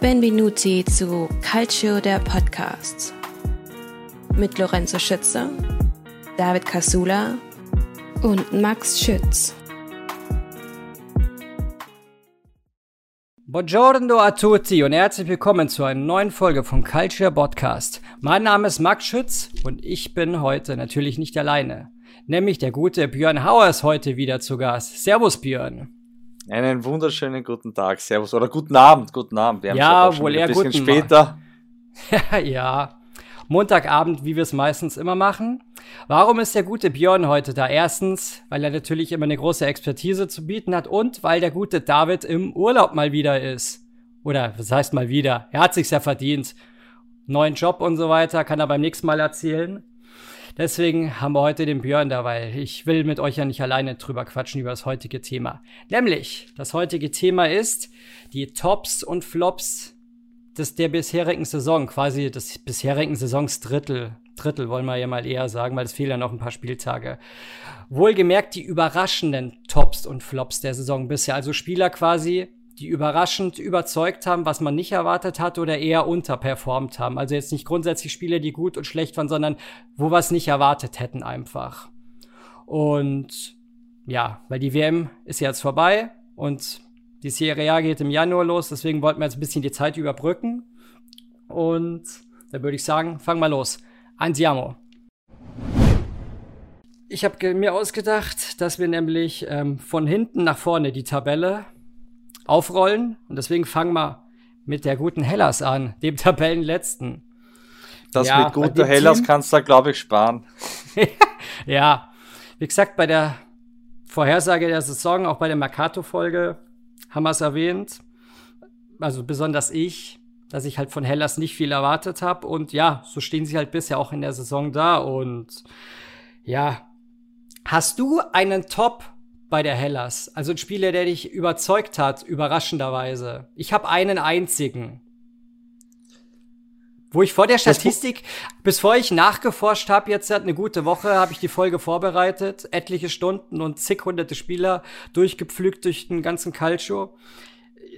Benvenuti zu Calcio der Podcasts mit Lorenzo Schütze, David Casula und Max Schütz. Buongiorno a tutti und herzlich willkommen zu einer neuen Folge von Culture Podcast. Mein Name ist Max Schütz und ich bin heute natürlich nicht alleine. Nämlich der gute Björn Hauer ist heute wieder zu Gast. Servus Björn. Einen wunderschönen guten Tag, Servus oder guten Abend, guten Abend. Wir haben ja, wohl eher ein bisschen später. ja, Montagabend, wie wir es meistens immer machen. Warum ist der gute Björn heute da? Erstens, weil er natürlich immer eine große Expertise zu bieten hat und weil der gute David im Urlaub mal wieder ist. Oder was heißt mal wieder? Er hat sich's ja verdient. Neuen Job und so weiter, kann er beim nächsten Mal erzählen. Deswegen haben wir heute den Björn da, weil ich will mit euch ja nicht alleine drüber quatschen über das heutige Thema. Nämlich, das heutige Thema ist die Tops und Flops des, der bisherigen Saison, quasi des bisherigen Saisonsdrittel. Drittel wollen wir ja mal eher sagen, weil es fehlen ja noch ein paar Spieltage. Wohlgemerkt die überraschenden Tops und Flops der Saison bisher. Also Spieler quasi, die überraschend überzeugt haben, was man nicht erwartet hat oder eher unterperformt haben. Also jetzt nicht grundsätzlich Spiele, die gut und schlecht waren, sondern wo wir es nicht erwartet hätten einfach. Und ja, weil die WM ist jetzt vorbei und die Serie A geht im Januar los, deswegen wollten wir jetzt ein bisschen die Zeit überbrücken. Und da würde ich sagen, fangen wir los. Andiamo. Ich habe mir ausgedacht, dass wir nämlich ähm, von hinten nach vorne die Tabelle aufrollen. Und deswegen fangen wir mit der guten Hellas an, dem Tabellenletzten. Das ja, mit guter Hellas Team, kannst du, glaube ich, sparen. ja, wie gesagt, bei der Vorhersage der Saison, auch bei der Mercato-Folge, haben wir es erwähnt. Also besonders ich, dass ich halt von Hellas nicht viel erwartet habe. Und ja, so stehen sie halt bisher auch in der Saison da. Und ja, hast du einen Top bei der Hellas. Also ein Spieler, der dich überzeugt hat, überraschenderweise. Ich habe einen einzigen. Wo ich vor der Statistik, bevor ich nachgeforscht habe, jetzt hat eine gute Woche, habe ich die Folge vorbereitet, etliche Stunden und zig hunderte Spieler durchgepflügt durch den ganzen Calcio.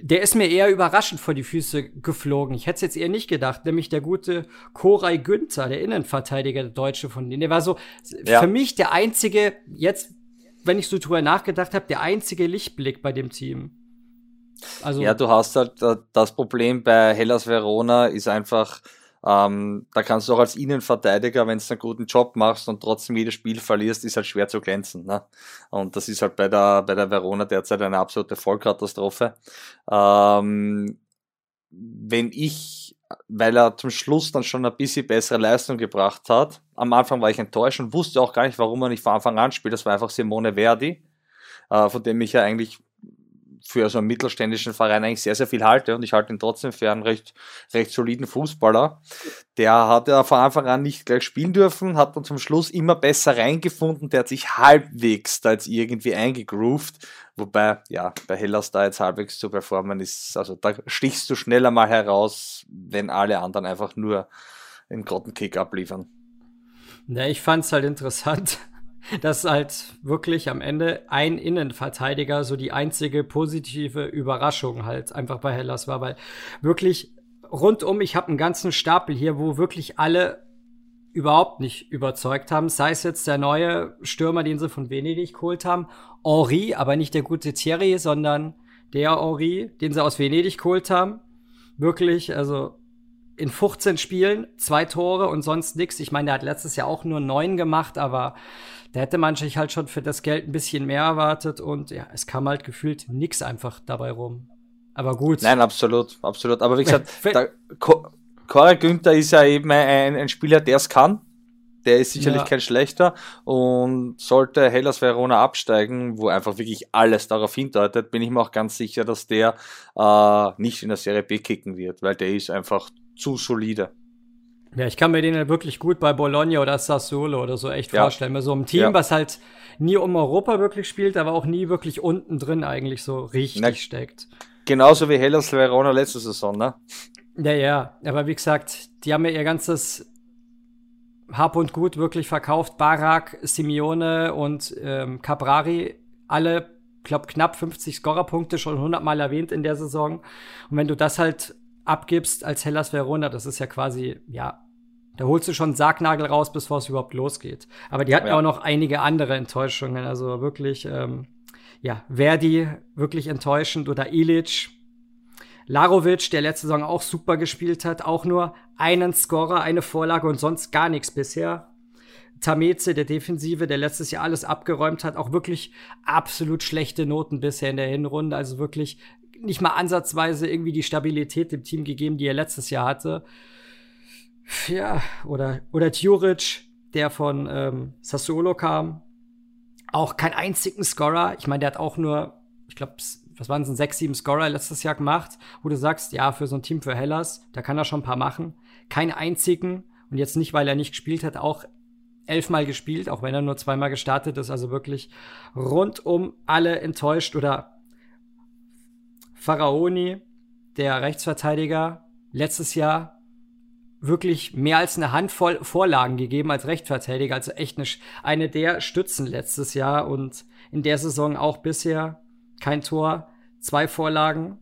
Der ist mir eher überraschend vor die Füße geflogen. Ich hätte es jetzt eher nicht gedacht, nämlich der gute Koray Günther, der Innenverteidiger der Deutsche von denen. Der war so ja. für mich der einzige, jetzt wenn ich so drüber nachgedacht habe, der einzige Lichtblick bei dem Team. Also ja, du hast halt äh, das Problem bei Hellas Verona ist einfach, ähm, da kannst du auch als Innenverteidiger, wenn du einen guten Job machst und trotzdem jedes Spiel verlierst, ist halt schwer zu glänzen. Ne? Und das ist halt bei der, bei der Verona derzeit eine absolute Vollkatastrophe. Ähm, wenn ich weil er zum Schluss dann schon ein bisschen bessere Leistung gebracht hat. Am Anfang war ich enttäuscht und wusste auch gar nicht, warum er nicht von Anfang an spielt. Das war einfach Simone Verdi, äh, von dem ich ja eigentlich für so einen mittelständischen Verein eigentlich sehr, sehr viel halte und ich halte ihn trotzdem für einen recht, recht soliden Fußballer. Der hat ja von Anfang an nicht gleich spielen dürfen, hat dann zum Schluss immer besser reingefunden, der hat sich halbwegs da jetzt irgendwie eingegroovt, wobei, ja, bei Hellas da jetzt halbwegs zu performen ist, also da stichst du schneller mal heraus, wenn alle anderen einfach nur einen Grottenkick abliefern. Ja, ich fand's halt interessant, dass halt wirklich am Ende ein Innenverteidiger so die einzige positive Überraschung halt einfach bei Hellas war, weil wirklich rundum, ich habe einen ganzen Stapel hier, wo wirklich alle überhaupt nicht überzeugt haben. Sei es jetzt der neue Stürmer, den sie von Venedig geholt haben, Henri, aber nicht der gute Thierry, sondern der Henri, den sie aus Venedig geholt haben. Wirklich, also in 15 Spielen zwei Tore und sonst nichts. Ich meine, der hat letztes Jahr auch nur neun gemacht, aber da hätte man sich halt schon für das Geld ein bisschen mehr erwartet und ja, es kam halt gefühlt nix einfach dabei rum. Aber gut. Nein, absolut, absolut. Aber wie gesagt, Cora Günther ist ja eben ein, ein Spieler, der es kann. Der ist sicherlich ja. kein schlechter und sollte Hellas Verona absteigen, wo einfach wirklich alles darauf hindeutet, bin ich mir auch ganz sicher, dass der äh, nicht in der Serie B kicken wird, weil der ist einfach zu solide. Ja, ich kann mir den halt wirklich gut bei Bologna oder Sassuolo oder so echt ja. vorstellen. Bei so einem Team, ja. was halt nie um Europa wirklich spielt, aber auch nie wirklich unten drin eigentlich so richtig Na, steckt. Genauso wie Hellas Verona letzte Saison, ne? Ja, ja. Aber wie gesagt, die haben ja ihr ganzes Hab und Gut wirklich verkauft. Barak, Simeone und ähm, Caprari, alle, glaube knapp 50 Scorerpunkte schon 100 Mal erwähnt in der Saison. Und wenn du das halt abgibst als Hellas Verona, das ist ja quasi, ja, da holst du schon einen Sargnagel raus, bevor es überhaupt losgeht. Aber die hatten ja. auch noch einige andere Enttäuschungen. Also wirklich, ähm, ja, Verdi wirklich enttäuschend oder Ilic. Larovic, der letzte Saison auch super gespielt hat, auch nur einen Scorer, eine Vorlage und sonst gar nichts bisher. Tameze, der Defensive, der letztes Jahr alles abgeräumt hat, auch wirklich absolut schlechte Noten bisher in der Hinrunde. Also wirklich nicht mal ansatzweise irgendwie die Stabilität dem Team gegeben, die er letztes Jahr hatte. Ja, oder, oder Tjuric, der von ähm, Sassuolo kam. Auch keinen einzigen Scorer. Ich meine, der hat auch nur, ich glaube, was waren es, ein sechs, sieben Scorer letztes Jahr gemacht, wo du sagst, ja, für so ein Team für Hellas, da kann er schon ein paar machen. Keinen einzigen. Und jetzt nicht, weil er nicht gespielt hat, auch elfmal gespielt, auch wenn er nur zweimal gestartet ist. Also wirklich rundum alle enttäuscht. Oder Pharaoni, der Rechtsverteidiger, letztes Jahr wirklich mehr als eine Handvoll Vorlagen gegeben als Rechtsverteidiger, also echt eine, eine der Stützen letztes Jahr und in der Saison auch bisher kein Tor, zwei Vorlagen,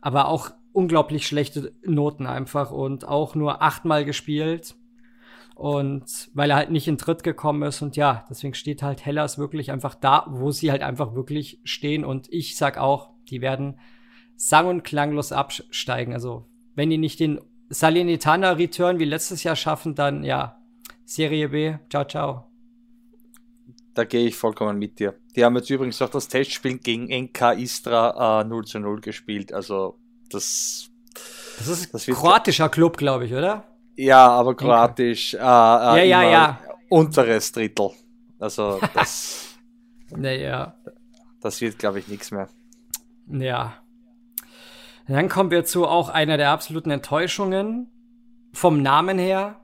aber auch unglaublich schlechte Noten einfach und auch nur achtmal gespielt. Und weil er halt nicht in Tritt gekommen ist und ja, deswegen steht halt Hellas wirklich einfach da, wo sie halt einfach wirklich stehen. Und ich sag auch, die werden sang- und klanglos absteigen. Also, wenn die nicht den Salernitana Return wie letztes Jahr schaffen, dann ja, Serie B, ciao, ciao. Da gehe ich vollkommen mit dir. Die haben jetzt übrigens auch das Testspiel gegen NK Istra äh, 0 zu 0 gespielt. Also das. Das ist ein kroatischer Club, glaube ich, oder? Ja, aber kroatisch. Äh, äh, ja, ja, ja. Unteres Drittel. Also das. naja. Das wird, glaube ich, nichts mehr. Ja. Dann kommen wir zu auch einer der absoluten Enttäuschungen. Vom Namen her.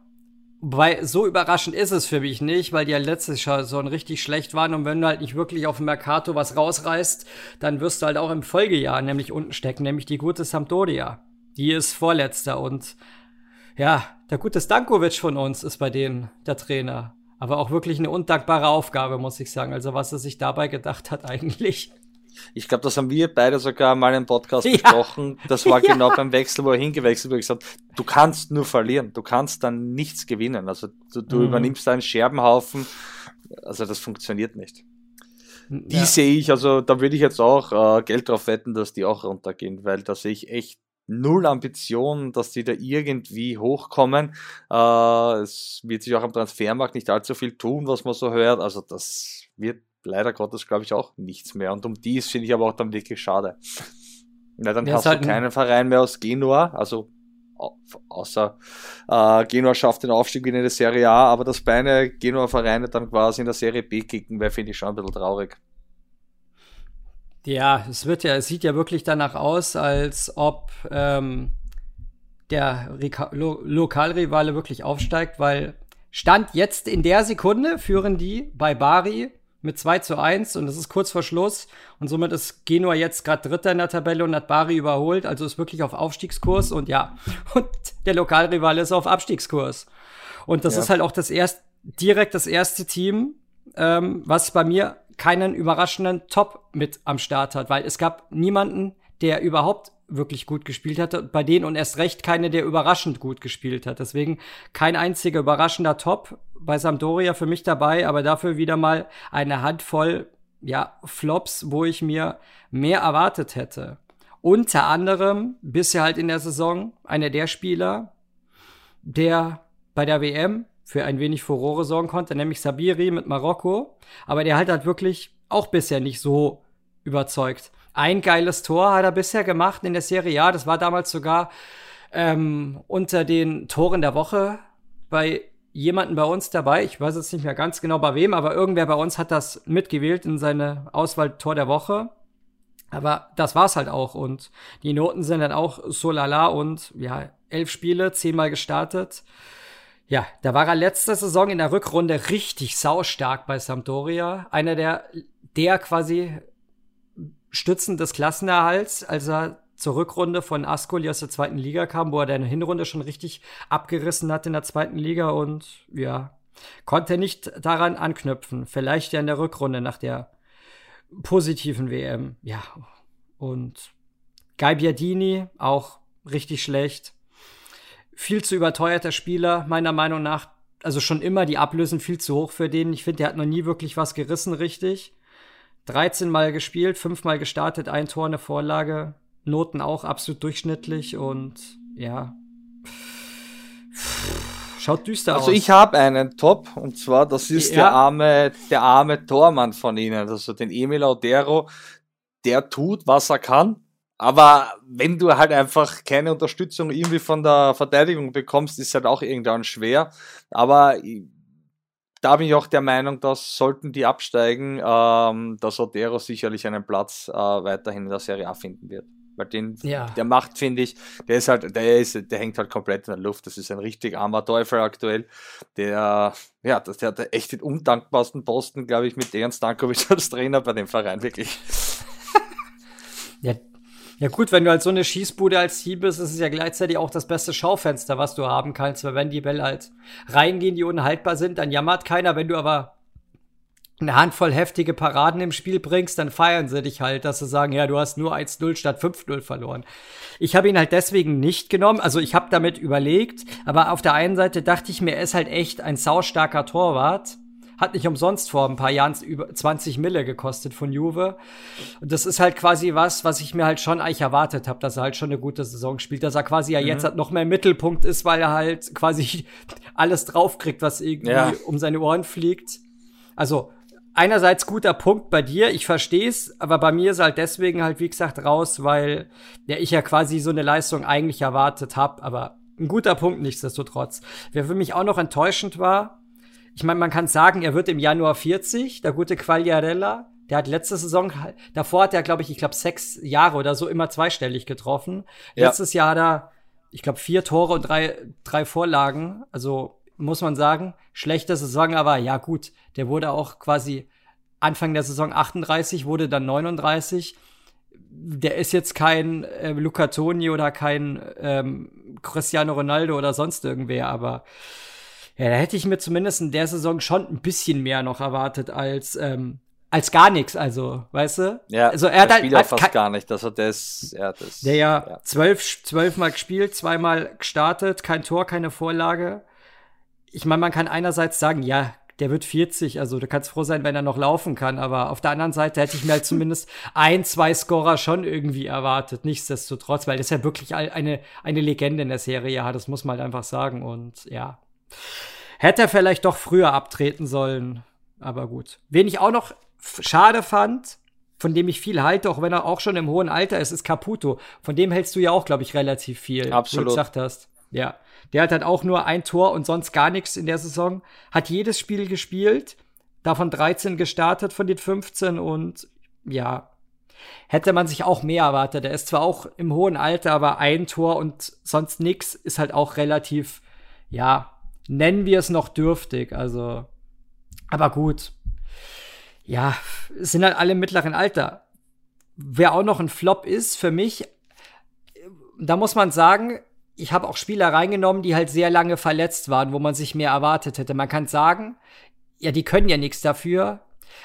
Wobei, so überraschend ist es für mich nicht, weil die ja letztes Jahr so richtig schlecht waren. Und wenn du halt nicht wirklich auf dem Mercato was rausreißt, dann wirst du halt auch im Folgejahr nämlich unten stecken, nämlich die gute Sampdoria. Die ist Vorletzter und ja, der gute Stankovic von uns ist bei denen der Trainer. Aber auch wirklich eine undankbare Aufgabe, muss ich sagen. Also was er sich dabei gedacht hat eigentlich. Ich glaube, das haben wir beide sogar mal im Podcast ja. besprochen. Das war ja. genau beim Wechsel, wo er hingewechselt wurde. Ich gesagt, du kannst nur verlieren. Du kannst dann nichts gewinnen. Also du, du mhm. übernimmst einen Scherbenhaufen. Also das funktioniert nicht. Die ja. sehe ich, also da würde ich jetzt auch äh, Geld drauf wetten, dass die auch runtergehen, weil da sehe ich echt null Ambitionen, dass die da irgendwie hochkommen. Äh, es wird sich auch am Transfermarkt nicht allzu viel tun, was man so hört. Also das wird leider Gottes, glaube ich, auch nichts mehr. Und um dies finde ich aber auch dann wirklich schade. Ja, dann ja, hast du halt keinen Verein mehr aus Genua, also außer äh, Genua schafft den Aufstieg in der Serie A, aber dass beide Genua-Vereine dann quasi in der Serie B kicken, wäre, finde ich schon ein bisschen traurig. Ja, es wird ja, es sieht ja wirklich danach aus, als ob ähm, der Rika Lo Lokalrivale wirklich aufsteigt, weil Stand jetzt in der Sekunde führen die bei Bari mit 2 zu 1 und es ist kurz vor Schluss und somit ist Genua jetzt gerade Dritter in der Tabelle und hat Bari überholt, also ist wirklich auf Aufstiegskurs und ja, und der Lokalrivale ist auf Abstiegskurs. Und das ja. ist halt auch das erste, direkt das erste Team, ähm, was bei mir keinen überraschenden Top mit am Start hat, weil es gab niemanden, der überhaupt wirklich gut gespielt hatte, bei denen und erst recht keine, der überraschend gut gespielt hat. Deswegen kein einziger überraschender Top bei Sampdoria für mich dabei, aber dafür wieder mal eine Handvoll, ja, Flops, wo ich mir mehr erwartet hätte. Unter anderem bisher halt in der Saison einer der Spieler, der bei der WM für ein wenig Furore sorgen konnte, nämlich Sabiri mit Marokko. Aber der halt hat wirklich auch bisher nicht so überzeugt. Ein geiles Tor hat er bisher gemacht in der Serie A. Das war damals sogar ähm, unter den Toren der Woche bei jemanden bei uns dabei. Ich weiß jetzt nicht mehr ganz genau bei wem, aber irgendwer bei uns hat das mitgewählt in seine Auswahl Tor der Woche. Aber das war's halt auch. Und die Noten sind dann auch so lala und ja, elf Spiele, zehnmal gestartet. Ja, da war er letzte Saison in der Rückrunde richtig saustark bei Sampdoria. Einer der, der quasi Stützen des Klassenerhalts, als er zur Rückrunde von Ascoli aus der zweiten Liga kam, wo er eine Hinrunde schon richtig abgerissen hat in der zweiten Liga und ja, konnte nicht daran anknüpfen. Vielleicht ja in der Rückrunde nach der positiven WM. Ja, und Guy Biadini, auch richtig schlecht. Viel zu überteuerter Spieler, meiner Meinung nach. Also schon immer die Ablösen viel zu hoch für den. Ich finde, der hat noch nie wirklich was gerissen, richtig. 13 Mal gespielt, 5 Mal gestartet, ein Tor, eine Vorlage. Noten auch absolut durchschnittlich und ja. Schaut düster also aus. Also ich habe einen Top und zwar das ist ja. der arme der arme Tormann von ihnen, also den Emil Audero, der tut was er kann, aber wenn du halt einfach keine Unterstützung irgendwie von der Verteidigung bekommst, ist halt auch irgendwann schwer, aber da bin ich auch der Meinung, dass sollten die absteigen, ähm, dass Odero sicherlich einen Platz äh, weiterhin in der Serie A finden wird. Weil den, ja. der macht, finde ich, der ist halt, der ist, der hängt halt komplett in der Luft. Das ist ein richtig armer Teufel aktuell. Der, ja, das, der hat echt den undankbarsten Posten, glaube ich, mit Ernst Dankovic als Trainer bei dem Verein, wirklich. ja, ja gut, wenn du halt so eine Schießbude als Team bist, ist es ja gleichzeitig auch das beste Schaufenster, was du haben kannst, weil wenn die Bälle halt reingehen, die unhaltbar sind, dann jammert keiner. Wenn du aber eine Handvoll heftige Paraden im Spiel bringst, dann feiern sie dich halt, dass sie sagen, ja, du hast nur 1-0 statt 5-0 verloren. Ich habe ihn halt deswegen nicht genommen, also ich habe damit überlegt, aber auf der einen Seite dachte ich mir, er ist halt echt ein saustarker Torwart. Hat nicht umsonst vor ein paar Jahren über 20 Mille gekostet von Juve. Und das ist halt quasi was, was ich mir halt schon eigentlich erwartet habe, dass er halt schon eine gute Saison spielt, dass er quasi ja mhm. jetzt halt noch mehr Mittelpunkt ist, weil er halt quasi alles draufkriegt, was irgendwie ja. um seine Ohren fliegt. Also einerseits guter Punkt bei dir, ich verstehe es, aber bei mir ist halt deswegen halt, wie gesagt, raus, weil ja, ich ja quasi so eine Leistung eigentlich erwartet habe, aber ein guter Punkt nichtsdestotrotz. Wer für mich auch noch enttäuschend war, ich meine, man kann sagen, er wird im Januar 40, der gute Quagliarella. Der hat letzte Saison, davor hat er, glaube ich, ich glaube, sechs Jahre oder so immer zweistellig getroffen. Ja. Letztes Jahr hat er, ich glaube, vier Tore und drei, drei Vorlagen. Also muss man sagen, schlechte Saison, aber ja gut, der wurde auch quasi Anfang der Saison 38, wurde dann 39. Der ist jetzt kein äh, Luca Toni oder kein ähm, Cristiano Ronaldo oder sonst irgendwer, aber ja, da hätte ich mir zumindest in der Saison schon ein bisschen mehr noch erwartet als ähm, als gar nichts, also, weißt du? Ja, also er hat halt, fast gar nicht, also das, ja, das. Der ja, ja zwölf, zwölfmal gespielt, zweimal gestartet, kein Tor, keine Vorlage. Ich meine, man kann einerseits sagen, ja, der wird 40, also du kannst froh sein, wenn er noch laufen kann, aber auf der anderen Seite hätte ich mir halt zumindest ein, zwei Scorer schon irgendwie erwartet, nichtsdestotrotz, weil das ja wirklich eine, eine Legende in der Serie, ja, das muss man halt einfach sagen und ja. Hätte er vielleicht doch früher abtreten sollen. Aber gut. Wen ich auch noch schade fand, von dem ich viel halte, auch wenn er auch schon im hohen Alter ist, ist Caputo. Von dem hältst du ja auch, glaube ich, relativ viel. Absolut. Wie du gesagt hast. Ja. Der hat halt auch nur ein Tor und sonst gar nichts in der Saison. Hat jedes Spiel gespielt. Davon 13 gestartet von den 15 und ja, hätte man sich auch mehr erwartet. Er ist zwar auch im hohen Alter, aber ein Tor und sonst nichts ist halt auch relativ, ja, nennen wir es noch dürftig. Also, aber gut. Ja, sind halt alle im mittleren Alter. Wer auch noch ein Flop ist für mich, da muss man sagen, ich habe auch Spieler reingenommen, die halt sehr lange verletzt waren, wo man sich mehr erwartet hätte. Man kann sagen, ja, die können ja nichts dafür.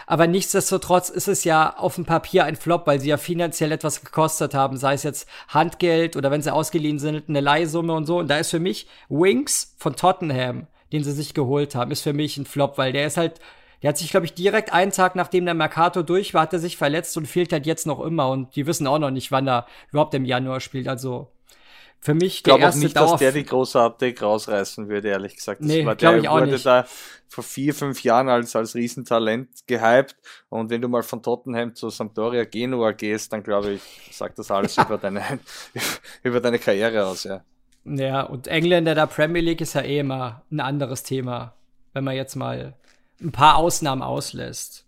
Aber nichtsdestotrotz ist es ja auf dem Papier ein Flop, weil sie ja finanziell etwas gekostet haben, sei es jetzt Handgeld oder wenn sie ausgeliehen sind, eine Leihsumme und so. Und da ist für mich Wings von Tottenham, den sie sich geholt haben, ist für mich ein Flop, weil der ist halt, der hat sich, glaube ich, direkt einen Tag nachdem der Mercato durch war, hat er sich verletzt und fehlt halt jetzt noch immer. Und die wissen auch noch nicht, wann er überhaupt im Januar spielt. Also für mich ich der erste auch nicht, Dauer dass der die großartig rausreißen würde, ehrlich gesagt. Das nee, war der ich auch wurde nicht. da vor vier, fünf Jahren als, als Riesentalent gehypt. Und wenn du mal von Tottenham zu Sampdoria Genua gehst, dann glaube ich, sagt das alles über deine, über deine Karriere aus, ja. Ja, und Engländer der Premier League ist ja eh immer ein anderes Thema, wenn man jetzt mal ein paar Ausnahmen auslässt.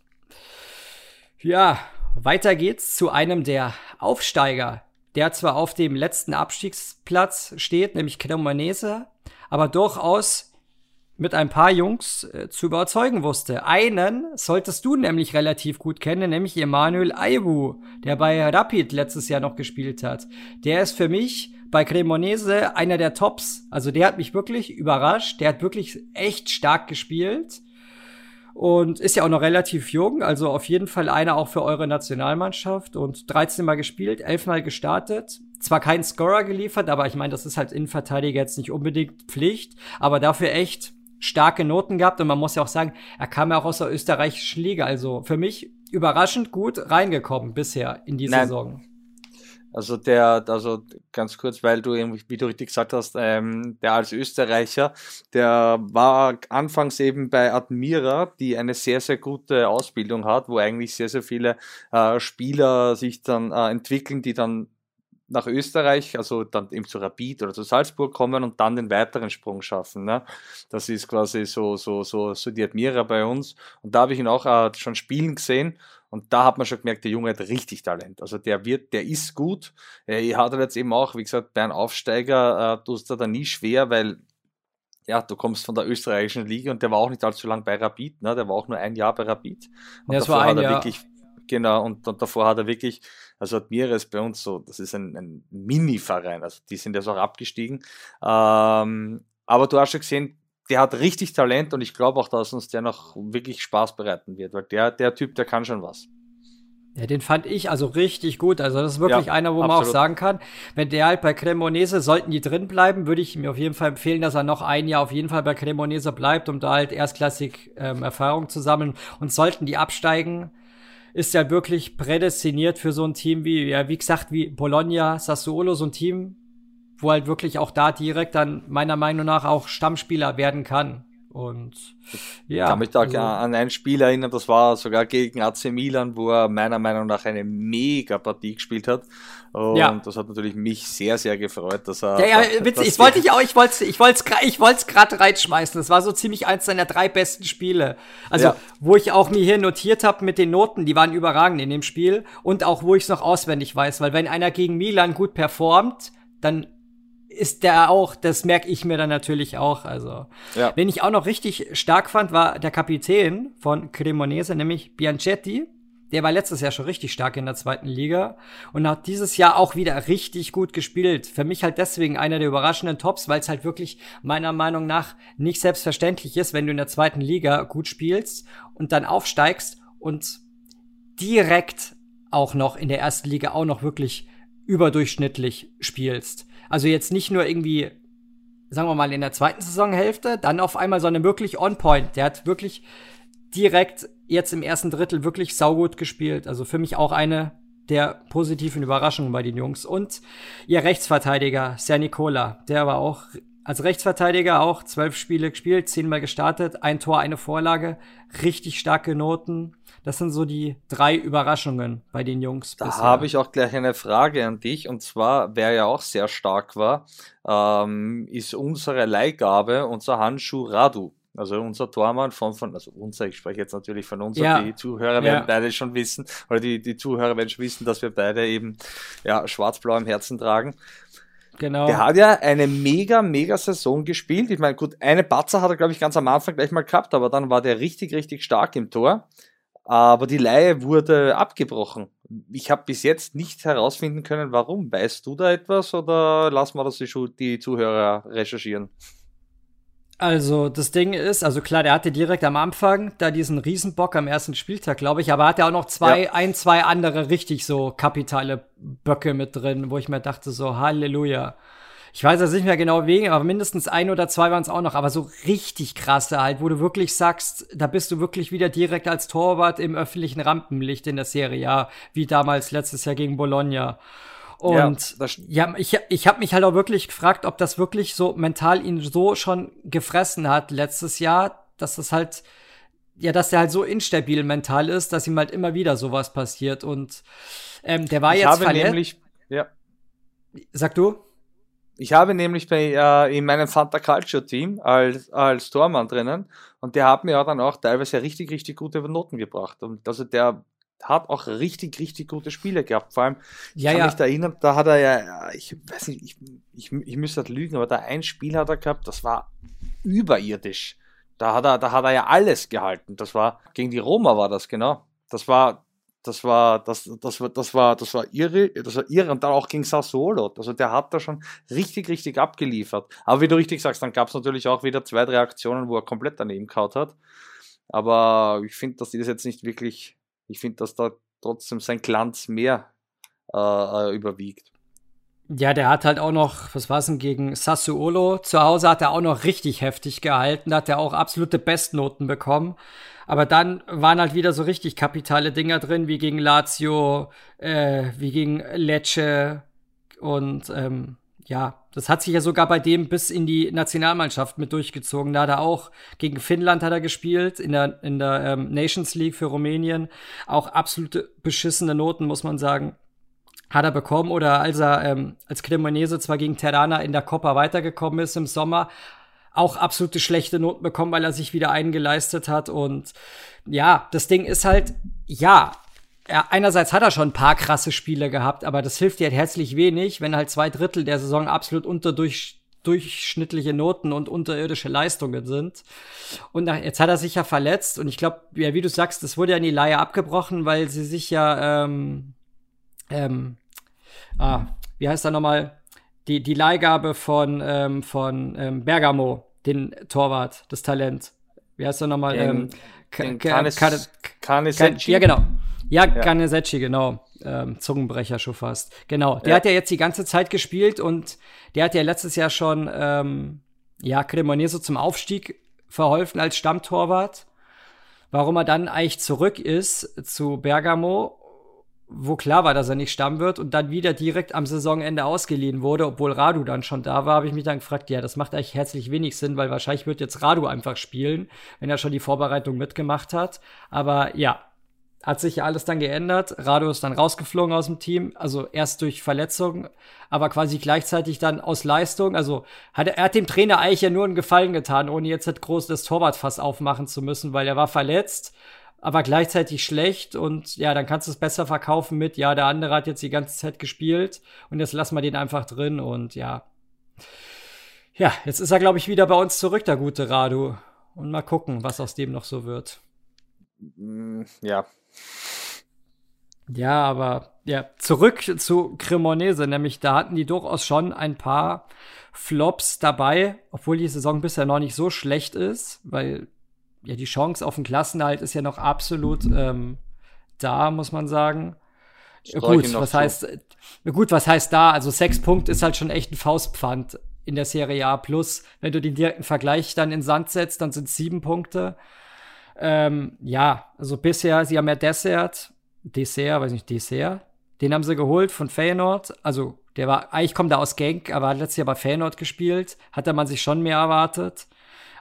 Ja, weiter geht's zu einem der Aufsteiger der zwar auf dem letzten Abstiegsplatz steht, nämlich Cremonese, aber durchaus mit ein paar Jungs äh, zu überzeugen wusste. Einen solltest du nämlich relativ gut kennen, nämlich Emanuel Aibu, der bei Rapid letztes Jahr noch gespielt hat. Der ist für mich bei Cremonese einer der Tops. Also der hat mich wirklich überrascht. Der hat wirklich echt stark gespielt und ist ja auch noch relativ jung, also auf jeden Fall einer auch für eure Nationalmannschaft und 13 Mal gespielt, 11 Mal gestartet zwar keinen Scorer geliefert, aber ich meine, das ist halt Innenverteidiger jetzt nicht unbedingt Pflicht, aber dafür echt starke Noten gehabt und man muss ja auch sagen, er kam ja auch aus der österreichischen Liga, also für mich überraschend gut reingekommen bisher in die Nein. Saison. Also der, also ganz kurz, weil du irgendwie, wie du richtig gesagt hast, ähm, der als Österreicher, der war anfangs eben bei Admira, die eine sehr, sehr gute Ausbildung hat, wo eigentlich sehr, sehr viele äh, Spieler sich dann äh, entwickeln, die dann nach Österreich, also dann eben zu Rapid oder zu Salzburg kommen und dann den weiteren Sprung schaffen. Ne? Das ist quasi so, so, so, so die Admira bei uns. Und da habe ich ihn auch äh, schon spielen gesehen und da hat man schon gemerkt, der Junge hat richtig Talent. Also der wird, der ist gut. Er hat jetzt eben auch, wie gesagt, bei einem Aufsteiger äh, tust du da nie schwer, weil ja, du kommst von der österreichischen Liga und der war auch nicht allzu lang bei Rapid, ne? Der war auch nur ein Jahr bei Rapid. Und ja, das war ein Jahr. wirklich, genau, und, und davor hat er wirklich, also Admira ist bei uns so, das ist ein, ein Mini-Verein, also die sind jetzt auch abgestiegen. Ähm, aber du hast schon gesehen, der hat richtig Talent und ich glaube auch, dass uns der noch wirklich Spaß bereiten wird, weil der, der Typ, der kann schon was. Ja, den fand ich also richtig gut. Also das ist wirklich ja, einer, wo absolut. man auch sagen kann, wenn der halt bei Cremonese, sollten die drin bleiben, würde ich mir auf jeden Fall empfehlen, dass er noch ein Jahr auf jeden Fall bei Cremonese bleibt, um da halt erstklassig ähm, Erfahrung zu sammeln. Und sollten die absteigen, ist er wirklich prädestiniert für so ein Team wie, ja, wie gesagt, wie Bologna, Sassuolo, so ein Team, wo halt wirklich auch da direkt dann meiner Meinung nach auch Stammspieler werden kann. Und ja. Ich kann mich da also, an ein Spiel erinnern, das war sogar gegen AC Milan, wo er meiner Meinung nach eine mega Partie gespielt hat. Und ja. das hat natürlich mich sehr, sehr gefreut, dass er. Ja, ja, witzig, ich wollte ich auch, ich wollte ich wollte ich wollte es gerade reinschmeißen. Das war so ziemlich eins seiner drei besten Spiele. Also, ja. wo ich auch mir hier notiert habe mit den Noten, die waren überragend in dem Spiel und auch wo ich es noch auswendig weiß, weil wenn einer gegen Milan gut performt, dann ist der auch, das merke ich mir dann natürlich auch. Also, ja. wen ich auch noch richtig stark fand, war der Kapitän von Cremonese, nämlich Bianchetti. Der war letztes Jahr schon richtig stark in der zweiten Liga und hat dieses Jahr auch wieder richtig gut gespielt. Für mich halt deswegen einer der überraschenden Tops, weil es halt wirklich meiner Meinung nach nicht selbstverständlich ist, wenn du in der zweiten Liga gut spielst und dann aufsteigst und direkt auch noch in der ersten Liga auch noch wirklich überdurchschnittlich spielst. Also jetzt nicht nur irgendwie, sagen wir mal, in der zweiten Saisonhälfte, dann auf einmal, sondern wirklich on point. Der hat wirklich direkt jetzt im ersten Drittel wirklich saugut gespielt. Also für mich auch eine der positiven Überraschungen bei den Jungs. Und ihr Rechtsverteidiger, Ser Nicola, der war auch als Rechtsverteidiger auch zwölf Spiele gespielt, zehnmal gestartet, ein Tor, eine Vorlage, richtig starke Noten. Das sind so die drei Überraschungen bei den Jungs. Da habe ich auch gleich eine Frage an dich. Und zwar, wer ja auch sehr stark war, ähm, ist unsere Leihgabe, unser Handschuh Radu. Also unser Tormann von, von, also unser, ich spreche jetzt natürlich von uns, ja. die Zuhörer werden ja. beide schon wissen, oder die, die Zuhörer werden schon wissen, dass wir beide eben ja, schwarz-blau im Herzen tragen. Genau. Der hat ja eine mega, mega Saison gespielt. Ich meine, gut, eine Batzer hat er, glaube ich, ganz am Anfang gleich mal gehabt, aber dann war der richtig, richtig stark im Tor. Aber die Leihe wurde abgebrochen. Ich habe bis jetzt nicht herausfinden können, warum. Weißt du da etwas oder lassen wir das die Zuhörer recherchieren? Also, das Ding ist, also klar, der hatte direkt am Anfang da diesen Riesenbock am ersten Spieltag, glaube ich, aber hat er auch noch zwei, ja. ein, zwei andere richtig so kapitale Böcke mit drin, wo ich mir dachte, so, Halleluja. Ich weiß jetzt nicht mehr genau wegen, aber mindestens ein oder zwei waren es auch noch, aber so richtig krasse halt, wo du wirklich sagst, da bist du wirklich wieder direkt als Torwart im öffentlichen Rampenlicht in der Serie, ja, wie damals letztes Jahr gegen Bologna. Und ja, ja ich, ich habe mich halt auch wirklich gefragt, ob das wirklich so mental ihn so schon gefressen hat letztes Jahr, dass das halt, ja, dass der halt so instabil mental ist, dass ihm halt immer wieder sowas passiert. Und ähm, der war ich jetzt habe verletzt. nämlich, ja. Sag du? Ich habe nämlich bei, äh, in meinem Fanta Culture Team als, als Tormann drinnen und der hat mir ja dann auch teilweise richtig, richtig gute Noten gebracht. Und also der hat auch richtig, richtig gute Spiele gehabt. Vor allem, ich ja, kann ja. mich da erinnern, da hat er ja, ich weiß nicht, ich, ich, ich müsste halt lügen, aber da ein Spiel hat er gehabt, das war überirdisch. Da hat er, da hat er ja alles gehalten. Das war, gegen die Roma war das, genau. Das war, das war, das, das war, das war, das war irre, das war irre und dann auch gegen Sassuolo. Also der hat da schon richtig, richtig abgeliefert. Aber wie du richtig sagst, dann gab es natürlich auch wieder zwei, drei Aktionen, wo er komplett daneben kaut hat. Aber ich finde, dass die das jetzt nicht wirklich, ich finde, dass da trotzdem sein Glanz mehr äh, äh überwiegt. Ja, der hat halt auch noch, was war es denn, gegen Sassuolo. Zu Hause hat er auch noch richtig heftig gehalten. Hat er auch absolute Bestnoten bekommen. Aber dann waren halt wieder so richtig kapitale Dinger drin, wie gegen Lazio, äh, wie gegen Lecce. Und ähm, ja, das hat sich ja sogar bei dem bis in die Nationalmannschaft mit durchgezogen. Da hat er auch gegen Finnland hat er gespielt, in der, in der ähm, Nations League für Rumänien. Auch absolute beschissene Noten, muss man sagen hat er bekommen oder als er ähm, als Cremonese zwar gegen Terrana in der Coppa weitergekommen ist im Sommer, auch absolute schlechte Noten bekommen, weil er sich wieder eingeleistet hat und ja, das Ding ist halt, ja, er, einerseits hat er schon ein paar krasse Spiele gehabt, aber das hilft dir halt herzlich wenig, wenn halt zwei Drittel der Saison absolut unterdurch durchschnittliche Noten und unterirdische Leistungen sind. Und nach, jetzt hat er sich ja verletzt und ich glaube, ja, wie du sagst, das wurde ja in die Laie abgebrochen, weil sie sich ja ähm, ähm, ah, wie heißt er nochmal? Die, die Leihgabe von, ähm, von ähm, Bergamo, den Torwart, das Talent. Wie heißt er nochmal? Ähm, Kanesecci? Ja, genau. Ja, ja. Kanesecci, genau. Ähm, Zungenbrecher schon fast. Genau. Der ja. hat ja jetzt die ganze Zeit gespielt und der hat ja letztes Jahr schon, ähm, ja, Cremonese zum Aufstieg verholfen als Stammtorwart. Warum er dann eigentlich zurück ist zu Bergamo wo klar war, dass er nicht stammen wird und dann wieder direkt am Saisonende ausgeliehen wurde, obwohl Radu dann schon da war, habe ich mich dann gefragt, ja, das macht eigentlich herzlich wenig Sinn, weil wahrscheinlich wird jetzt Radu einfach spielen, wenn er schon die Vorbereitung mitgemacht hat. Aber ja, hat sich ja alles dann geändert. Radu ist dann rausgeflogen aus dem Team, also erst durch Verletzung, aber quasi gleichzeitig dann aus Leistung. Also hat er, er hat dem Trainer eigentlich ja nur einen Gefallen getan, ohne jetzt das Torwartfass aufmachen zu müssen, weil er war verletzt aber gleichzeitig schlecht und ja, dann kannst du es besser verkaufen mit, ja, der andere hat jetzt die ganze Zeit gespielt und jetzt lassen wir den einfach drin und ja. Ja, jetzt ist er, glaube ich, wieder bei uns zurück, der gute Radu. Und mal gucken, was aus dem noch so wird. Mm, ja. Ja, aber ja, zurück zu Cremonese, nämlich da hatten die durchaus schon ein paar Flops dabei, obwohl die Saison bisher noch nicht so schlecht ist, weil ja, die Chance auf den Klassenhalt ist ja noch absolut ähm, da, muss man sagen. gut, was heißt, gut, was heißt da? Also sechs Punkte ist halt schon echt ein Faustpfand in der Serie A plus. Wenn du den direkten Vergleich dann in Sand setzt, dann sind es sieben Punkte. Ähm, ja, also bisher, sie haben ja Dessert, Dessert, weiß nicht, Dessert, den haben sie geholt von Feyenoord. Also, der war, eigentlich kommt er aus Genk, aber hat letztes Jahr bei Feyenoord gespielt. Hatte man sich schon mehr erwartet.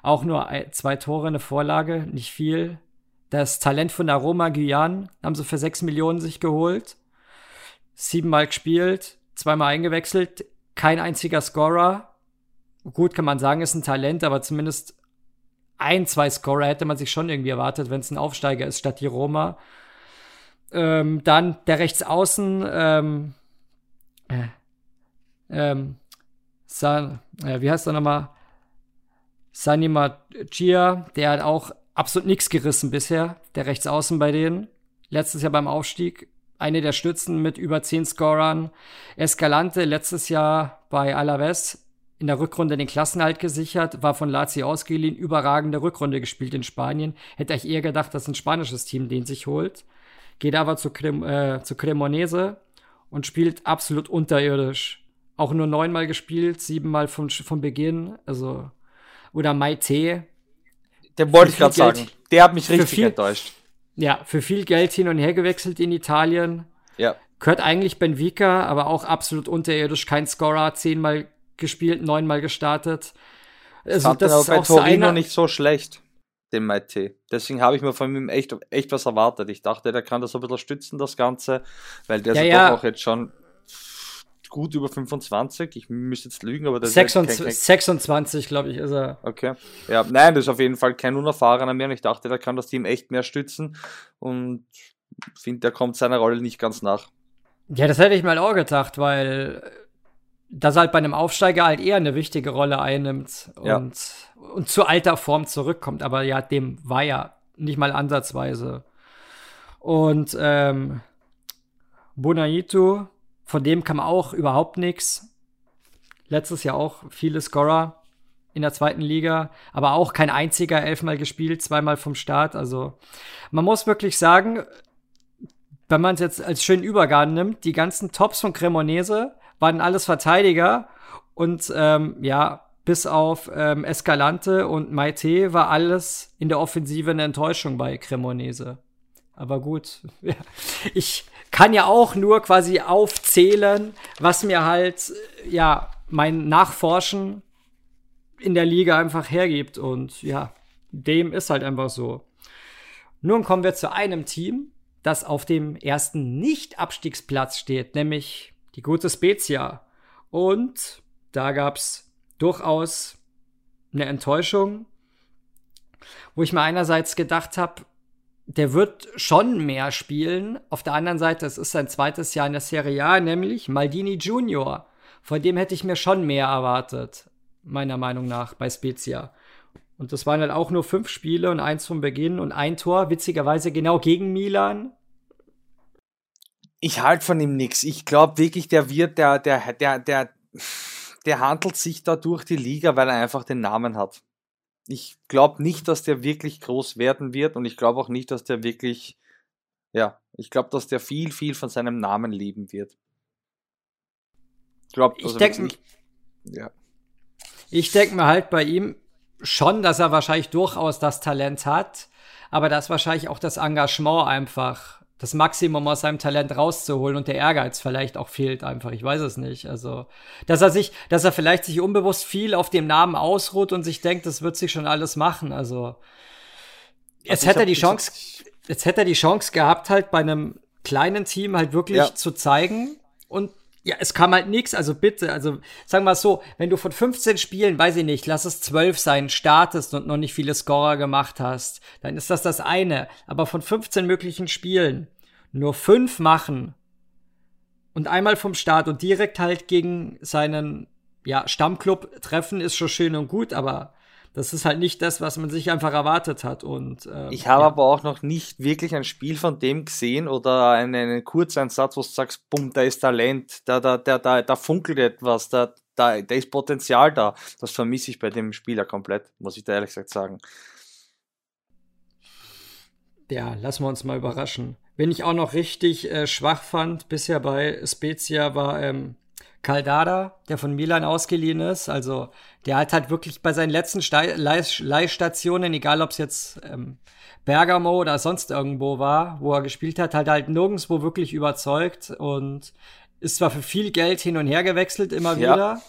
Auch nur zwei Tore, eine Vorlage, nicht viel. Das Talent von Aroma Guyane haben sie für sechs Millionen sich geholt. Siebenmal gespielt, zweimal eingewechselt, kein einziger Scorer. Gut, kann man sagen, ist ein Talent, aber zumindest ein, zwei Scorer hätte man sich schon irgendwie erwartet, wenn es ein Aufsteiger ist statt die Roma. Ähm, dann der Rechtsaußen, ähm, äh, ähm, San, äh, wie heißt er nochmal? Sanima Chia, der hat auch absolut nichts gerissen bisher, der Rechtsaußen bei denen. Letztes Jahr beim Aufstieg eine der Stützen mit über zehn Scorern. Escalante letztes Jahr bei Alaves in der Rückrunde den Klassenhalt gesichert, war von Lazio ausgeliehen, überragende Rückrunde gespielt in Spanien. Hätte ich eher gedacht, dass ein spanisches Team den sich holt. Geht aber zu, Crem äh, zu Cremonese und spielt absolut unterirdisch. Auch nur neunmal gespielt, siebenmal von, von Beginn. Also oder Maite. Den wollte ich gerade sagen. Der hat mich richtig viel, enttäuscht. Ja, für viel Geld hin und her gewechselt in Italien. Ja. Gehört eigentlich Benfica, aber auch absolut unterirdisch. Kein Scorer, zehnmal gespielt, neunmal gestartet. Also, das ist bei auch Torino so nicht so schlecht, den Maite. Deswegen habe ich mir von ihm echt, echt was erwartet. Ich dachte, der kann das ein bisschen stützen, das Ganze, weil der ja, ist ja. doch auch jetzt schon gut über 25. Ich müsste jetzt lügen, aber das 26, ist 26 glaube ich, ist er. Okay. Ja, nein, das ist auf jeden Fall kein unerfahrener mehr. Und ich dachte, da kann das Team echt mehr stützen. Und finde, der kommt seiner Rolle nicht ganz nach. Ja, das hätte ich mal auch gedacht, weil das halt bei einem Aufsteiger halt eher eine wichtige Rolle einnimmt und, ja. und zu alter Form zurückkommt. Aber ja, dem war ja nicht mal ansatzweise. Und ähm, Bonaitu von dem kam auch überhaupt nichts. Letztes Jahr auch viele Scorer in der zweiten Liga, aber auch kein einziger elfmal gespielt, zweimal vom Start. Also man muss wirklich sagen, wenn man es jetzt als schönen Übergang nimmt, die ganzen Tops von Cremonese waren alles Verteidiger und ähm, ja, bis auf ähm, Escalante und Maite war alles in der Offensive eine Enttäuschung bei Cremonese. Aber gut, ich kann ja auch nur quasi aufzählen, was mir halt, ja, mein Nachforschen in der Liga einfach hergibt. Und ja, dem ist halt einfach so. Nun kommen wir zu einem Team, das auf dem ersten Nicht-Abstiegsplatz steht, nämlich die gute Spezia. Und da gab's durchaus eine Enttäuschung, wo ich mir einerseits gedacht habe, der wird schon mehr spielen. Auf der anderen Seite, es ist sein zweites Jahr in der Serie A, nämlich Maldini Junior. Von dem hätte ich mir schon mehr erwartet, meiner Meinung nach, bei Spezia. Und das waren halt auch nur fünf Spiele und eins vom Beginn und ein Tor, witzigerweise genau gegen Milan. Ich halte von ihm nichts. Ich glaube wirklich, der wird, der, der, der, der, der handelt sich da durch die Liga, weil er einfach den Namen hat. Ich glaube nicht, dass der wirklich groß werden wird und ich glaube auch nicht, dass der wirklich, ja, ich glaube, dass der viel, viel von seinem Namen leben wird. Ich glaube, ich denke, ja. Ich denke mir halt bei ihm schon, dass er wahrscheinlich durchaus das Talent hat, aber dass wahrscheinlich auch das Engagement einfach das Maximum aus seinem Talent rauszuholen und der Ehrgeiz vielleicht auch fehlt einfach. Ich weiß es nicht. Also, dass er sich, dass er vielleicht sich unbewusst viel auf dem Namen ausruht und sich denkt, das wird sich schon alles machen. Also, jetzt also hätte er die Chance, jetzt hätte er die Chance gehabt, halt bei einem kleinen Team halt wirklich ja. zu zeigen und ja, es kam halt nichts, also bitte, also sagen wir mal so, wenn du von 15 Spielen, weiß ich nicht, lass es 12 sein, startest und noch nicht viele Scorer gemacht hast, dann ist das das eine. Aber von 15 möglichen Spielen nur fünf machen und einmal vom Start und direkt halt gegen seinen ja, Stammclub treffen, ist schon schön und gut, aber das ist halt nicht das, was man sich einfach erwartet hat. Und, äh, ich habe ja. aber auch noch nicht wirklich ein Spiel von dem gesehen oder einen, einen Kurzeinsatz, wo du sagst, bumm, da ist Talent, da, da, da, da, da funkelt etwas, da, da, da ist Potenzial da. Das vermisse ich bei dem Spieler komplett, muss ich da ehrlich gesagt sagen. Ja, lassen wir uns mal überraschen. Wen ich auch noch richtig äh, schwach fand bisher bei Spezia war ähm, Caldada, der von Milan ausgeliehen ist. Also der hat halt wirklich bei seinen letzten Leihstationen, egal ob es jetzt ähm, Bergamo oder sonst irgendwo war, wo er gespielt hat, halt halt nirgendwo wirklich überzeugt und ist zwar für viel Geld hin und her gewechselt, immer ja. wieder.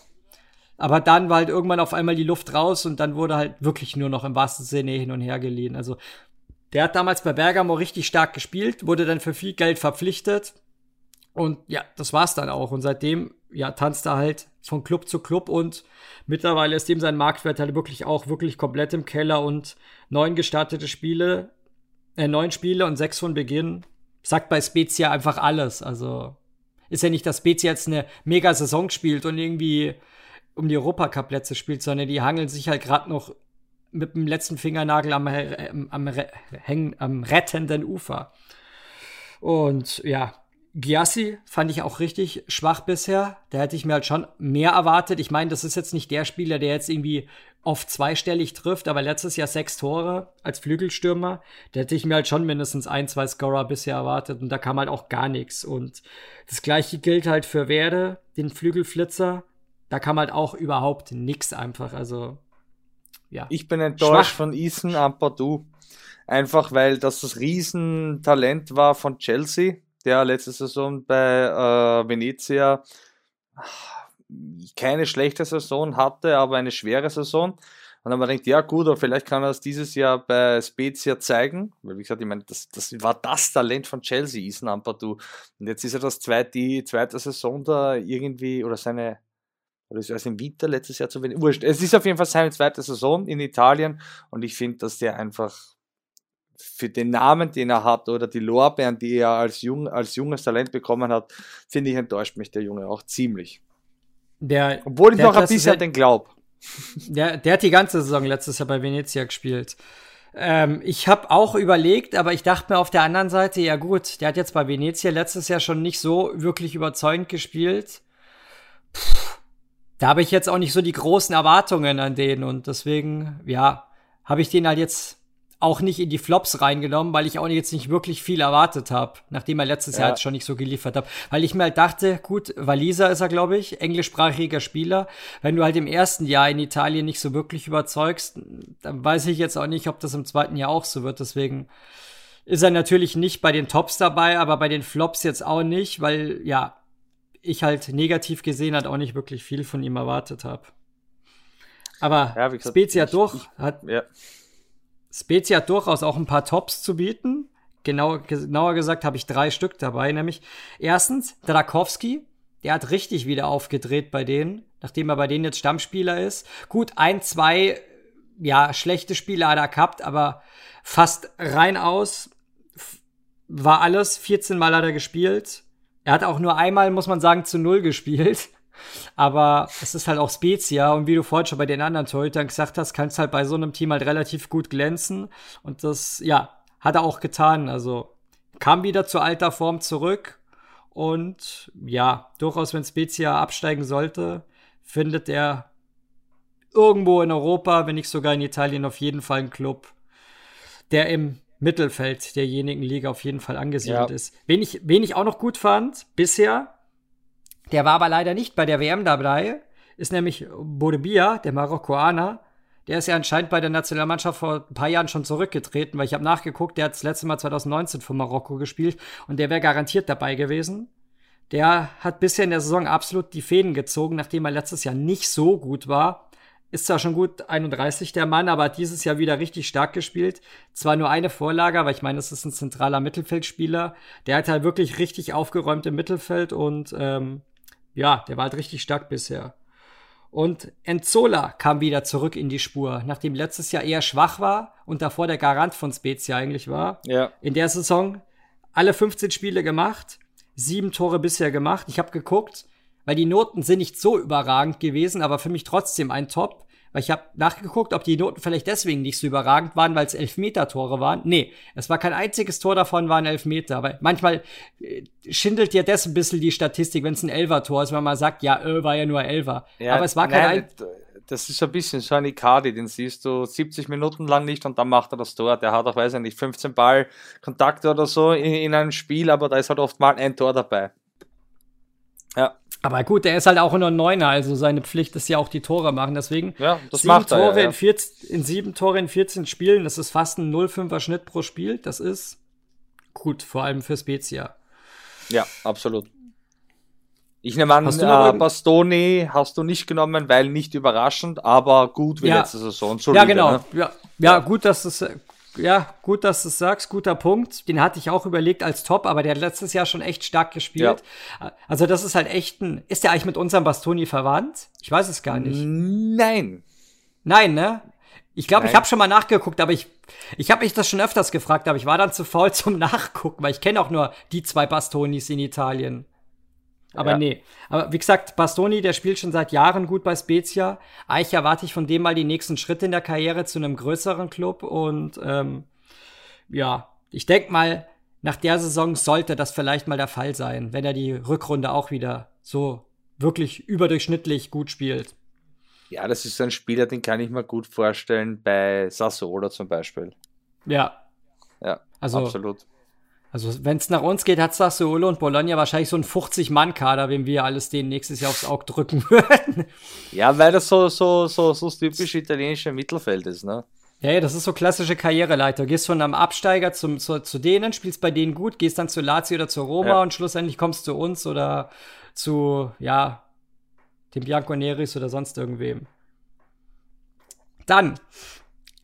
Aber dann war halt irgendwann auf einmal die Luft raus und dann wurde halt wirklich nur noch im wahrsten Sinne hin und her geliehen. Also der hat damals bei Bergamo richtig stark gespielt, wurde dann für viel Geld verpflichtet. Und ja, das war's dann auch. Und seitdem ja, tanzt er halt von Club zu Club und mittlerweile ist ihm sein Marktwert halt wirklich auch wirklich komplett im Keller und neun gestartete Spiele, äh, neun Spiele und sechs von Beginn sagt bei Spezia einfach alles. Also ist ja nicht, dass Spezia jetzt eine mega Saison spielt und irgendwie um die Europacup-Plätze spielt, sondern die hangeln sich halt gerade noch mit dem letzten Fingernagel am, am, am, am rettenden Ufer. Und ja, Giassi fand ich auch richtig schwach bisher. Da hätte ich mir halt schon mehr erwartet. Ich meine, das ist jetzt nicht der Spieler, der jetzt irgendwie oft zweistellig trifft, aber letztes Jahr sechs Tore als Flügelstürmer. Da hätte ich mir halt schon mindestens ein, zwei Scorer bisher erwartet und da kam halt auch gar nichts. Und das gleiche gilt halt für Werde, den Flügelflitzer. Da kam halt auch überhaupt nichts einfach. Also, ja. Ich bin enttäuscht Schwach. von Ethan Ampadu. Einfach weil das das Riesentalent war von Chelsea der letzte Saison bei äh, Venezia keine schlechte Saison hatte, aber eine schwere Saison. Und dann wir gedacht, ja gut, aber vielleicht kann er es dieses Jahr bei Spezia zeigen. Weil wie gesagt, ich meine, das, das war das Talent von Chelsea, Isan Ampadu. Und jetzt ist er das zweite, die zweite Saison da irgendwie, oder seine, oder ist er im Winter letztes Jahr zu wenig. Wurscht. Es ist auf jeden Fall seine zweite Saison in Italien und ich finde, dass der einfach für den Namen, den er hat oder die Lorbeeren, die er als, jung, als junges Talent bekommen hat, finde ich, enttäuscht mich der Junge auch ziemlich. Der, Obwohl ich noch ein bisschen an den glaub. Der, der hat die ganze Saison letztes Jahr bei Venezia gespielt. Ähm, ich habe auch überlegt, aber ich dachte mir auf der anderen Seite, ja gut, der hat jetzt bei Venezia letztes Jahr schon nicht so wirklich überzeugend gespielt. Puh, da habe ich jetzt auch nicht so die großen Erwartungen an den und deswegen, ja, habe ich den halt jetzt auch nicht in die Flops reingenommen, weil ich auch jetzt nicht wirklich viel erwartet habe, nachdem er letztes ja. Jahr jetzt schon nicht so geliefert hat. Weil ich mir halt dachte, gut, Waliser ist er, glaube ich, englischsprachiger Spieler. Wenn du halt im ersten Jahr in Italien nicht so wirklich überzeugst, dann weiß ich jetzt auch nicht, ob das im zweiten Jahr auch so wird. Deswegen ist er natürlich nicht bei den Tops dabei, aber bei den Flops jetzt auch nicht, weil ja, ich halt negativ gesehen hat auch nicht wirklich viel von ihm erwartet habe. Aber ja, gesagt, Spezia ich, durch hat ja. Spezia hat durchaus auch ein paar Tops zu bieten. Genau, genauer gesagt habe ich drei Stück dabei, nämlich erstens Drakowski, der hat richtig wieder aufgedreht bei denen, nachdem er bei denen jetzt Stammspieler ist. Gut, ein, zwei, ja, schlechte Spiele hat er gehabt, aber fast rein aus war alles. 14 Mal hat er gespielt. Er hat auch nur einmal, muss man sagen, zu Null gespielt. Aber es ist halt auch Spezia und wie du vorhin schon bei den anderen Torhütern gesagt hast, kannst halt bei so einem Team halt relativ gut glänzen und das, ja, hat er auch getan. Also kam wieder zu alter Form zurück und ja, durchaus, wenn Spezia absteigen sollte, findet er irgendwo in Europa, wenn nicht sogar in Italien, auf jeden Fall einen Club, der im Mittelfeld derjenigen Liga auf jeden Fall angesiedelt ja. ist. Wen ich, wen ich auch noch gut fand bisher, der war aber leider nicht bei der WM dabei. Ist nämlich Bodebia, der Marokkoaner. Der ist ja anscheinend bei der Nationalmannschaft vor ein paar Jahren schon zurückgetreten, weil ich habe nachgeguckt, der hat das letzte Mal 2019 von Marokko gespielt und der wäre garantiert dabei gewesen. Der hat bisher in der Saison absolut die Fäden gezogen, nachdem er letztes Jahr nicht so gut war. Ist zwar schon gut 31 der Mann, aber hat dieses Jahr wieder richtig stark gespielt. Zwar nur eine Vorlage, aber ich meine, es ist ein zentraler Mittelfeldspieler. Der hat halt wirklich richtig aufgeräumt im Mittelfeld und ähm, ja, der war halt richtig stark bisher. Und Enzola kam wieder zurück in die Spur, nachdem letztes Jahr eher schwach war und davor der Garant von Spezia eigentlich war. Ja. In der Saison alle 15 Spiele gemacht, sieben Tore bisher gemacht. Ich habe geguckt, weil die Noten sind nicht so überragend gewesen, aber für mich trotzdem ein Top. Weil ich habe nachgeguckt, ob die Noten vielleicht deswegen nicht so überragend waren, weil es Elfmeter-Tore waren. Nee, es war kein einziges Tor davon, waren Elfmeter. Weil manchmal äh, schindelt dir das ein bisschen die Statistik, wenn es ein Elfer-Tor ist, wenn man sagt, ja, äh, war ja nur Elfer. Ja, Aber es war kein nein, das ist ein bisschen so ein Icardi, den siehst du 70 Minuten lang nicht und dann macht er das Tor. Der hat auch, weiß ich nicht, 15 Ball Kontakte oder so in, in einem Spiel, aber da ist halt oft mal ein Tor dabei. Ja. Aber gut, der ist halt auch nur ein Neuner, also seine Pflicht ist ja auch die Tore machen. Deswegen ja, das sieben macht er, Tore ja, ja. In, 14, in sieben Tore in 14 Spielen, das ist fast ein 0,5er Schnitt pro Spiel. Das ist gut, vor allem für Spezia. Ja, absolut. Ich nehme an, hast äh, Bastoni hast du nicht genommen, weil nicht überraschend, aber gut wie ja. letzte Saison. Solide, ja, genau. Ne? Ja, ja, gut, dass es ja, gut, dass du es sagst, guter Punkt. Den hatte ich auch überlegt als Top, aber der hat letztes Jahr schon echt stark gespielt. Ja. Also das ist halt echt ein. Ist der eigentlich mit unserem Bastoni verwandt? Ich weiß es gar nicht. Nein. Nein, ne? Ich glaube, ich habe schon mal nachgeguckt, aber ich, ich habe mich das schon öfters gefragt, aber ich war dann zu faul zum Nachgucken, weil ich kenne auch nur die zwei Bastonis in Italien. Aber ja. nee. Aber wie gesagt, Bastoni, der spielt schon seit Jahren gut bei Spezia. Eigentlich erwarte ich von dem mal die nächsten Schritte in der Karriere zu einem größeren Club. Und ähm, ja, ich denke mal, nach der Saison sollte das vielleicht mal der Fall sein, wenn er die Rückrunde auch wieder so wirklich überdurchschnittlich gut spielt. Ja, das ist ein Spieler, den kann ich mir gut vorstellen bei Sassuolo zum Beispiel. Ja. Ja, also, absolut. Also, wenn es nach uns geht, hat Sassuolo und Bologna wahrscheinlich so einen 50-Mann-Kader, wenn wir alles denen nächstes Jahr aufs Auge drücken würden. Ja, weil das so, so, so, so das typische italienische Mittelfeld ist, ne? Ja, ja, das ist so klassische Karriereleiter. Gehst von einem Absteiger zum, zu, zu denen, spielst bei denen gut, gehst dann zu Lazio oder zu Roma ja. und schlussendlich kommst du zu uns oder zu, ja, dem Bianconeris oder sonst irgendwem. Dann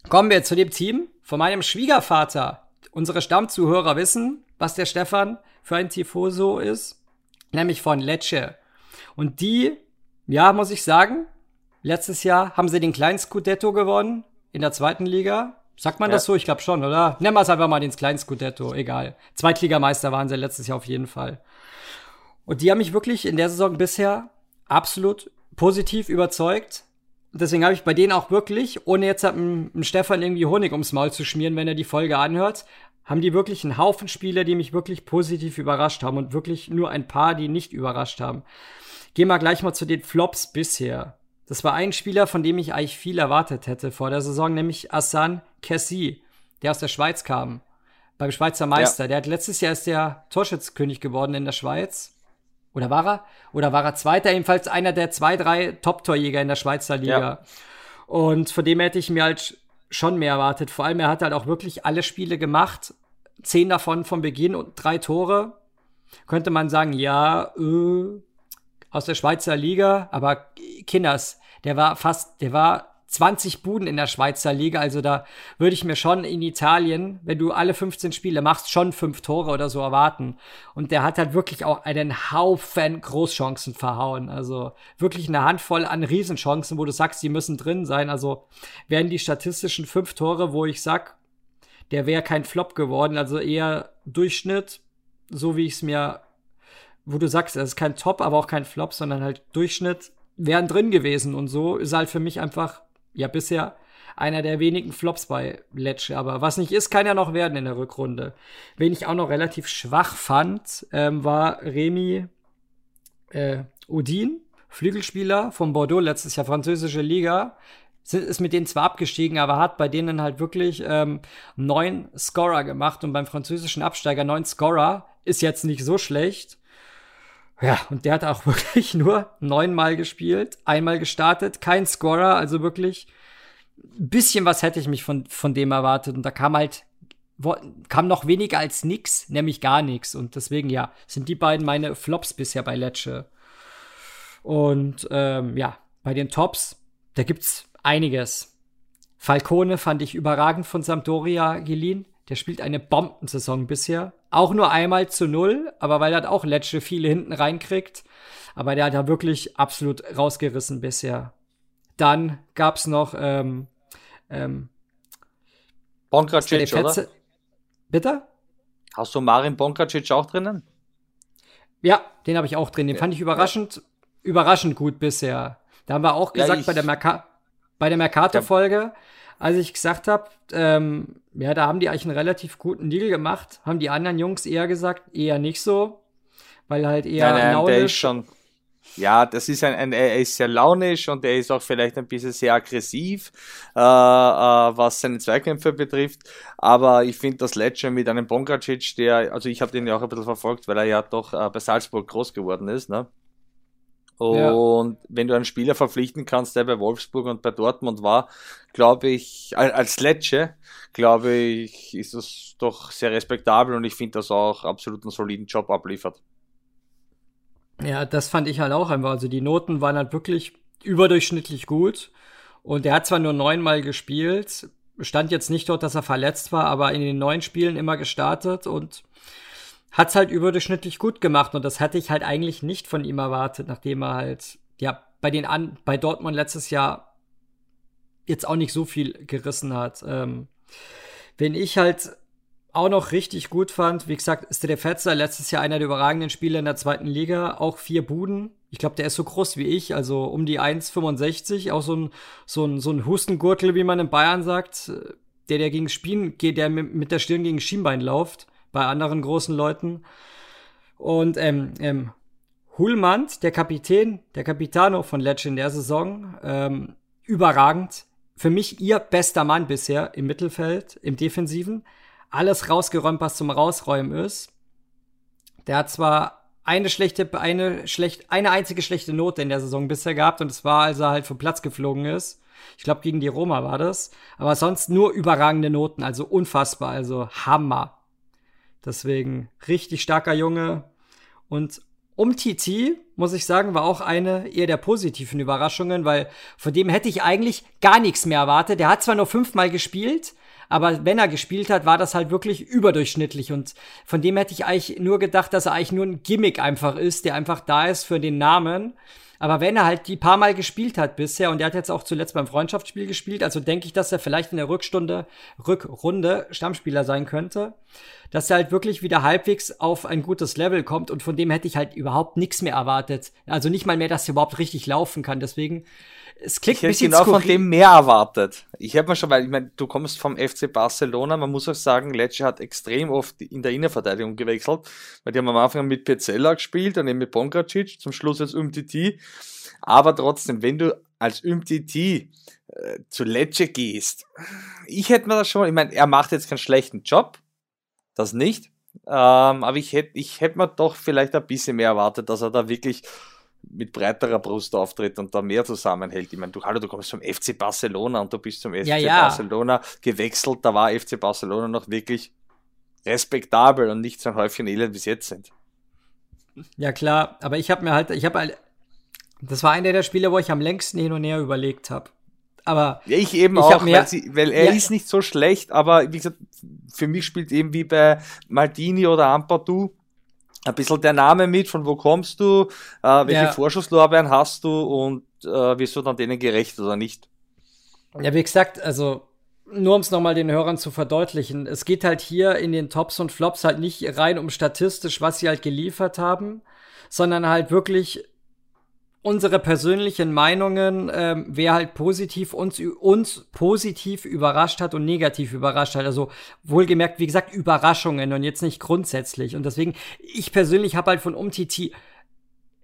kommen wir zu dem Team von meinem Schwiegervater, Unsere Stammzuhörer wissen, was der Stefan für ein Tifoso ist, nämlich von Lecce. Und die, ja, muss ich sagen, letztes Jahr haben sie den kleinen Scudetto gewonnen in der zweiten Liga. Sagt man ja. das so? Ich glaube schon, oder? Nennen wir es einfach mal den kleinen Scudetto, egal. Zweitligameister waren sie letztes Jahr auf jeden Fall. Und die haben mich wirklich in der Saison bisher absolut positiv überzeugt deswegen habe ich bei denen auch wirklich, ohne jetzt einem, einem Stefan irgendwie Honig ums Maul zu schmieren, wenn er die Folge anhört, haben die wirklich einen Haufen Spieler, die mich wirklich positiv überrascht haben und wirklich nur ein paar, die nicht überrascht haben. Gehen wir gleich mal zu den Flops bisher. Das war ein Spieler, von dem ich eigentlich viel erwartet hätte vor der Saison, nämlich Asan Kessi. der aus der Schweiz kam. Beim Schweizer Meister. Ja. Der hat letztes Jahr ist der Torschützkönig geworden in der Schweiz. Oder war er? Oder war er Zweiter? Jedenfalls einer der zwei, drei Top-Torjäger in der Schweizer Liga. Ja. Und von dem hätte ich mir halt schon mehr erwartet. Vor allem, er hat halt auch wirklich alle Spiele gemacht. Zehn davon vom Beginn und drei Tore. Könnte man sagen, ja, äh, aus der Schweizer Liga, aber Kinders, der war fast, der war 20 Buden in der Schweizer Liga. Also da würde ich mir schon in Italien, wenn du alle 15 Spiele machst, schon fünf Tore oder so erwarten. Und der hat halt wirklich auch einen Haufen Großchancen verhauen. Also wirklich eine Handvoll an Riesenchancen, wo du sagst, die müssen drin sein. Also wären die statistischen fünf Tore, wo ich sag, der wäre kein Flop geworden. Also eher Durchschnitt, so wie ich es mir, wo du sagst, es ist kein Top, aber auch kein Flop, sondern halt Durchschnitt wären drin gewesen und so ist halt für mich einfach ja bisher einer der wenigen Flops bei Lecce. Aber was nicht ist, kann ja noch werden in der Rückrunde. Wen ich auch noch relativ schwach fand, ähm, war Remy äh, Udin, Flügelspieler von Bordeaux, letztes Jahr französische Liga. Ist mit denen zwar abgestiegen, aber hat bei denen halt wirklich ähm, neun Scorer gemacht. Und beim französischen Absteiger neun Scorer ist jetzt nicht so schlecht. Ja, und der hat auch wirklich nur neunmal gespielt, einmal gestartet, kein Scorer, also wirklich ein bisschen was hätte ich mich von, von dem erwartet. Und da kam halt, kam noch weniger als nix, nämlich gar nichts. Und deswegen, ja, sind die beiden meine Flops bisher bei Lecce. Und ähm, ja, bei den Tops, da gibt's einiges. Falcone fand ich überragend von Sampdoria geliehen. Der spielt eine Bombensaison bisher. Auch nur einmal zu null, aber weil er hat auch Lecce viele hinten reinkriegt. Aber der hat da wirklich absolut rausgerissen bisher. Dann gab's noch ähm, ähm, Bonkracic, oder? Bitte? Hast du Marin Bonkracic auch drinnen? Ja, den habe ich auch drin. Den ja, fand ich überraschend, ja. überraschend gut bisher. Da haben wir auch gesagt ja, bei der Merca bei der Mercato-Folge, als ich gesagt habe, ähm, ja, da haben die eigentlich einen relativ guten Deal gemacht. Haben die anderen Jungs eher gesagt, eher nicht so. Weil halt eher nein, nein, der ist schon. Ja, das ist ein, ein, er ist sehr launisch und er ist auch vielleicht ein bisschen sehr aggressiv, äh, äh, was seine Zweikämpfe betrifft. Aber ich finde, das Ledger mit einem Bongracic, der, also ich habe den ja auch ein bisschen verfolgt, weil er ja doch äh, bei Salzburg groß geworden ist, ne? Und ja. wenn du einen Spieler verpflichten kannst, der bei Wolfsburg und bei Dortmund war, glaube ich, als Lecce, glaube ich, ist das doch sehr respektabel und ich finde, dass er auch absolut einen soliden Job abliefert. Ja, das fand ich halt auch einfach. Also die Noten waren halt wirklich überdurchschnittlich gut. Und er hat zwar nur neunmal gespielt, stand jetzt nicht dort, dass er verletzt war, aber in den neun Spielen immer gestartet und hat's halt überdurchschnittlich gut gemacht und das hatte ich halt eigentlich nicht von ihm erwartet, nachdem er halt ja bei den an bei Dortmund letztes Jahr jetzt auch nicht so viel gerissen hat. Ähm, wenn ich halt auch noch richtig gut fand, wie gesagt, ist der Fetzer letztes Jahr einer der überragenden Spieler in der zweiten Liga, auch vier Buden. Ich glaube, der ist so groß wie ich, also um die 1,65, auch so ein, so ein, so ein Hustengurtel, wie man in Bayern sagt, der, der gegen Spielen geht, der mit der Stirn gegen Schienbein läuft bei anderen großen Leuten. Und ähm, ähm, Hulmand, der Kapitän, der Capitano von der Saison, ähm, überragend. Für mich ihr bester Mann bisher im Mittelfeld, im Defensiven. Alles rausgeräumt, was zum Rausräumen ist. Der hat zwar eine schlechte, eine schlecht, eine einzige schlechte Note in der Saison bisher gehabt und es war, als er halt vom Platz geflogen ist. Ich glaube, gegen die Roma war das. Aber sonst nur überragende Noten, also unfassbar, also Hammer. Deswegen richtig starker Junge. Und um TT, muss ich sagen, war auch eine eher der positiven Überraschungen, weil von dem hätte ich eigentlich gar nichts mehr erwartet. Der hat zwar nur fünfmal gespielt, aber wenn er gespielt hat, war das halt wirklich überdurchschnittlich und von dem hätte ich eigentlich nur gedacht, dass er eigentlich nur ein Gimmick einfach ist, der einfach da ist für den Namen. Aber wenn er halt die paar Mal gespielt hat bisher und er hat jetzt auch zuletzt beim Freundschaftsspiel gespielt, also denke ich, dass er vielleicht in der Rückstunde, Rückrunde Stammspieler sein könnte, dass er halt wirklich wieder halbwegs auf ein gutes Level kommt und von dem hätte ich halt überhaupt nichts mehr erwartet. Also nicht mal mehr, dass er überhaupt richtig laufen kann. Deswegen es klingt ich hätte genau skurril. von dem mehr erwartet. Ich habe mir schon, weil ich meine, du kommst vom FC Barcelona, man muss auch sagen, Lecce hat extrem oft in der Innenverteidigung gewechselt, weil die haben am Anfang mit Pizzella gespielt, dann eben mit Bongracic, zum Schluss als Umtiti. Aber trotzdem, wenn du als Umtiti äh, zu Lecce gehst, ich hätte mir das schon, ich meine, er macht jetzt keinen schlechten Job, das nicht, ähm, aber ich hätte ich hätt mir doch vielleicht ein bisschen mehr erwartet, dass er da wirklich mit breiterer Brust auftritt und da mehr zusammenhält. Ich meine, du, hallo, du kommst vom FC Barcelona und du bist zum FC ja, ja. Barcelona gewechselt, da war FC Barcelona noch wirklich respektabel und nicht so ein Häufchen Elend, wie es jetzt sind. Ja, klar, aber ich habe mir halt, ich habe halt, das war einer der Spiele, wo ich am längsten hin und her überlegt habe. Aber ja, ich eben ich auch, mehr, weil, sie, weil, er ja, ist nicht so schlecht, aber wie gesagt, für mich spielt eben wie bei Maldini oder Ampadu ein bisschen der Name mit, von wo kommst du, äh, welche ja. Vorschusslorbeeren hast du und äh, wirst du dann denen gerecht oder nicht? Ja, wie gesagt, also nur um es nochmal den Hörern zu verdeutlichen, es geht halt hier in den Tops und Flops halt nicht rein um statistisch, was sie halt geliefert haben, sondern halt wirklich unsere persönlichen Meinungen, ähm, wer halt positiv uns, uns positiv überrascht hat und negativ überrascht hat. Also wohlgemerkt, wie gesagt, Überraschungen und jetzt nicht grundsätzlich. Und deswegen, ich persönlich habe halt von Umtiti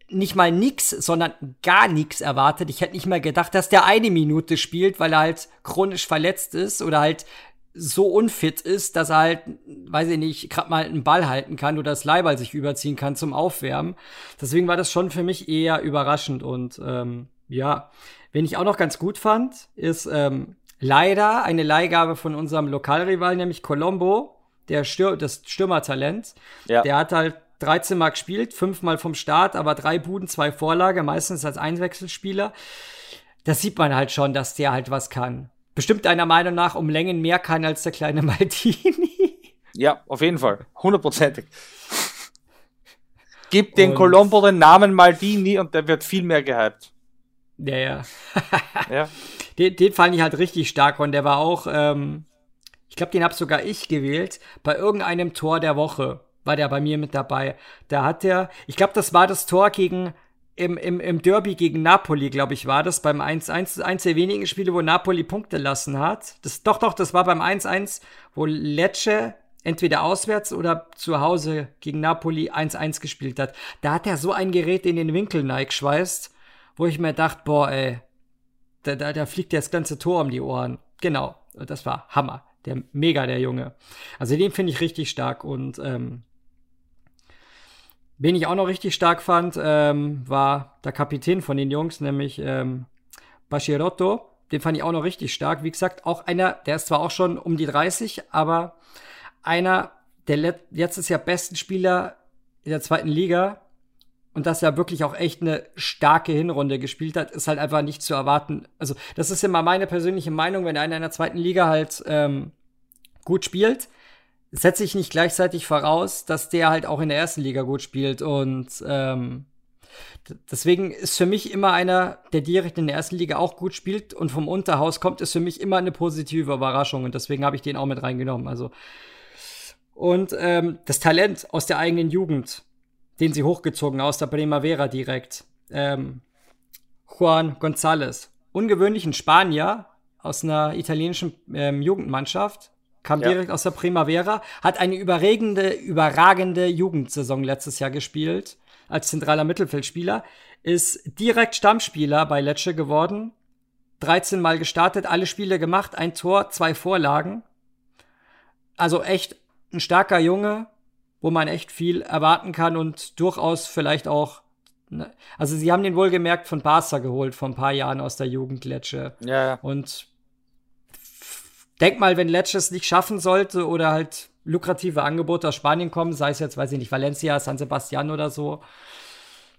nicht mal nix, sondern gar nix erwartet. Ich hätte nicht mal gedacht, dass der eine Minute spielt, weil er halt chronisch verletzt ist oder halt so unfit ist, dass er halt, weiß ich nicht, gerade mal einen Ball halten kann oder das Leiball sich überziehen kann zum Aufwärmen. Deswegen war das schon für mich eher überraschend und ähm, ja, wen ich auch noch ganz gut fand, ist ähm, leider eine Leihgabe von unserem Lokalrival, nämlich Colombo, der Stür das Stürmertalent. Ja. Der hat halt 13 Mal gespielt, fünfmal vom Start, aber drei Buden, zwei Vorlage, meistens als Einwechselspieler. Das sieht man halt schon, dass der halt was kann bestimmt deiner Meinung nach um Längen mehr kann als der kleine Maldini. Ja, auf jeden Fall. Hundertprozentig. Gib den Colombo den Namen Maldini und der wird viel mehr gehypt. Ja, ja. ja. Den, den, fand ich halt richtig stark und der war auch, ähm, ich glaube, den habe sogar ich gewählt. Bei irgendeinem Tor der Woche war der bei mir mit dabei. Da hat der, ich glaube, das war das Tor gegen im, im, im Derby gegen Napoli, glaube ich, war das, beim 1-1, eins der wenigen Spiele, wo Napoli Punkte lassen hat. Das, doch, doch, das war beim 1-1, wo Lecce entweder auswärts oder zu Hause gegen Napoli 1-1 gespielt hat. Da hat er so ein Gerät in den Winkel geschweißt, wo ich mir dachte, boah, ey, da, da, da fliegt das ganze Tor um die Ohren. Genau, das war Hammer. Der mega, der Junge. Also den finde ich richtig stark und ähm, Wen ich auch noch richtig stark fand, ähm, war der Kapitän von den Jungs, nämlich ähm, Bashirotto. Den fand ich auch noch richtig stark. Wie gesagt, auch einer, der ist zwar auch schon um die 30, aber einer der letztes Jahr besten Spieler in der zweiten Liga und dass er wirklich auch echt eine starke Hinrunde gespielt hat, ist halt einfach nicht zu erwarten. Also, das ist immer meine persönliche Meinung, wenn einer in der zweiten Liga halt ähm, gut spielt, setze ich nicht gleichzeitig voraus, dass der halt auch in der ersten Liga gut spielt. Und ähm, deswegen ist für mich immer einer, der direkt in der ersten Liga auch gut spielt und vom Unterhaus kommt, ist für mich immer eine positive Überraschung. Und deswegen habe ich den auch mit reingenommen. Also und ähm, das Talent aus der eigenen Jugend, den sie hochgezogen aus der Primavera direkt. Ähm, Juan González. Ungewöhnlich ein Spanier aus einer italienischen ähm, Jugendmannschaft, kam ja. direkt aus der Primavera, hat eine überregende, überragende Jugendsaison letztes Jahr gespielt als zentraler Mittelfeldspieler, ist direkt Stammspieler bei Lecce geworden, 13 Mal gestartet, alle Spiele gemacht, ein Tor, zwei Vorlagen. Also echt ein starker Junge, wo man echt viel erwarten kann und durchaus vielleicht auch ne, also sie haben den wohlgemerkt von Barca geholt vor ein paar Jahren aus der Jugend Lecce. Ja, ja. Und denk mal, wenn Lecce es nicht schaffen sollte oder halt lukrative Angebote aus Spanien kommen, sei es jetzt, weiß ich nicht, Valencia, San Sebastian oder so,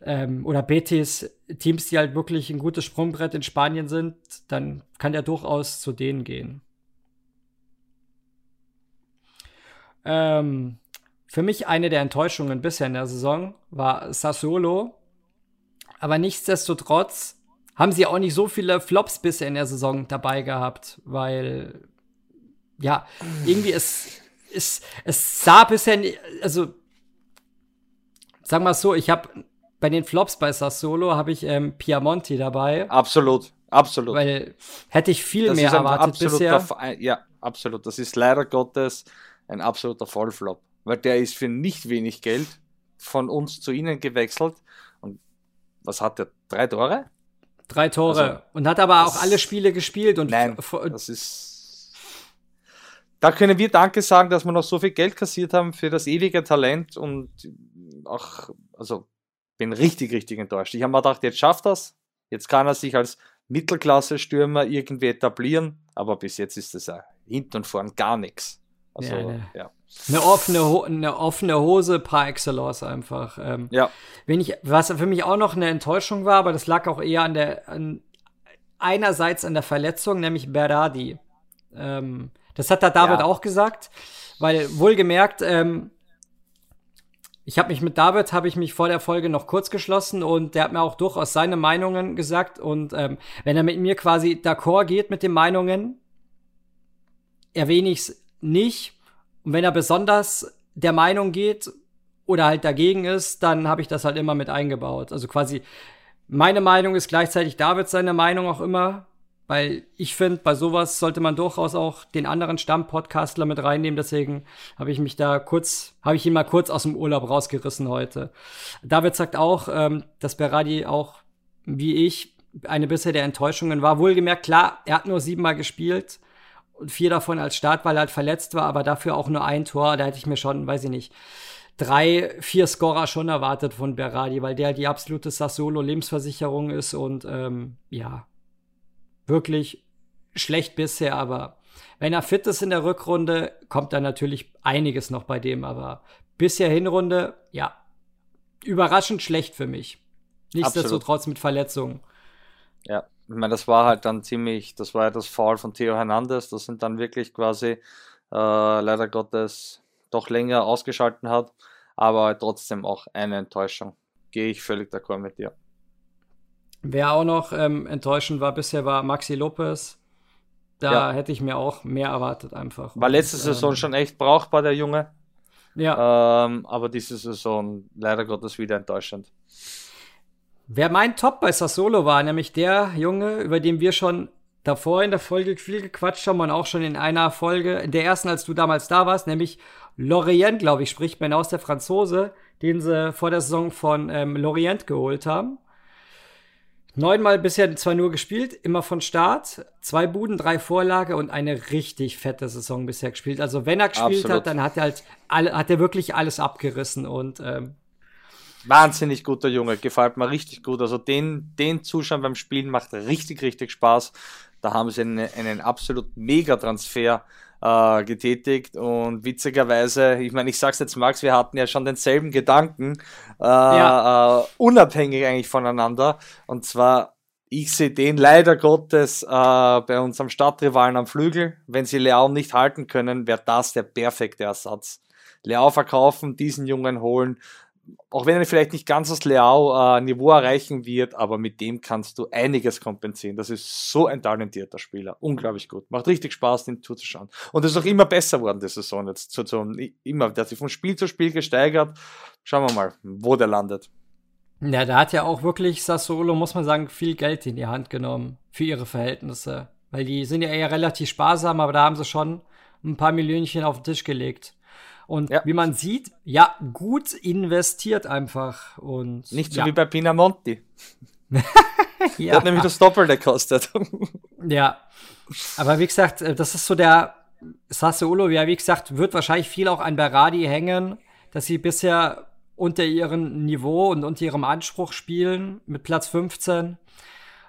ähm, oder Betis, Teams, die halt wirklich ein gutes Sprungbrett in Spanien sind, dann kann der durchaus zu denen gehen. Ähm, für mich eine der Enttäuschungen bisher in der Saison war Sassuolo. Aber nichtsdestotrotz haben sie auch nicht so viele Flops bisher in der Saison dabei gehabt, weil ja, irgendwie es, es, es sah bisher, also sagen wir es so, ich habe bei den Flops bei Sassolo habe ich ähm, Piamonti dabei. Absolut, absolut. Weil hätte ich viel das mehr erwartet bisher. Ja, absolut. Das ist leider Gottes ein absoluter Vollflop. Weil der ist für nicht wenig Geld von uns zu ihnen gewechselt. Und was hat der? Drei Tore? Drei Tore. Also, und hat aber auch alle Spiele gespielt. Und nein, das ist. Da können wir Danke sagen, dass wir noch so viel Geld kassiert haben für das ewige Talent und auch, also bin richtig, richtig enttäuscht. Ich habe mir gedacht, jetzt schafft das. Jetzt kann er sich als Mittelklasse-Stürmer irgendwie etablieren, aber bis jetzt ist es ja hinten und vorn gar nichts. Also, ja, ne. ja. Eine offene, eine offene Hose par excellence einfach. Ähm, ja. Wenn ich, was für mich auch noch eine Enttäuschung war, aber das lag auch eher an der, an, einerseits an der Verletzung, nämlich Berardi. Ähm, das hat der David ja. auch gesagt, weil wohlgemerkt, ähm, ich habe mich mit David, habe ich mich vor der Folge noch kurz geschlossen und der hat mir auch durchaus seine Meinungen gesagt und ähm, wenn er mit mir quasi d'accord geht mit den Meinungen, erwähne ich es nicht und wenn er besonders der Meinung geht oder halt dagegen ist, dann habe ich das halt immer mit eingebaut. Also quasi meine Meinung ist gleichzeitig David seine Meinung auch immer, weil ich finde, bei sowas sollte man durchaus auch den anderen Stammpodcastler mit reinnehmen. Deswegen habe ich mich da kurz, habe ich ihn mal kurz aus dem Urlaub rausgerissen heute. David sagt auch, ähm, dass Berardi auch, wie ich, eine bisher der Enttäuschungen war. Wohlgemerkt, klar, er hat nur siebenmal gespielt und vier davon als Start, weil er halt verletzt war, aber dafür auch nur ein Tor. Da hätte ich mir schon, weiß ich nicht, drei, vier Scorer schon erwartet von Berardi, weil der halt die absolute Sassolo-Lebensversicherung ist und ähm, ja, wirklich schlecht bisher, aber wenn er fit ist in der Rückrunde, kommt da natürlich einiges noch bei dem, aber bisher Hinrunde, ja, überraschend schlecht für mich. Nichtsdestotrotz mit Verletzungen. Ja, ich meine, das war halt dann ziemlich, das war ja das Foul von Theo Hernandez, das sind dann wirklich quasi äh, leider Gottes doch länger ausgeschalten hat, aber trotzdem auch eine Enttäuschung. Gehe ich völlig d'accord mit dir. Wer auch noch ähm, enttäuschend war bisher, war Maxi Lopez. Da ja. hätte ich mir auch mehr erwartet einfach. War letzte Und, Saison ähm, schon echt brauchbar, der Junge. Ja. Ähm, aber diese Saison leider Gottes wieder enttäuschend. Wer mein Top bei Sassolo war, nämlich der Junge, über den wir schon davor in der Folge viel gequatscht haben und auch schon in einer Folge, in der ersten, als du damals da warst, nämlich Lorient, glaube ich, spricht man aus, der Franzose, den sie vor der Saison von ähm, Lorient geholt haben. Neunmal bisher zwar nur gespielt, immer von Start. Zwei Buden, drei Vorlage und eine richtig fette Saison bisher gespielt. Also wenn er gespielt Absolut. hat, dann hat er halt alle, hat er wirklich alles abgerissen und ähm, Wahnsinnig guter Junge, gefällt mir richtig gut. Also den, den Zuschauen beim Spielen macht richtig, richtig Spaß. Da haben sie einen, einen absolut Mega-Transfer äh, getätigt und witzigerweise, ich meine, ich sag's jetzt Max, wir hatten ja schon denselben Gedanken, äh, ja. äh, unabhängig eigentlich voneinander und zwar ich sehe den leider Gottes äh, bei unserem Stadtrivalen am Flügel. Wenn sie Leao nicht halten können, wäre das der perfekte Ersatz. Leao verkaufen, diesen Jungen holen auch wenn er vielleicht nicht ganz das Leao-Niveau äh, erreichen wird, aber mit dem kannst du einiges kompensieren. Das ist so ein talentierter Spieler. Unglaublich gut. Macht richtig Spaß, den zuzuschauen. Und es ist auch immer besser worden, die Saison jetzt. Zu, zu, immer, der hat sich von Spiel zu Spiel gesteigert. Schauen wir mal, wo der landet. Ja, da hat ja auch wirklich Sassolo, muss man sagen, viel Geld in die Hand genommen für ihre Verhältnisse. Weil die sind ja eher relativ sparsam, aber da haben sie schon ein paar Millionchen auf den Tisch gelegt. Und ja. wie man sieht, ja, gut investiert einfach. Und, Nicht so ja. wie bei Pinamonti. ja. Der hat nämlich das Doppelte gekostet. ja. Aber wie gesagt, äh, das ist so der Sassuolo, ja, wie gesagt, wird wahrscheinlich viel auch an Berardi hängen, dass sie bisher unter ihrem Niveau und unter ihrem Anspruch spielen mit Platz 15.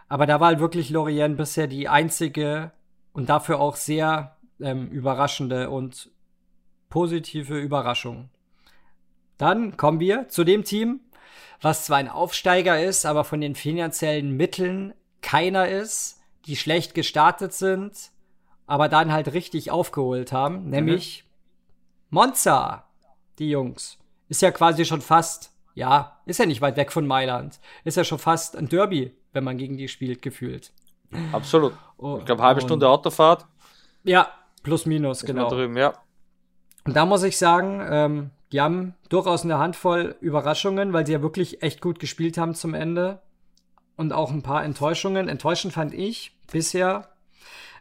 Aber da war halt wirklich Lorient bisher die einzige und dafür auch sehr ähm, überraschende und positive Überraschung. Dann kommen wir zu dem Team, was zwar ein Aufsteiger ist, aber von den finanziellen Mitteln keiner ist, die schlecht gestartet sind, aber dann halt richtig aufgeholt haben, nämlich mhm. Monza, die Jungs. Ist ja quasi schon fast, ja, ist ja nicht weit weg von Mailand. Ist ja schon fast ein Derby, wenn man gegen die spielt, gefühlt. Absolut. Oh, ich glaube, halbe Stunde Autofahrt. Ja, plus minus, genau. Drüben, ja. Und da muss ich sagen, ähm, die haben durchaus eine Handvoll Überraschungen, weil sie ja wirklich echt gut gespielt haben zum Ende. Und auch ein paar Enttäuschungen. Enttäuschend fand ich bisher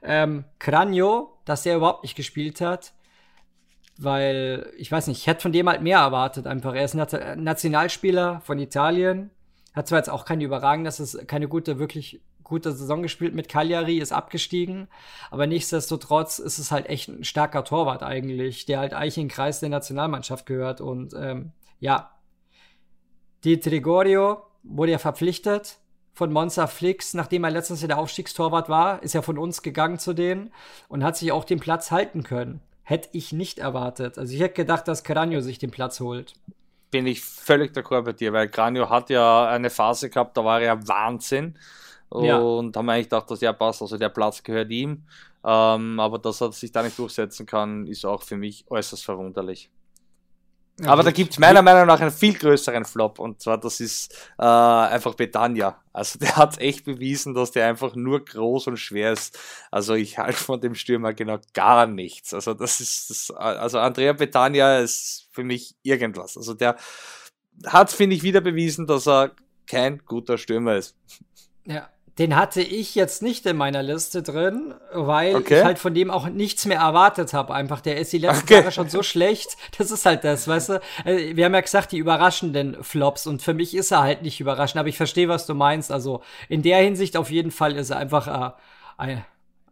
ähm, Cranio, dass der überhaupt nicht gespielt hat. Weil, ich weiß nicht, ich hätte von dem halt mehr erwartet einfach. Er ist Nationalspieler von Italien, Hat zwar jetzt auch keine überragende, das ist keine gute, wirklich gute Saison gespielt mit Cagliari, ist abgestiegen, aber nichtsdestotrotz ist es halt echt ein starker Torwart eigentlich, der halt eigentlich in den Kreis der Nationalmannschaft gehört und ähm, ja, die Trigorio wurde ja verpflichtet von Monza Flix, nachdem er letztens ja der Aufstiegstorwart war, ist ja von uns gegangen zu denen und hat sich auch den Platz halten können. Hätte ich nicht erwartet. Also ich hätte gedacht, dass Cranio sich den Platz holt. Bin ich völlig d'accord bei dir, weil Cranio hat ja eine Phase gehabt, da war er ja Wahnsinn. Und ja. haben eigentlich gedacht, dass der passt, also der Platz gehört ihm. Ähm, aber dass er sich da nicht durchsetzen kann, ist auch für mich äußerst verwunderlich. Aber da gibt es meiner Meinung nach einen viel größeren Flop und zwar das ist äh, einfach Betania. Also der hat echt bewiesen, dass der einfach nur groß und schwer ist. Also ich halte von dem Stürmer genau gar nichts. Also das ist das, also Andrea Betania ist für mich irgendwas. Also der hat, finde ich, wieder bewiesen, dass er kein guter Stürmer ist. Ja, den hatte ich jetzt nicht in meiner Liste drin, weil okay. ich halt von dem auch nichts mehr erwartet habe. Einfach, der ist die letzten okay. Jahre schon so schlecht. Das ist halt das, weißt du? Äh, wir haben ja gesagt, die überraschenden Flops und für mich ist er halt nicht überraschend, aber ich verstehe, was du meinst. Also in der Hinsicht auf jeden Fall ist er einfach äh, eine,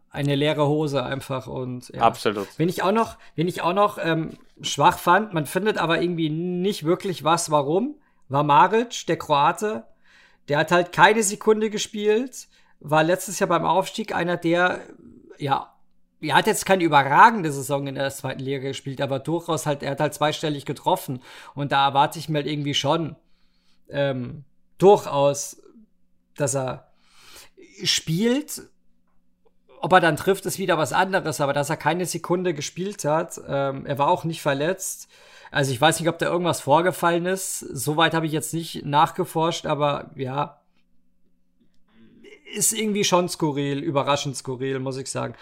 eine leere Hose einfach und ja. absolut. Wenn ich auch noch, wenn ich auch noch ähm, schwach fand, man findet aber irgendwie nicht wirklich was, warum, war Maric, der Kroate, der hat halt keine Sekunde gespielt, war letztes Jahr beim Aufstieg einer, der, ja, er hat jetzt keine überragende Saison in der zweiten Liga gespielt, aber durchaus halt, er hat halt zweistellig getroffen. Und da erwarte ich mir halt irgendwie schon ähm, durchaus, dass er spielt. Ob er dann trifft, ist wieder was anderes, aber dass er keine Sekunde gespielt hat, ähm, er war auch nicht verletzt. Also ich weiß nicht, ob da irgendwas vorgefallen ist. Soweit habe ich jetzt nicht nachgeforscht, aber ja, ist irgendwie schon skurril, überraschend skurril, muss ich sagen.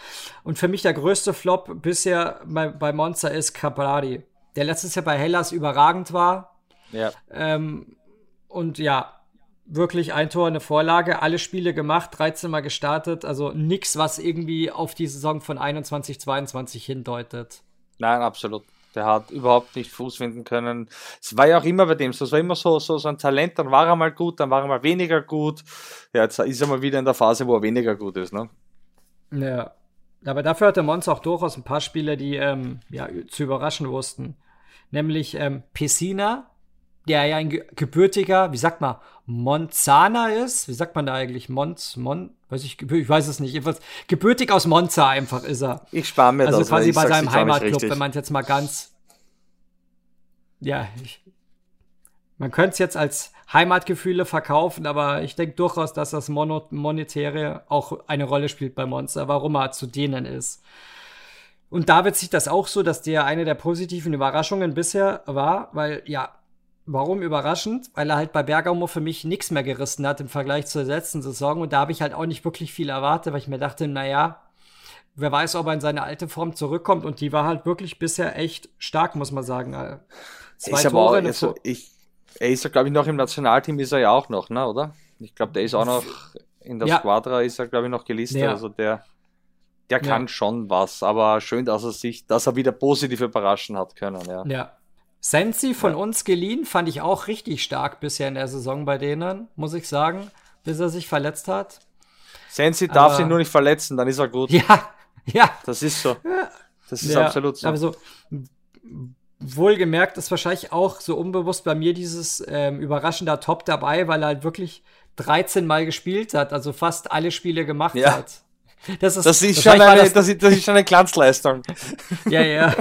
Und für mich der größte Flop bisher bei, bei Monster ist Caprari, der letztes Jahr bei Hellas überragend war. Ja. Ähm, und ja, wirklich ein Tor, eine Vorlage, alle Spiele gemacht, 13 Mal gestartet, also nichts, was irgendwie auf die Saison von 21, 22 hindeutet. Nein, absolut. Der hat überhaupt nicht Fuß finden können. Es war ja auch immer bei dem so. Es war immer so, so, so ein Talent, dann war er mal gut, dann war er mal weniger gut. Ja, jetzt ist er mal wieder in der Phase, wo er weniger gut ist, ne? Ja. Aber dafür hatte Mons auch durchaus ein paar Spieler, die ähm, ja, zu überraschen wussten. Nämlich ähm, Pessina, der ja ein gebürtiger, wie sagt man, Monzana ist. Wie sagt man da eigentlich? Monz, Mon, weiß ich, ich weiß es nicht. Jedenfalls gebürtig aus Monza einfach ist er. Ich spare mir also das. Also quasi bei seinem Heimatclub, wenn man es jetzt mal ganz, ja, ich, man könnte es jetzt als Heimatgefühle verkaufen, aber ich denke durchaus, dass das Mono Monetäre auch eine Rolle spielt bei Monster, warum er zu denen ist. Und da wird sich das auch so, dass der eine der positiven Überraschungen bisher war, weil ja, Warum überraschend? Weil er halt bei Bergamo für mich nichts mehr gerissen hat im Vergleich zur letzten Saison. Und da habe ich halt auch nicht wirklich viel erwartet, weil ich mir dachte, naja, wer weiß, ob er in seine alte Form zurückkommt. Und die war halt wirklich bisher echt stark, muss man sagen. Äh, zwei ist Tore. Auch, ich, er ist ja, glaube ich, noch im Nationalteam ist er ja auch noch, ne, oder? Ich glaube, der ist auch noch in der ja. Squadra ist er, glaube ich, noch gelistet. Ja. Also der, der kann ja. schon was. Aber schön, dass er sich, dass er wieder positiv überraschen hat können, ja. Ja, Sensi von ja. uns geliehen, fand ich auch richtig stark bisher in der Saison bei denen, muss ich sagen, bis er sich verletzt hat. Sensi aber, darf sich nur nicht verletzen, dann ist er gut. Ja, ja. Das ist so. Das ist ja, absolut so. Aber so, wohlgemerkt ist wahrscheinlich auch so unbewusst bei mir dieses ähm, überraschender Top dabei, weil er halt wirklich 13 Mal gespielt hat, also fast alle Spiele gemacht ja. hat. Das ist, das ist, schon eine, das, das, ist, das ist schon eine Glanzleistung. ja, ja.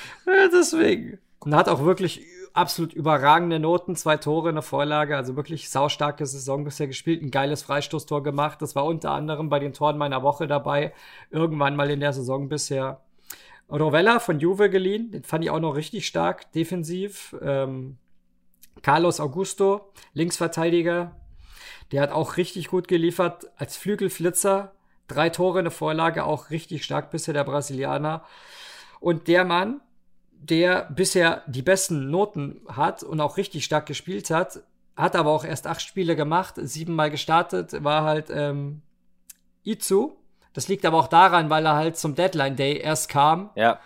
ja deswegen. Und hat auch wirklich absolut überragende Noten, zwei Tore, eine Vorlage, also wirklich saustarke Saison bisher gespielt, ein geiles Freistoßtor gemacht. Das war unter anderem bei den Toren meiner Woche dabei, irgendwann mal in der Saison bisher. Rovella von Juve geliehen, den fand ich auch noch richtig stark, defensiv. Ähm, Carlos Augusto, Linksverteidiger, der hat auch richtig gut geliefert als Flügelflitzer. Drei Tore, eine Vorlage, auch richtig stark bisher der Brasilianer. Und der Mann, der bisher die besten Noten hat und auch richtig stark gespielt hat, hat aber auch erst acht Spiele gemacht, siebenmal gestartet, war halt ähm, Izu. Das liegt aber auch daran, weil er halt zum Deadline Day erst kam. Ja.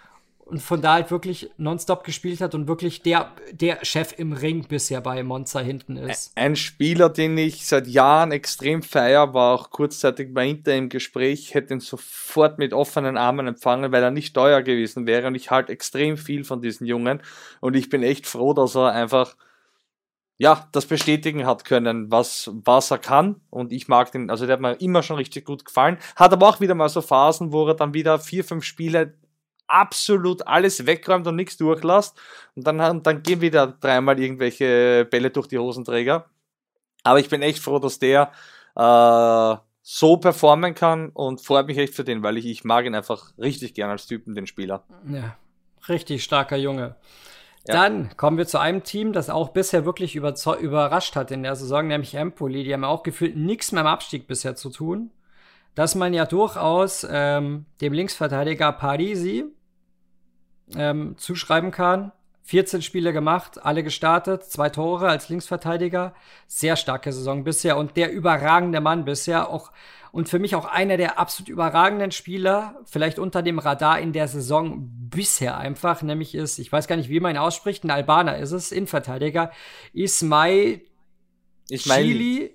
Und von da halt wirklich nonstop gespielt hat und wirklich der, der Chef im Ring bisher bei Monza hinten ist. Ein Spieler, den ich seit Jahren extrem feier, war auch kurzzeitig bei Inter im Gespräch, hätte ihn sofort mit offenen Armen empfangen, weil er nicht teuer gewesen wäre und ich halte extrem viel von diesen Jungen und ich bin echt froh, dass er einfach ja, das bestätigen hat können, was, was er kann. Und ich mag den, also der hat mir immer schon richtig gut gefallen. Hat aber auch wieder mal so Phasen, wo er dann wieder vier, fünf Spiele absolut alles wegräumt und nichts durchlässt. Und dann, dann gehen wieder dreimal irgendwelche Bälle durch die Hosenträger. Aber ich bin echt froh, dass der äh, so performen kann und freut mich echt für den, weil ich, ich mag ihn einfach richtig gern als Typen, den Spieler. Ja, richtig starker Junge. Ja. Dann kommen wir zu einem Team, das auch bisher wirklich überrascht hat in der Saison, nämlich Empoli. Die haben auch gefühlt nichts mehr im Abstieg bisher zu tun. Dass man ja durchaus ähm, dem Linksverteidiger Parisi ähm, zuschreiben kann. 14 Spiele gemacht, alle gestartet, zwei Tore als Linksverteidiger. Sehr starke Saison bisher und der überragende Mann bisher auch und für mich auch einer der absolut überragenden Spieler, vielleicht unter dem Radar in der Saison bisher einfach, nämlich ist, ich weiß gar nicht, wie man ihn ausspricht, ein Albaner ist es, Innenverteidiger, Ismail Chili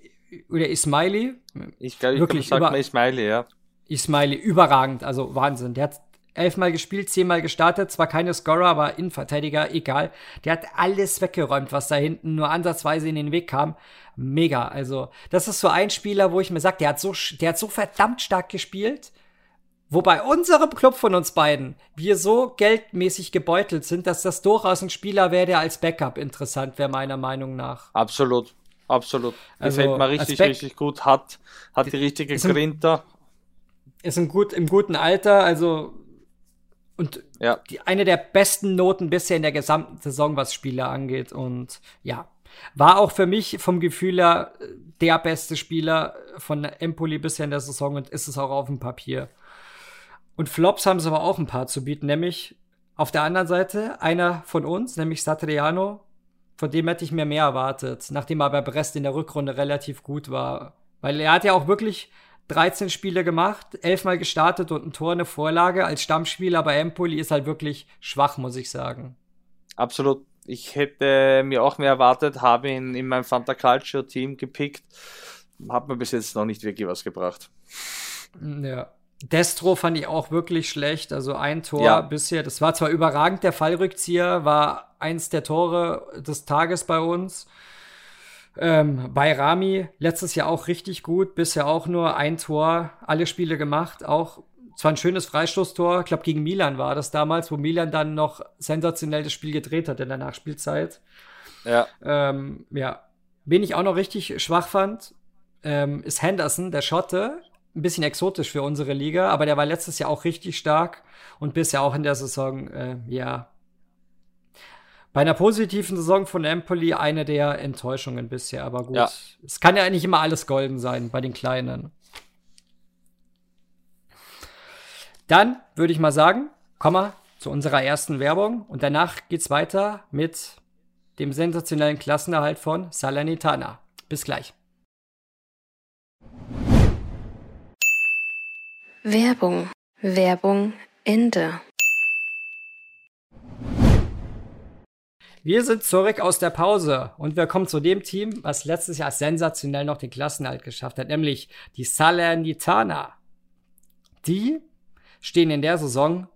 oder Ismaili. Ich glaube, ich wirklich glaub, sagt man Ismaili, ja. Ismaili, überragend, also Wahnsinn. Der hat elfmal gespielt, zehnmal gestartet, zwar keine Scorer, aber Innenverteidiger, egal. Der hat alles weggeräumt, was da hinten nur ansatzweise in den Weg kam. Mega. Also, das ist so ein Spieler, wo ich mir sage, der hat so, der hat so verdammt stark gespielt. Wobei unserem Club von uns beiden wir so geldmäßig gebeutelt sind, dass das durchaus ein Spieler wäre, der als Backup interessant wäre, meiner Meinung nach. Absolut. Absolut. Also, Gefällt mir richtig, richtig gut. Hat, hat die richtige Grinter. Ist ein gut, im guten Alter, also und ja. die, eine der besten Noten bisher in der gesamten Saison, was Spieler angeht. Und ja, war auch für mich vom Gefühl her äh, der beste Spieler von Empoli bisher in der Saison und ist es auch auf dem Papier. Und Flops haben sie aber auch ein paar zu bieten, nämlich auf der anderen Seite einer von uns, nämlich Satriano, von dem hätte ich mir mehr erwartet, nachdem er bei Brest in der Rückrunde relativ gut war. Weil er hat ja auch wirklich 13 Spiele gemacht, 11 Mal gestartet und ein Tor, eine Vorlage. Als Stammspieler bei Empoli ist halt wirklich schwach, muss ich sagen. Absolut. Ich hätte mir auch mehr erwartet, habe ihn in meinem Fanta Calcio Team gepickt. Hat mir bis jetzt noch nicht wirklich was gebracht. Ja. Destro fand ich auch wirklich schlecht. Also ein Tor ja. bisher. Das war zwar überragend, der Fallrückzieher war eins der Tore des Tages bei uns. Ähm, bei Rami letztes Jahr auch richtig gut, bisher auch nur ein Tor, alle Spiele gemacht, auch zwar ein schönes Freistoßtor, ich glaube gegen Milan war das damals, wo Milan dann noch sensationell das Spiel gedreht hat in der Nachspielzeit. Ja. Ähm, ja. Wen ich auch noch richtig schwach fand, ähm, ist Henderson, der Schotte. Ein bisschen exotisch für unsere Liga, aber der war letztes Jahr auch richtig stark und bisher auch in der Saison, äh, ja, bei einer positiven Saison von Empoli eine der Enttäuschungen bisher, aber gut. Ja. Es kann ja nicht immer alles golden sein bei den Kleinen. Dann würde ich mal sagen, kommen wir zu unserer ersten Werbung und danach geht's weiter mit dem sensationellen Klassenerhalt von Salernitana. Bis gleich. Werbung. Werbung Ende. Wir sind zurück aus der Pause und wir kommen zu dem Team, was letztes Jahr sensationell noch den Klassenhalt geschafft hat, nämlich die Salernitana. Die stehen in der Saison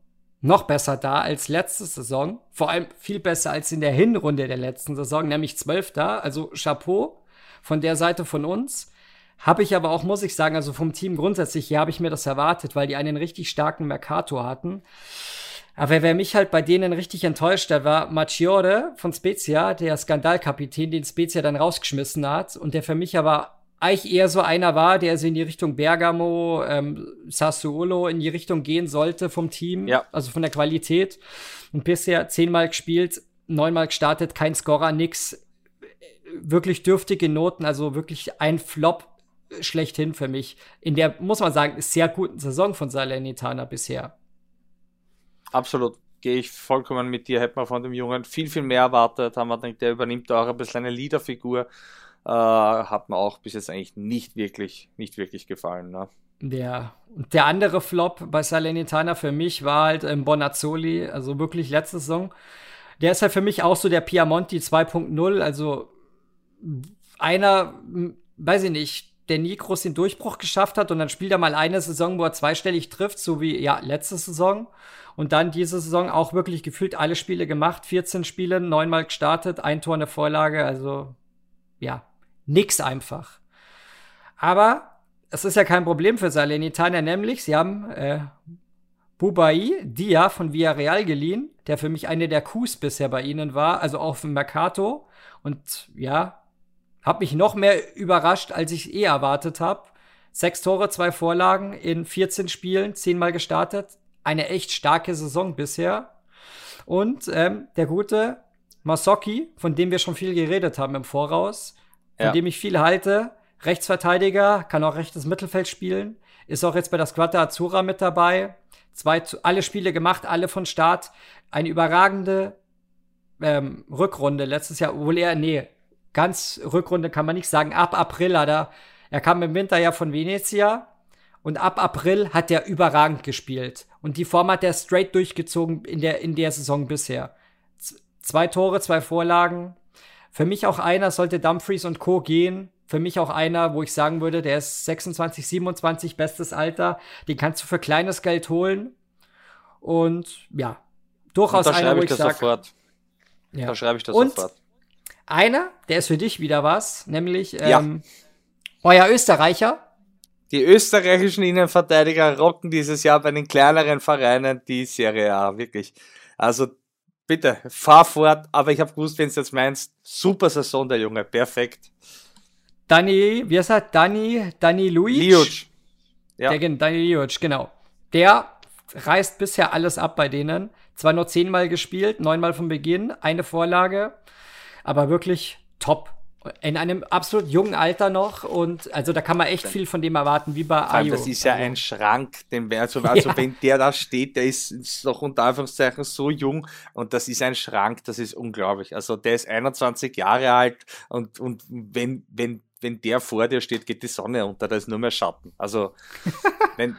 noch besser da als letzte Saison, vor allem viel besser als in der Hinrunde der letzten Saison, nämlich Zwölfter, also Chapeau von der Seite von uns. Habe ich aber auch, muss ich sagen, also vom Team grundsätzlich hier habe ich mir das erwartet, weil die einen richtig starken Mercator hatten. Aber wer mich halt bei denen richtig enttäuscht hat, war Macchiore von Spezia, der Skandalkapitän, den Spezia dann rausgeschmissen hat und der für mich aber eigentlich eher so einer war, der so in die Richtung Bergamo, ähm, Sassuolo in die Richtung gehen sollte vom Team, ja. also von der Qualität. Und bisher zehnmal gespielt, neunmal gestartet, kein Scorer, nix. Wirklich dürftige Noten, also wirklich ein Flop schlechthin für mich. In der, muss man sagen, sehr guten Saison von Salernitana bisher. Absolut. Gehe ich vollkommen mit dir. Hätte man von dem Jungen viel, viel mehr erwartet. Haben wir gedacht, der übernimmt auch ein bisschen eine Leaderfigur. äh, hat mir auch bis jetzt eigentlich nicht wirklich, nicht wirklich gefallen. Ne? Der, der andere Flop bei Salernitana für mich war halt ähm, Bonazzoli, also wirklich letzte Saison. Der ist halt für mich auch so der Piamonti 2.0, also einer, weiß ich nicht, der nie groß den Durchbruch geschafft hat und dann spielt er mal eine Saison, wo er zweistellig trifft, so wie ja letzte Saison und dann diese Saison auch wirklich gefühlt alle Spiele gemacht, 14 Spiele, neunmal gestartet, ein Tor, eine Vorlage, also ja, nix einfach. Aber es ist ja kein Problem für Salernitana, nämlich sie haben äh, Bubai Dia von Villarreal geliehen, der für mich eine der Coups bisher bei ihnen war, also auch vom Mercato. Und ja, hat mich noch mehr überrascht, als ich eh erwartet habe. Sechs Tore, zwei Vorlagen in 14 Spielen, zehnmal gestartet. Eine echt starke Saison bisher. Und ähm, der gute Masocki, von dem wir schon viel geredet haben im Voraus, von ja. dem ich viel halte, Rechtsverteidiger, kann auch rechtes Mittelfeld spielen, ist auch jetzt bei der Squadra Azura mit dabei. Zwei, alle Spiele gemacht, alle von Start. Eine überragende ähm, Rückrunde letztes Jahr, obwohl er, nee, ganz Rückrunde kann man nicht sagen. Ab April hat er, er kam im Winter ja von Venezia und ab April hat er überragend gespielt. Und die Form hat er straight durchgezogen in der, in der Saison bisher. Z zwei Tore, zwei Vorlagen. Für mich auch einer, sollte Dumfries und Co. gehen, für mich auch einer, wo ich sagen würde, der ist 26, 27, bestes Alter. Den kannst du für kleines Geld holen. Und ja, durchaus Und da einer, wo ich, ich das sofort. Ja. Da schreibe ich das Und sofort. Einer, der ist für dich wieder was, nämlich ähm, ja. euer Österreicher. Die österreichischen Innenverteidiger rocken dieses Jahr bei den kleineren Vereinen die Serie A, wirklich. Also bitte, fahr fort, aber ich habe gewusst, wenn du jetzt meinst, super Saison der Junge, perfekt. Dani, wie heißt er? Dani, Dani Luic? Liuc. Ja. Der, Dani Liuc, genau. Der reißt bisher alles ab bei denen. Zwar nur zehnmal gespielt, neunmal vom Beginn, eine Vorlage, aber wirklich top. In einem absolut jungen Alter noch und also da kann man echt viel von dem erwarten, wie bei Ayo. Das ist ja also. ein Schrank, den, also, also ja. wenn der da steht, der ist, ist noch unter Anführungszeichen so jung und das ist ein Schrank, das ist unglaublich. Also der ist 21 Jahre alt und, und wenn, wenn wenn der vor dir steht, geht die Sonne unter, da ist nur mehr Schatten. Also, wenn,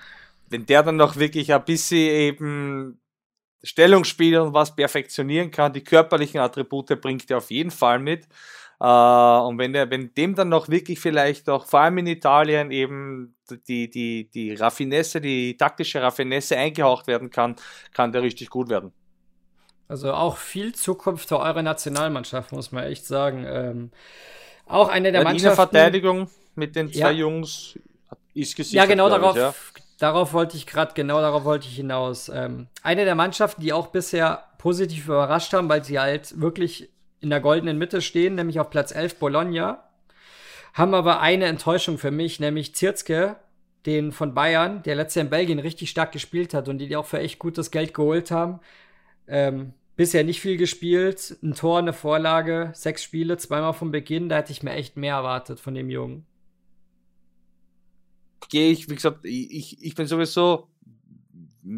wenn der dann noch wirklich ein bisschen eben Stellungsspiel und was perfektionieren kann, die körperlichen Attribute bringt er auf jeden Fall mit. Äh, und wenn der, wenn dem dann noch wirklich vielleicht auch, vor allem in Italien, eben die, die, die Raffinesse, die taktische Raffinesse eingehaucht werden kann, kann der richtig gut werden. Also auch viel Zukunft für eure Nationalmannschaft, muss man echt sagen. Ähm, auch eine der ja, Mannschaften. Verteidigung mit den zwei ja. Jungs ist gesichert. Ja, genau darauf, ich, ja. Darauf wollte ich gerade, genau darauf wollte ich hinaus. Ähm, eine der Mannschaften, die auch bisher positiv überrascht haben, weil sie halt wirklich in der goldenen Mitte stehen, nämlich auf Platz 11 Bologna, haben aber eine Enttäuschung für mich, nämlich Zirzke, den von Bayern, der letzte in Belgien richtig stark gespielt hat und die, die auch für echt gutes Geld geholt haben. Ähm, Bisher nicht viel gespielt, ein Tor, eine Vorlage, sechs Spiele, zweimal vom Beginn. Da hätte ich mir echt mehr erwartet von dem Jungen. Gehe ich, wie gesagt, ich, ich bin sowieso,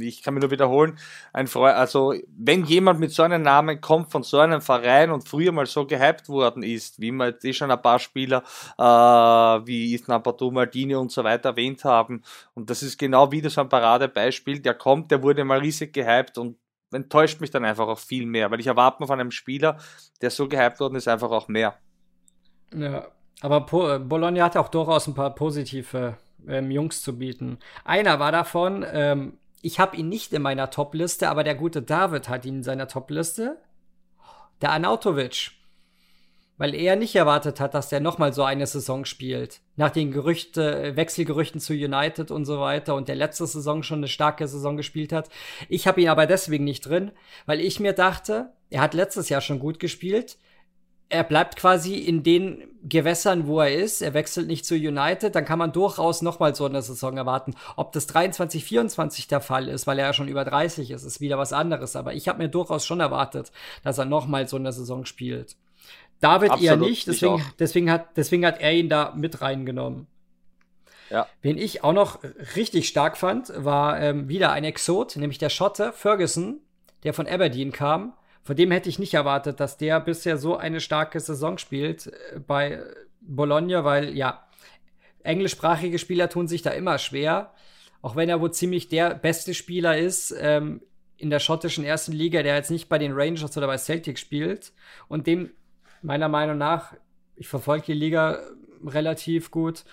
ich kann mir nur wiederholen, ein Freund, also wenn jemand mit so einem Namen kommt von so einem Verein und früher mal so gehypt worden ist, wie wir jetzt eh schon ein paar Spieler äh, wie Isna Batu, Maldini und so weiter erwähnt haben, und das ist genau wieder so ein Paradebeispiel, der kommt, der wurde mal riesig gehypt und enttäuscht mich dann einfach auch viel mehr, weil ich erwarte mir von einem Spieler, der so gehypt worden ist, einfach auch mehr. Ja, aber po Bologna hat auch durchaus ein paar positive ähm, Jungs zu bieten. Einer war davon, ähm, ich habe ihn nicht in meiner Top-Liste, aber der gute David hat ihn in seiner Top-Liste. Der Anautovic weil er nicht erwartet hat, dass der nochmal so eine Saison spielt. Nach den Gerüchte, Wechselgerüchten zu United und so weiter und der letzte Saison schon eine starke Saison gespielt hat. Ich habe ihn aber deswegen nicht drin, weil ich mir dachte, er hat letztes Jahr schon gut gespielt. Er bleibt quasi in den Gewässern, wo er ist. Er wechselt nicht zu United. Dann kann man durchaus nochmal so eine Saison erwarten. Ob das 23, 24 der Fall ist, weil er ja schon über 30 ist, ist wieder was anderes. Aber ich habe mir durchaus schon erwartet, dass er nochmal so eine Saison spielt. David Absolut, eher nicht, deswegen, deswegen, hat, deswegen hat er ihn da mit reingenommen. Ja. Wen ich auch noch richtig stark fand, war ähm, wieder ein Exot, nämlich der Schotte Ferguson, der von Aberdeen kam. Von dem hätte ich nicht erwartet, dass der bisher so eine starke Saison spielt. Äh, bei Bologna, weil ja, englischsprachige Spieler tun sich da immer schwer. Auch wenn er wohl ziemlich der beste Spieler ist ähm, in der schottischen ersten Liga, der jetzt nicht bei den Rangers oder bei Celtic spielt und dem meiner Meinung nach, ich verfolge die Liga relativ gut,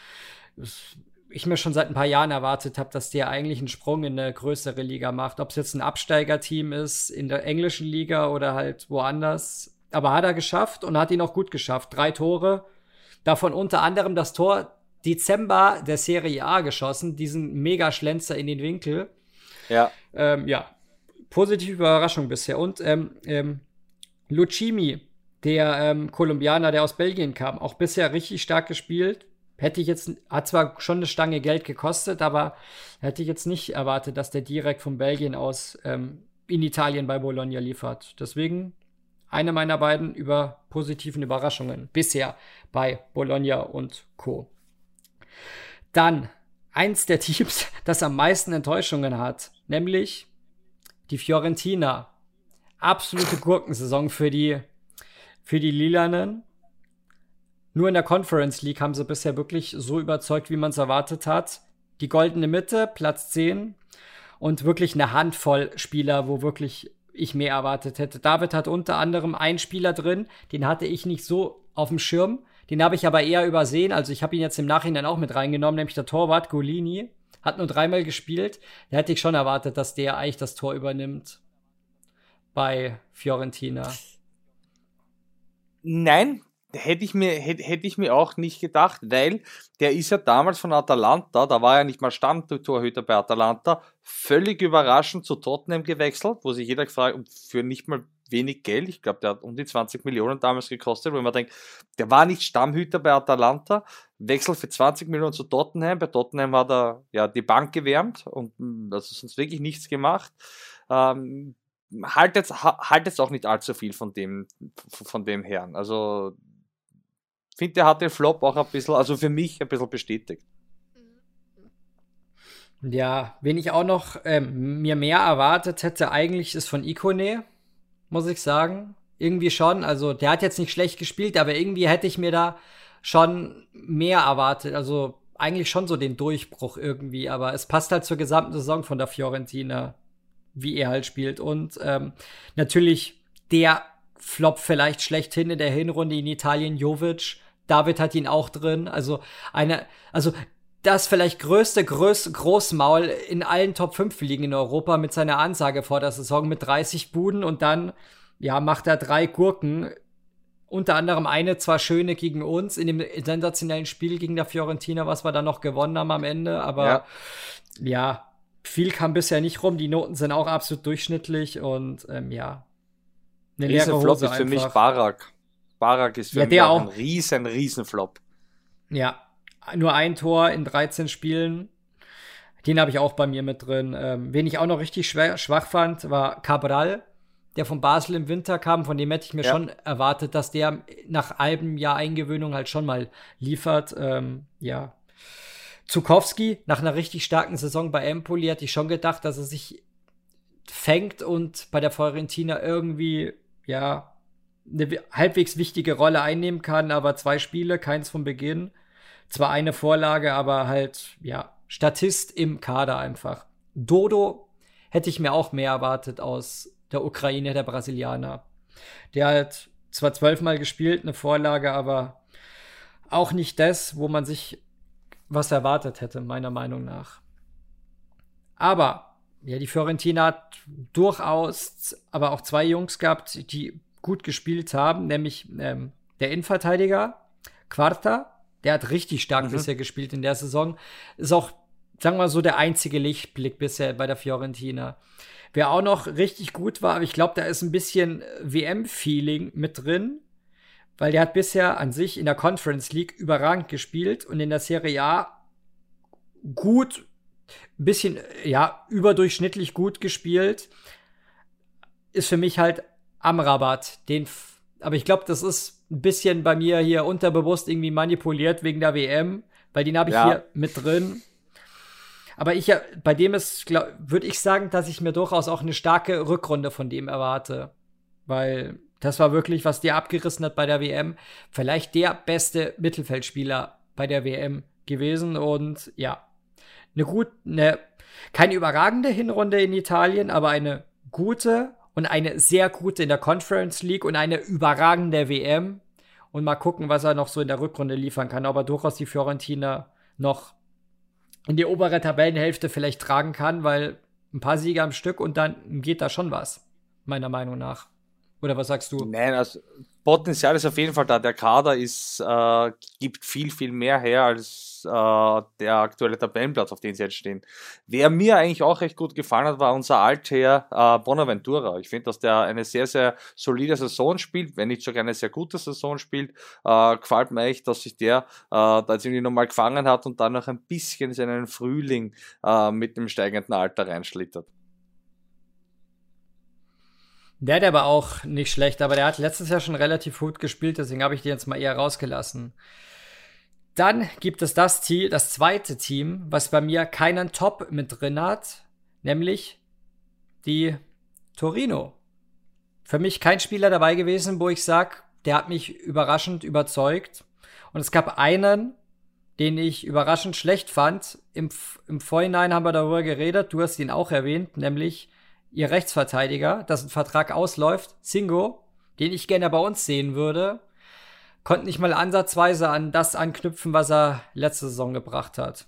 ich mir schon seit ein paar Jahren erwartet habe, dass der eigentlich einen Sprung in eine größere Liga macht. Ob es jetzt ein Absteigerteam ist in der englischen Liga oder halt woanders. Aber hat er geschafft und hat ihn auch gut geschafft. Drei Tore, davon unter anderem das Tor Dezember der Serie A geschossen, diesen Mega-Schlenzer in den Winkel. Ja. Ähm, ja, positive Überraschung bisher. Und ähm, ähm, Lucimi, der ähm, Kolumbianer, der aus Belgien kam, auch bisher richtig stark gespielt. Hätte ich jetzt, hat zwar schon eine Stange Geld gekostet, aber hätte ich jetzt nicht erwartet, dass der direkt von Belgien aus ähm, in Italien bei Bologna liefert. Deswegen eine meiner beiden über positiven Überraschungen bisher bei Bologna und Co. Dann eins der Teams, das am meisten Enttäuschungen hat, nämlich die Fiorentina. Absolute Gurkensaison für die, für die Lilanen. Nur in der Conference League haben sie bisher wirklich so überzeugt, wie man es erwartet hat. Die goldene Mitte, Platz 10 und wirklich eine Handvoll Spieler, wo wirklich ich mehr erwartet hätte. David hat unter anderem einen Spieler drin, den hatte ich nicht so auf dem Schirm. Den habe ich aber eher übersehen. Also ich habe ihn jetzt im Nachhinein auch mit reingenommen, nämlich der Torwart Golini. Hat nur dreimal gespielt. Da hätte ich schon erwartet, dass der eigentlich das Tor übernimmt bei Fiorentina. Nein, hätte ich mir hätte, hätte ich mir auch nicht gedacht, weil der ist ja damals von Atalanta, da war er nicht mal Stammtorhüter bei Atalanta, völlig überraschend zu Tottenham gewechselt, wo sich jeder gefragt, für nicht mal wenig Geld. Ich glaube, der hat um die 20 Millionen damals gekostet, wo man denkt, der war nicht Stammhüter bei Atalanta, wechselt für 20 Millionen zu Tottenham. Bei Tottenham hat er ja die Bank gewärmt und hm, also sonst wirklich nichts gemacht. Ähm, halt jetzt, halt auch nicht allzu viel von dem, von dem Herrn. Also, finde, der hat den Flop auch ein bisschen, also für mich ein bisschen bestätigt. Ja, wen ich auch noch ähm, mir mehr erwartet hätte, eigentlich ist von Ikone muss ich sagen. Irgendwie schon. Also, der hat jetzt nicht schlecht gespielt, aber irgendwie hätte ich mir da schon mehr erwartet. Also, eigentlich schon so den Durchbruch irgendwie, aber es passt halt zur gesamten Saison von der Fiorentina, wie er halt spielt. Und ähm, natürlich der Flop vielleicht schlechthin in der Hinrunde in Italien, Jovic. David hat ihn auch drin. Also eine, also das vielleicht größte Groß Großmaul in allen Top 5 Ligen in Europa mit seiner Ansage vor der Saison mit 30 Buden und dann, ja, macht er drei Gurken. Unter anderem eine zwar schöne gegen uns in dem sensationellen Spiel gegen der Fiorentina, was wir dann noch gewonnen haben am Ende, aber ja, ja viel kam bisher nicht rum. Die Noten sind auch absolut durchschnittlich und ähm, ja. Eine leere Hose Flop ist für mich Barak. Barak ist für ja, mich auch ein riesen, riesen Flop. Ja, nur ein Tor in 13 Spielen. Den habe ich auch bei mir mit drin. Ähm, wen ich auch noch richtig schwer, schwach fand, war Cabral, der von Basel im Winter kam. Von dem hätte ich mir ja. schon erwartet, dass der nach einem Jahr Eingewöhnung halt schon mal liefert. Ähm, ja. Zukowski, nach einer richtig starken Saison bei Empoli, hatte ich schon gedacht, dass er sich fängt und bei der Fiorentina irgendwie, ja, eine halbwegs wichtige Rolle einnehmen kann, aber zwei Spiele, keins von Beginn. Zwar eine Vorlage, aber halt, ja, Statist im Kader einfach. Dodo hätte ich mir auch mehr erwartet aus der Ukraine, der Brasilianer. Der hat zwar zwölfmal gespielt, eine Vorlage, aber auch nicht das, wo man sich was erwartet hätte, meiner Meinung nach. Aber, ja, die Fiorentina hat durchaus aber auch zwei Jungs gehabt, die gut gespielt haben, nämlich ähm, der Innenverteidiger Quarta der hat richtig stark mhm. bisher gespielt in der Saison. Ist auch, sagen wir mal so, der einzige Lichtblick bisher bei der Fiorentina. Wer auch noch richtig gut war, aber ich glaube, da ist ein bisschen WM-Feeling mit drin, weil der hat bisher an sich in der Conference League überragend gespielt und in der Serie A gut, ein bisschen, ja, überdurchschnittlich gut gespielt. Ist für mich halt Amrabat, den, aber ich glaube, das ist ein bisschen bei mir hier unterbewusst irgendwie manipuliert wegen der WM, weil den habe ich ja. hier mit drin. Aber ich, bei dem ist, würde ich sagen, dass ich mir durchaus auch eine starke Rückrunde von dem erwarte. Weil Das war wirklich, was der abgerissen hat bei der WM. Vielleicht der beste Mittelfeldspieler bei der WM gewesen. Und ja, eine gut, eine, keine überragende Hinrunde in Italien, aber eine gute und eine sehr gute in der Conference League und eine überragende WM. Und mal gucken, was er noch so in der Rückrunde liefern kann. Aber durchaus die Fiorentina noch in die obere Tabellenhälfte vielleicht tragen kann, weil ein paar Siege am Stück und dann geht da schon was, meiner Meinung nach. Oder was sagst du? Nein, also Potenzial ist auf jeden Fall da. Der Kader ist, äh, gibt viel, viel mehr her als äh, der aktuelle Tabellenplatz, auf dem sie jetzt stehen. Wer mir eigentlich auch recht gut gefallen hat, war unser Altherr äh, Bonaventura. Ich finde, dass der eine sehr, sehr solide Saison spielt, wenn nicht sogar eine sehr gute Saison spielt. Äh, gefällt mir echt, dass sich der äh, da jetzt irgendwie nochmal gefangen hat und dann noch ein bisschen seinen Frühling äh, mit dem steigenden Alter reinschlittert. Der hat aber auch nicht schlecht, aber der hat letztes Jahr schon relativ gut gespielt, deswegen habe ich den jetzt mal eher rausgelassen. Dann gibt es das Team, das zweite Team, was bei mir keinen Top mit drin hat, nämlich die Torino. Für mich kein Spieler dabei gewesen, wo ich sage, der hat mich überraschend überzeugt. Und es gab einen, den ich überraschend schlecht fand. Im, Im Vorhinein haben wir darüber geredet, du hast ihn auch erwähnt, nämlich ihr Rechtsverteidiger, dessen Vertrag ausläuft, Singo, den ich gerne bei uns sehen würde, konnte nicht mal ansatzweise an das anknüpfen, was er letzte Saison gebracht hat.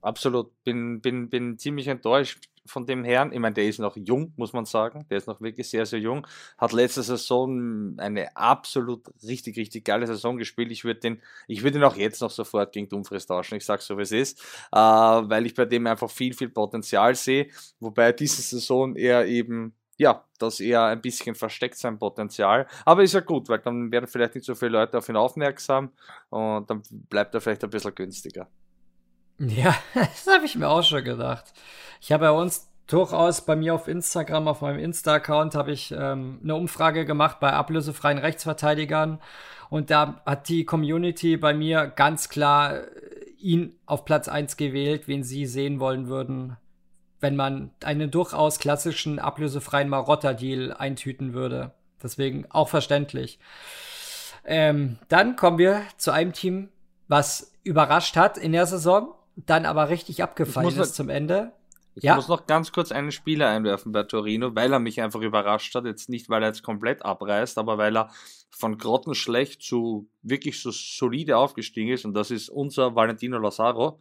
Absolut, bin, bin, bin ziemlich enttäuscht von dem Herrn. Ich meine, der ist noch jung, muss man sagen. Der ist noch wirklich sehr, sehr jung. Hat letzte Saison eine absolut richtig, richtig geile Saison gespielt. Ich würde den, ihn auch jetzt noch sofort gegen Dumfries tauschen. Ich sage so, wie es ist, äh, weil ich bei dem einfach viel, viel Potenzial sehe. Wobei diese Saison eher eben ja, dass er ein bisschen versteckt sein Potenzial. Aber ist ja gut, weil dann werden vielleicht nicht so viele Leute auf ihn aufmerksam und dann bleibt er vielleicht ein bisschen günstiger. Ja, das habe ich mir auch schon gedacht. Ich habe bei uns durchaus bei mir auf Instagram, auf meinem Insta-Account, habe ich ähm, eine Umfrage gemacht bei ablösefreien Rechtsverteidigern. Und da hat die Community bei mir ganz klar äh, ihn auf Platz 1 gewählt, wen sie sehen wollen würden, wenn man einen durchaus klassischen ablösefreien Marotta-Deal eintüten würde. Deswegen auch verständlich. Ähm, dann kommen wir zu einem Team, was überrascht hat in der Saison dann aber richtig abgefallen ist zum Ende. Ich ja. muss noch ganz kurz einen Spieler einwerfen bei Torino, weil er mich einfach überrascht hat. Jetzt nicht, weil er jetzt komplett abreißt, aber weil er von grottenschlecht zu wirklich so solide aufgestiegen ist. Und das ist unser Valentino Lazaro,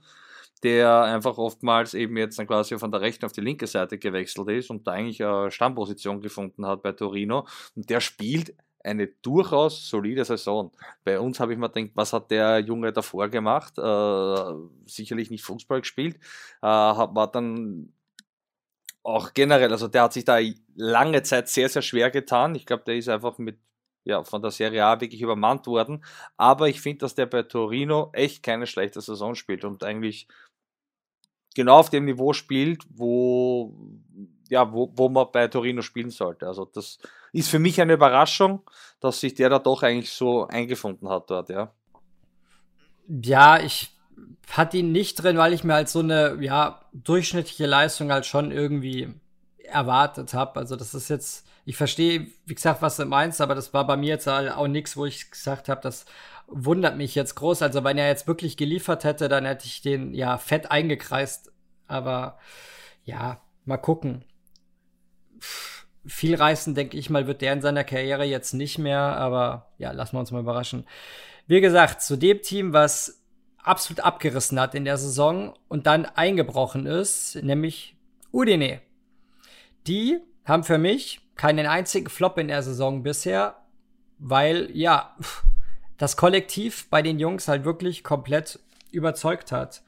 der einfach oftmals eben jetzt dann quasi von der rechten auf die linke Seite gewechselt ist und da eigentlich eine Stammposition gefunden hat bei Torino. Und der spielt eine durchaus solide Saison. Bei uns habe ich mir gedacht, was hat der Junge davor gemacht? Äh, sicherlich nicht Fußball gespielt, äh, war dann auch generell, also der hat sich da lange Zeit sehr, sehr schwer getan. Ich glaube, der ist einfach mit ja, von der Serie A wirklich übermannt worden. Aber ich finde, dass der bei Torino echt keine schlechte Saison spielt und eigentlich genau auf dem Niveau spielt, wo, ja, wo, wo man bei Torino spielen sollte. Also das ist für mich eine Überraschung, dass sich der da doch eigentlich so eingefunden hat dort, ja. Ja, ich hatte ihn nicht drin, weil ich mir halt so eine, ja, durchschnittliche Leistung halt schon irgendwie erwartet habe. Also das ist jetzt, ich verstehe, wie gesagt, was du meinst, aber das war bei mir jetzt halt auch nichts, wo ich gesagt habe, das wundert mich jetzt groß. Also wenn er jetzt wirklich geliefert hätte, dann hätte ich den ja fett eingekreist. Aber ja, mal gucken. Viel reißen, denke ich mal, wird der in seiner Karriere jetzt nicht mehr. Aber ja, lassen wir uns mal überraschen. Wie gesagt, zu dem Team, was absolut abgerissen hat in der Saison und dann eingebrochen ist, nämlich Udine. Die haben für mich keinen einzigen Flop in der Saison bisher, weil ja, das Kollektiv bei den Jungs halt wirklich komplett überzeugt hat.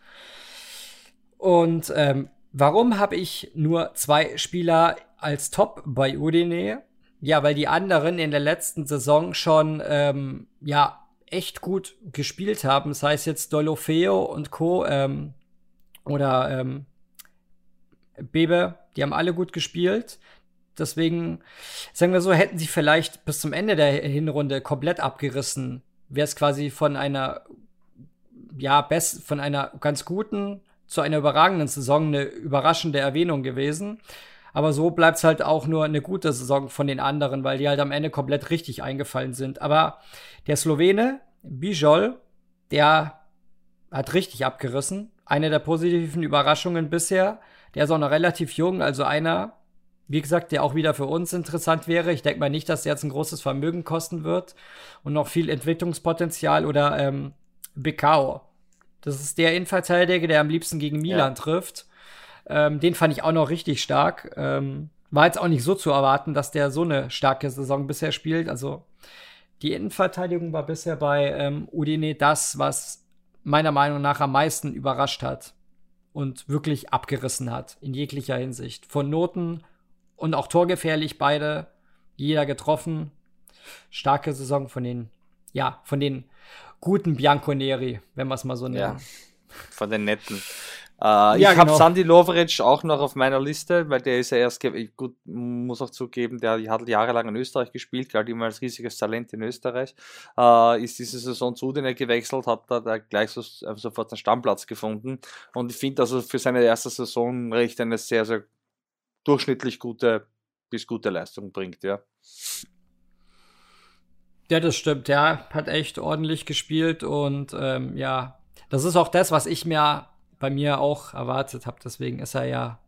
Und ähm, warum habe ich nur zwei Spieler als Top bei Udine? Ja, weil die anderen in der letzten Saison schon ähm, ja echt gut gespielt haben. Sei es jetzt Dolofeo und Co. Ähm, oder ähm, Bebe, die haben alle gut gespielt. Deswegen, sagen wir so, hätten sie vielleicht bis zum Ende der Hinrunde komplett abgerissen, wäre es quasi von einer, ja, best, von einer ganz guten zu einer überragenden Saison eine überraschende Erwähnung gewesen. Aber so bleibt es halt auch nur eine gute Saison von den anderen, weil die halt am Ende komplett richtig eingefallen sind. Aber der Slowene, Bijol, der hat richtig abgerissen. Eine der positiven Überraschungen bisher. Der ist auch noch relativ jung, also einer, wie gesagt, der auch wieder für uns interessant wäre. Ich denke mal nicht, dass der jetzt ein großes Vermögen kosten wird und noch viel Entwicklungspotenzial oder ähm, Bekao. Das ist der Innenverteidiger, der am liebsten gegen Milan ja. trifft. Ähm, den fand ich auch noch richtig stark. Ähm, war jetzt auch nicht so zu erwarten, dass der so eine starke Saison bisher spielt. Also die Innenverteidigung war bisher bei ähm, Udine das, was meiner Meinung nach am meisten überrascht hat und wirklich abgerissen hat in jeglicher Hinsicht. Von Noten und auch torgefährlich beide, jeder getroffen. Starke Saison von den, ja, von den guten Bianconeri, wenn wir es mal so nennen. Ja, von den netten. Äh, ja, ich habe genau. Sandy Lovric auch noch auf meiner Liste, weil der ist ja erst, gut, muss auch zugeben, der hat jahrelang in Österreich gespielt, galt immer als riesiges Talent in Österreich, äh, ist diese Saison zu denen gewechselt, hat da, da gleich so, äh, sofort einen Stammplatz gefunden und ich finde also für seine erste Saison recht eine sehr, sehr durchschnittlich gute bis gute Leistung bringt, ja. Ja, das stimmt. Der hat echt ordentlich gespielt und ähm, ja, das ist auch das, was ich mir bei mir auch erwartet habe. Deswegen ist er ja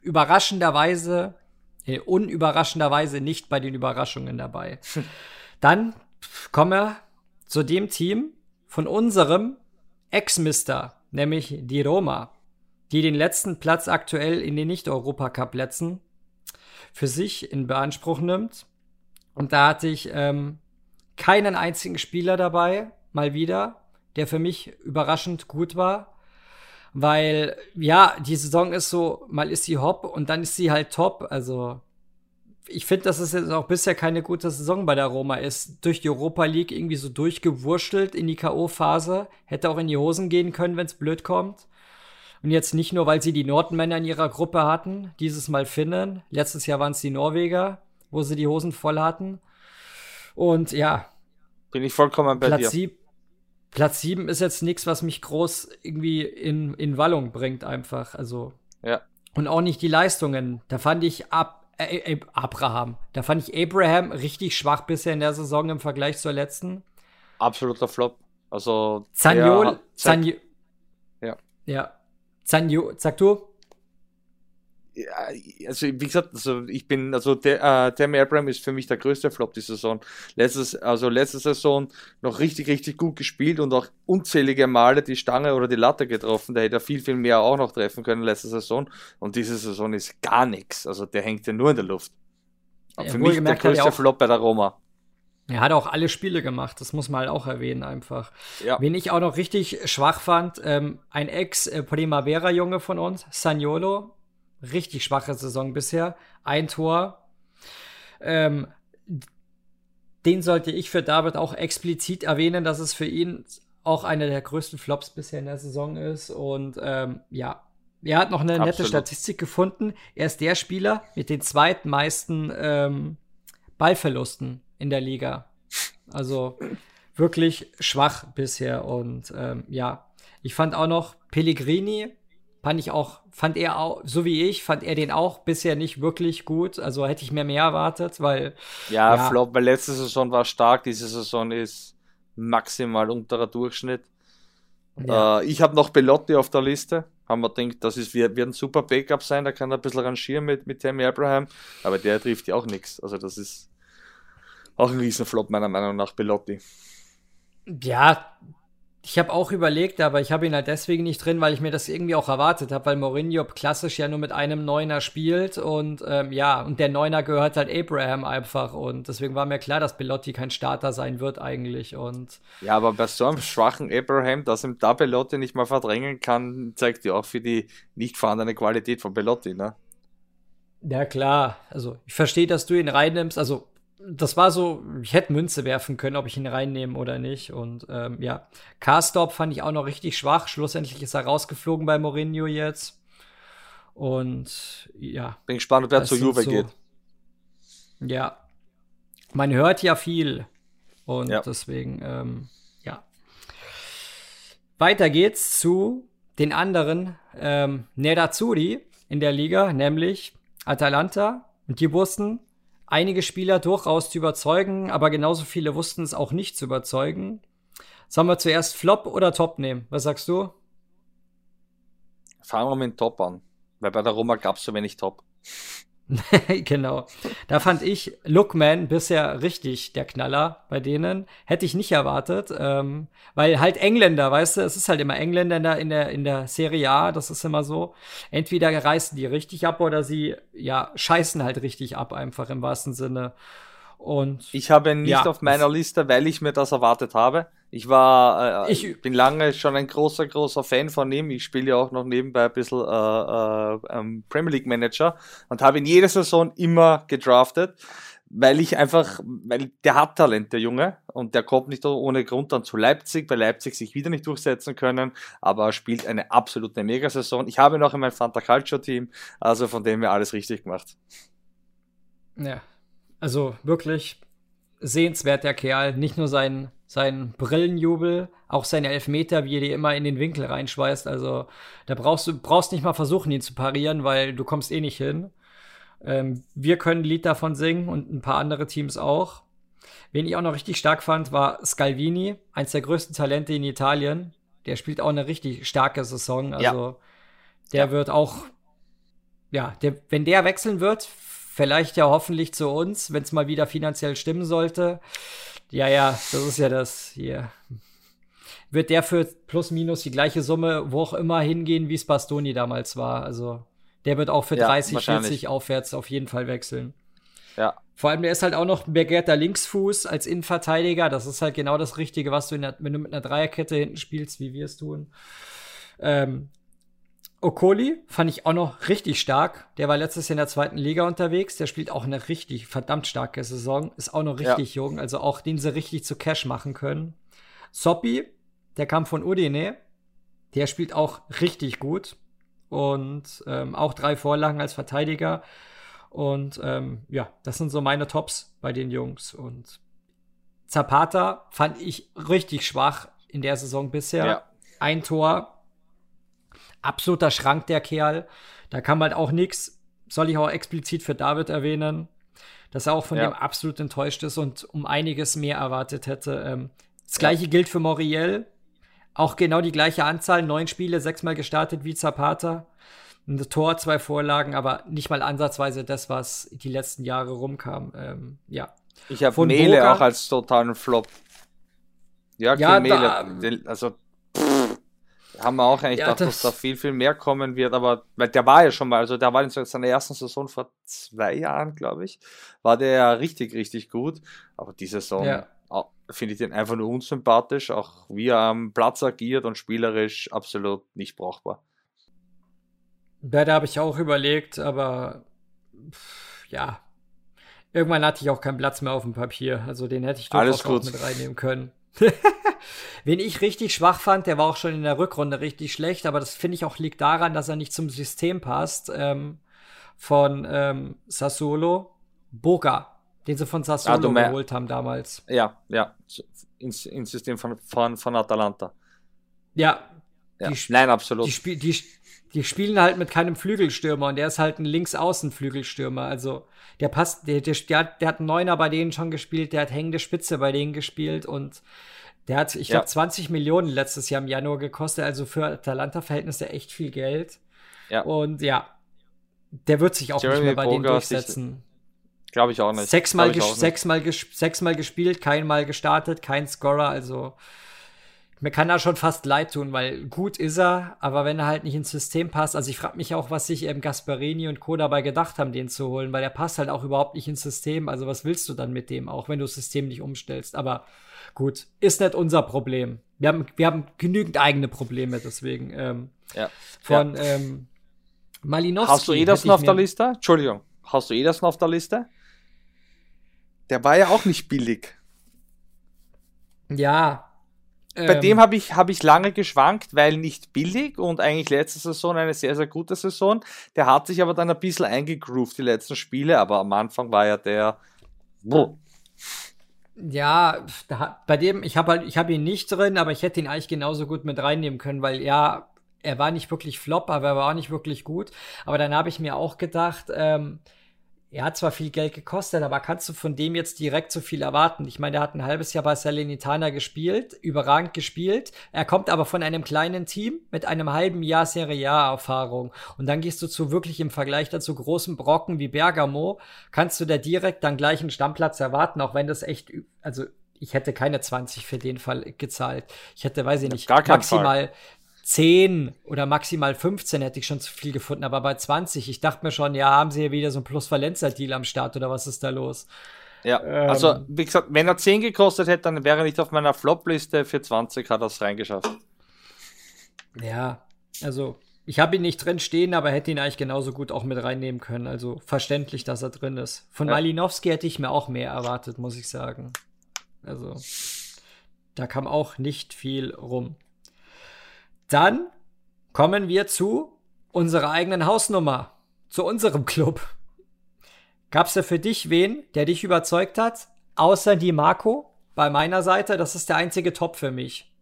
überraschenderweise, äh, unüberraschenderweise nicht bei den Überraschungen dabei. Dann kommen wir zu dem Team von unserem Ex-Mister, nämlich die Roma, die den letzten Platz aktuell in den Nicht-Europacup-Plätzen für sich in Beanspruch nimmt. Und da hatte ich ähm, keinen einzigen Spieler dabei, mal wieder, der für mich überraschend gut war weil ja, die Saison ist so, mal ist sie hopp und dann ist sie halt top. Also ich finde, dass es jetzt auch bisher keine gute Saison bei der Roma ist. Durch die Europa League irgendwie so durchgewurschtelt in die K.O.-Phase. Hätte auch in die Hosen gehen können, wenn es blöd kommt. Und jetzt nicht nur, weil sie die Nordmänner in ihrer Gruppe hatten, dieses Mal Finnen. Letztes Jahr waren es die Norweger, wo sie die Hosen voll hatten. Und ja. Bin ich vollkommen bei Platz dir. Platz 7 ist jetzt nichts, was mich groß irgendwie in, in Wallung bringt, einfach. Also. Ja. Und auch nicht die Leistungen. Da fand ich Ab, äh, Abraham. Da fand ich Abraham richtig schwach bisher in der Saison im Vergleich zur letzten. Absoluter Flop. Also. Zaniol. Zaniol. Ja. Ja. Zaniol. Sag du? Ja, also wie gesagt, also ich bin, also der, äh, Tammy Abraham ist für mich der größte Flop die Saison. Letztes, also letzte Saison noch richtig, richtig gut gespielt und auch unzählige Male die Stange oder die Latte getroffen. Der hätte viel, viel mehr auch noch treffen können letzte Saison. Und diese Saison ist gar nichts. Also der hängt ja nur in der Luft. Ja, für mich der größte Flop bei der Roma. Er hat auch alle Spiele gemacht, das muss man halt auch erwähnen einfach. Ja. Wen ich auch noch richtig schwach fand, ähm, ein Ex-Primavera-Junge von uns, Saniolo, richtig schwache Saison bisher. Ein Tor. Ähm, den sollte ich für David auch explizit erwähnen, dass es für ihn auch einer der größten Flops bisher in der Saison ist. Und ähm, ja, er hat noch eine Absolut. nette Statistik gefunden. Er ist der Spieler mit den zweitmeisten ähm, Ballverlusten in der Liga. Also wirklich schwach bisher. Und ähm, ja, ich fand auch noch Pellegrini fand ich auch, fand er auch, so wie ich, fand er den auch bisher nicht wirklich gut. Also hätte ich mir mehr erwartet, weil. Ja, ja. Flop, weil letzte Saison war stark, diese Saison ist maximal unterer Durchschnitt. Ja. Äh, ich habe noch Belotti auf der Liste. Haben wir gedacht, das ist, wird, wird ein super Backup sein, da kann er ein bisschen rangieren mit, mit Tammy Abraham, aber der trifft ja auch nichts. Also das ist auch ein Riesenflop meiner Meinung nach, Belotti. Ja, ich habe auch überlegt, aber ich habe ihn halt deswegen nicht drin, weil ich mir das irgendwie auch erwartet habe, weil Mourinho klassisch ja nur mit einem Neuner spielt und ähm, ja, und der Neuner gehört halt Abraham einfach und deswegen war mir klar, dass Belotti kein Starter sein wird eigentlich und Ja, aber bei so einem schwachen Abraham, dass ihm da Belotti nicht mal verdrängen kann, zeigt ja auch für die nicht vorhandene Qualität von Belotti, ne? Ja, klar. Also, ich verstehe, dass du ihn reinnimmst. Also, das war so, ich hätte Münze werfen können, ob ich ihn reinnehme oder nicht. Und ähm, ja, Carstop fand ich auch noch richtig schwach. Schlussendlich ist er rausgeflogen bei Mourinho jetzt. Und ja. Bin gespannt, ob er zu Juve so, geht. Ja. Man hört ja viel. Und ja. deswegen, ähm, ja. Weiter geht's zu den anderen ähm, Nerazzurri in der Liga, nämlich Atalanta. Und die wussten, einige Spieler durchaus zu überzeugen, aber genauso viele wussten es auch nicht zu überzeugen. Sollen wir zuerst Flop oder Top nehmen? Was sagst du? Fangen wir mit Top an, weil bei der Roma gab es so wenig Top. genau. Da fand ich Lookman bisher richtig der Knaller bei denen. Hätte ich nicht erwartet. Ähm, weil halt Engländer, weißt du, es ist halt immer Engländer in der, in der Serie A, das ist immer so. Entweder reißen die richtig ab oder sie, ja, scheißen halt richtig ab, einfach im wahrsten Sinne. Und ich habe ihn nicht ja, auf meiner Liste, weil ich mir das erwartet habe. Ich war, äh, ich bin lange schon ein großer, großer Fan von ihm. Ich spiele ja auch noch nebenbei ein bisschen äh, äh, ähm, Premier League Manager und habe ihn jede Saison immer gedraftet, weil ich einfach, weil der hat Talent, der Junge, und der kommt nicht ohne Grund dann zu Leipzig, weil Leipzig sich wieder nicht durchsetzen können, aber er spielt eine absolute Megasaison. Ich habe noch in meinem Fanta Culture Team, also von dem her alles richtig gemacht. Ja, also wirklich sehenswert, der Kerl. Nicht nur sein, sein Brillenjubel, auch seine Elfmeter, wie er die immer in den Winkel reinschweißt. Also da brauchst du brauchst nicht mal versuchen, ihn zu parieren, weil du kommst eh nicht hin. Ähm, wir können ein Lied davon singen und ein paar andere Teams auch. Wen ich auch noch richtig stark fand, war Scalvini, eins der größten Talente in Italien. Der spielt auch eine richtig starke Saison. Also ja. der ja. wird auch, ja, der, wenn der wechseln wird, vielleicht ja hoffentlich zu uns, wenn es mal wieder finanziell stimmen sollte. Ja, ja, das ist ja das hier. Wird der für plus minus die gleiche Summe, wo auch immer hingehen, wie es Bastoni damals war. Also der wird auch für ja, 30, 40 aufwärts auf jeden Fall wechseln. Ja. Vor allem, der ist halt auch noch ein begehrter Linksfuß als Innenverteidiger. Das ist halt genau das Richtige, was du, der, wenn du mit einer Dreierkette hinten spielst, wie wir es tun. Ähm, Okoli fand ich auch noch richtig stark. Der war letztes Jahr in der zweiten Liga unterwegs. Der spielt auch eine richtig verdammt starke Saison. Ist auch noch richtig ja. jung. Also auch den sie richtig zu Cash machen können. Soppi, der kam von Udine. Der spielt auch richtig gut. Und ähm, auch drei Vorlagen als Verteidiger. Und ähm, ja, das sind so meine Tops bei den Jungs. Und Zapata fand ich richtig schwach in der Saison bisher. Ja. Ein Tor, absoluter Schrank, der Kerl. Da kam halt auch nichts. Soll ich auch explizit für David erwähnen, dass er auch von ja. dem absolut enttäuscht ist und um einiges mehr erwartet hätte. Ähm, das gleiche ja. gilt für Moriel. Auch genau die gleiche Anzahl, neun Spiele, sechsmal gestartet wie Zapata. Ein Tor, zwei Vorlagen, aber nicht mal ansatzweise das, was die letzten Jahre rumkam. Ähm, ja. Ich habe Mele Boga, auch als totalen Flop. Ja, ja Mele, also haben wir auch eigentlich ja, gedacht, das dass da viel, viel mehr kommen wird, aber weil der war ja schon mal, also der war in seiner ersten Saison vor zwei Jahren, glaube ich, war der ja richtig, richtig gut. Aber die Saison ja. finde ich den einfach nur unsympathisch, auch wie er am Platz agiert und spielerisch absolut nicht brauchbar. Ja, da habe ich auch überlegt, aber pff, ja, irgendwann hatte ich auch keinen Platz mehr auf dem Papier. Also den hätte ich durchaus auch mit reinnehmen können. Wen ich richtig schwach fand, der war auch schon in der Rückrunde richtig schlecht, aber das finde ich auch liegt daran, dass er nicht zum System passt. Ähm, von ähm, Sassuolo, Boga, den sie von Sassuolo ah, geholt haben damals. Ja, ja, ins, ins System von, von, von Atalanta. Ja, ja. Die, Nein, absolut. Die, die, die spielen halt mit keinem Flügelstürmer und der ist halt ein Linksaußen-Flügelstürmer. Also der passt, der, der, der, hat, der hat einen Neuner bei denen schon gespielt, der hat hängende Spitze bei denen gespielt und der hat, ich glaube, ja. 20 Millionen letztes Jahr im Januar gekostet, also für Atalanta-Verhältnisse echt viel Geld. Ja. Und ja, der wird sich auch Jeremy nicht mehr bei Boga denen durchsetzen. Glaube ich auch nicht. Sechsmal, ges sechsmal, ges sechsmal gespielt, keinmal gestartet, kein Scorer, also mir kann da schon fast leid tun, weil gut ist er, aber wenn er halt nicht ins System passt, also ich frage mich auch, was sich ähm, Gasparini und Co. dabei gedacht haben, den zu holen, weil der passt halt auch überhaupt nicht ins System. Also was willst du dann mit dem, auch wenn du das System nicht umstellst? Aber gut, ist nicht unser Problem. Wir haben, wir haben genügend eigene Probleme, deswegen. Ähm, ja. Von ja. Ähm, Malinowski. Hast du Ederson auf der Liste? Entschuldigung, hast du Ederson auf der Liste? Der war ja auch nicht billig. Ja, bei ähm, dem habe ich, hab ich lange geschwankt, weil nicht billig und eigentlich letzte Saison eine sehr, sehr gute Saison. Der hat sich aber dann ein bisschen eingegroovt, die letzten Spiele, aber am Anfang war ja der. Boah. Ja, da, bei dem, ich habe halt, ich habe ihn nicht drin, aber ich hätte ihn eigentlich genauso gut mit reinnehmen können, weil ja, er war nicht wirklich flop, aber er war auch nicht wirklich gut. Aber dann habe ich mir auch gedacht, ähm, er hat zwar viel Geld gekostet, aber kannst du von dem jetzt direkt so viel erwarten? Ich meine, er hat ein halbes Jahr bei Salernitana gespielt, überragend gespielt. Er kommt aber von einem kleinen Team mit einem halben Jahr Serie A-Erfahrung. Und dann gehst du zu wirklich im Vergleich dazu großen Brocken wie Bergamo, kannst du da direkt dann gleich einen Stammplatz erwarten, auch wenn das echt, also ich hätte keine 20 für den Fall gezahlt. Ich hätte, weiß ich nicht, maximal Fall. 10 oder maximal 15 hätte ich schon zu viel gefunden, aber bei 20, ich dachte mir schon, ja, haben sie ja wieder so ein Plus-Valenza-Deal am Start oder was ist da los? Ja, ähm, also wie gesagt, wenn er 10 gekostet hätte, dann wäre er nicht auf meiner Flop-Liste. Für 20 hat er es reingeschafft. Ja, also ich habe ihn nicht drin stehen, aber hätte ihn eigentlich genauso gut auch mit reinnehmen können. Also verständlich, dass er drin ist. Von ja. Malinowski hätte ich mir auch mehr erwartet, muss ich sagen. Also da kam auch nicht viel rum. Dann kommen wir zu unserer eigenen Hausnummer, zu unserem Club. Gab's da für dich wen, der dich überzeugt hat? Außer die Marco? Bei meiner Seite, das ist der einzige Top für mich.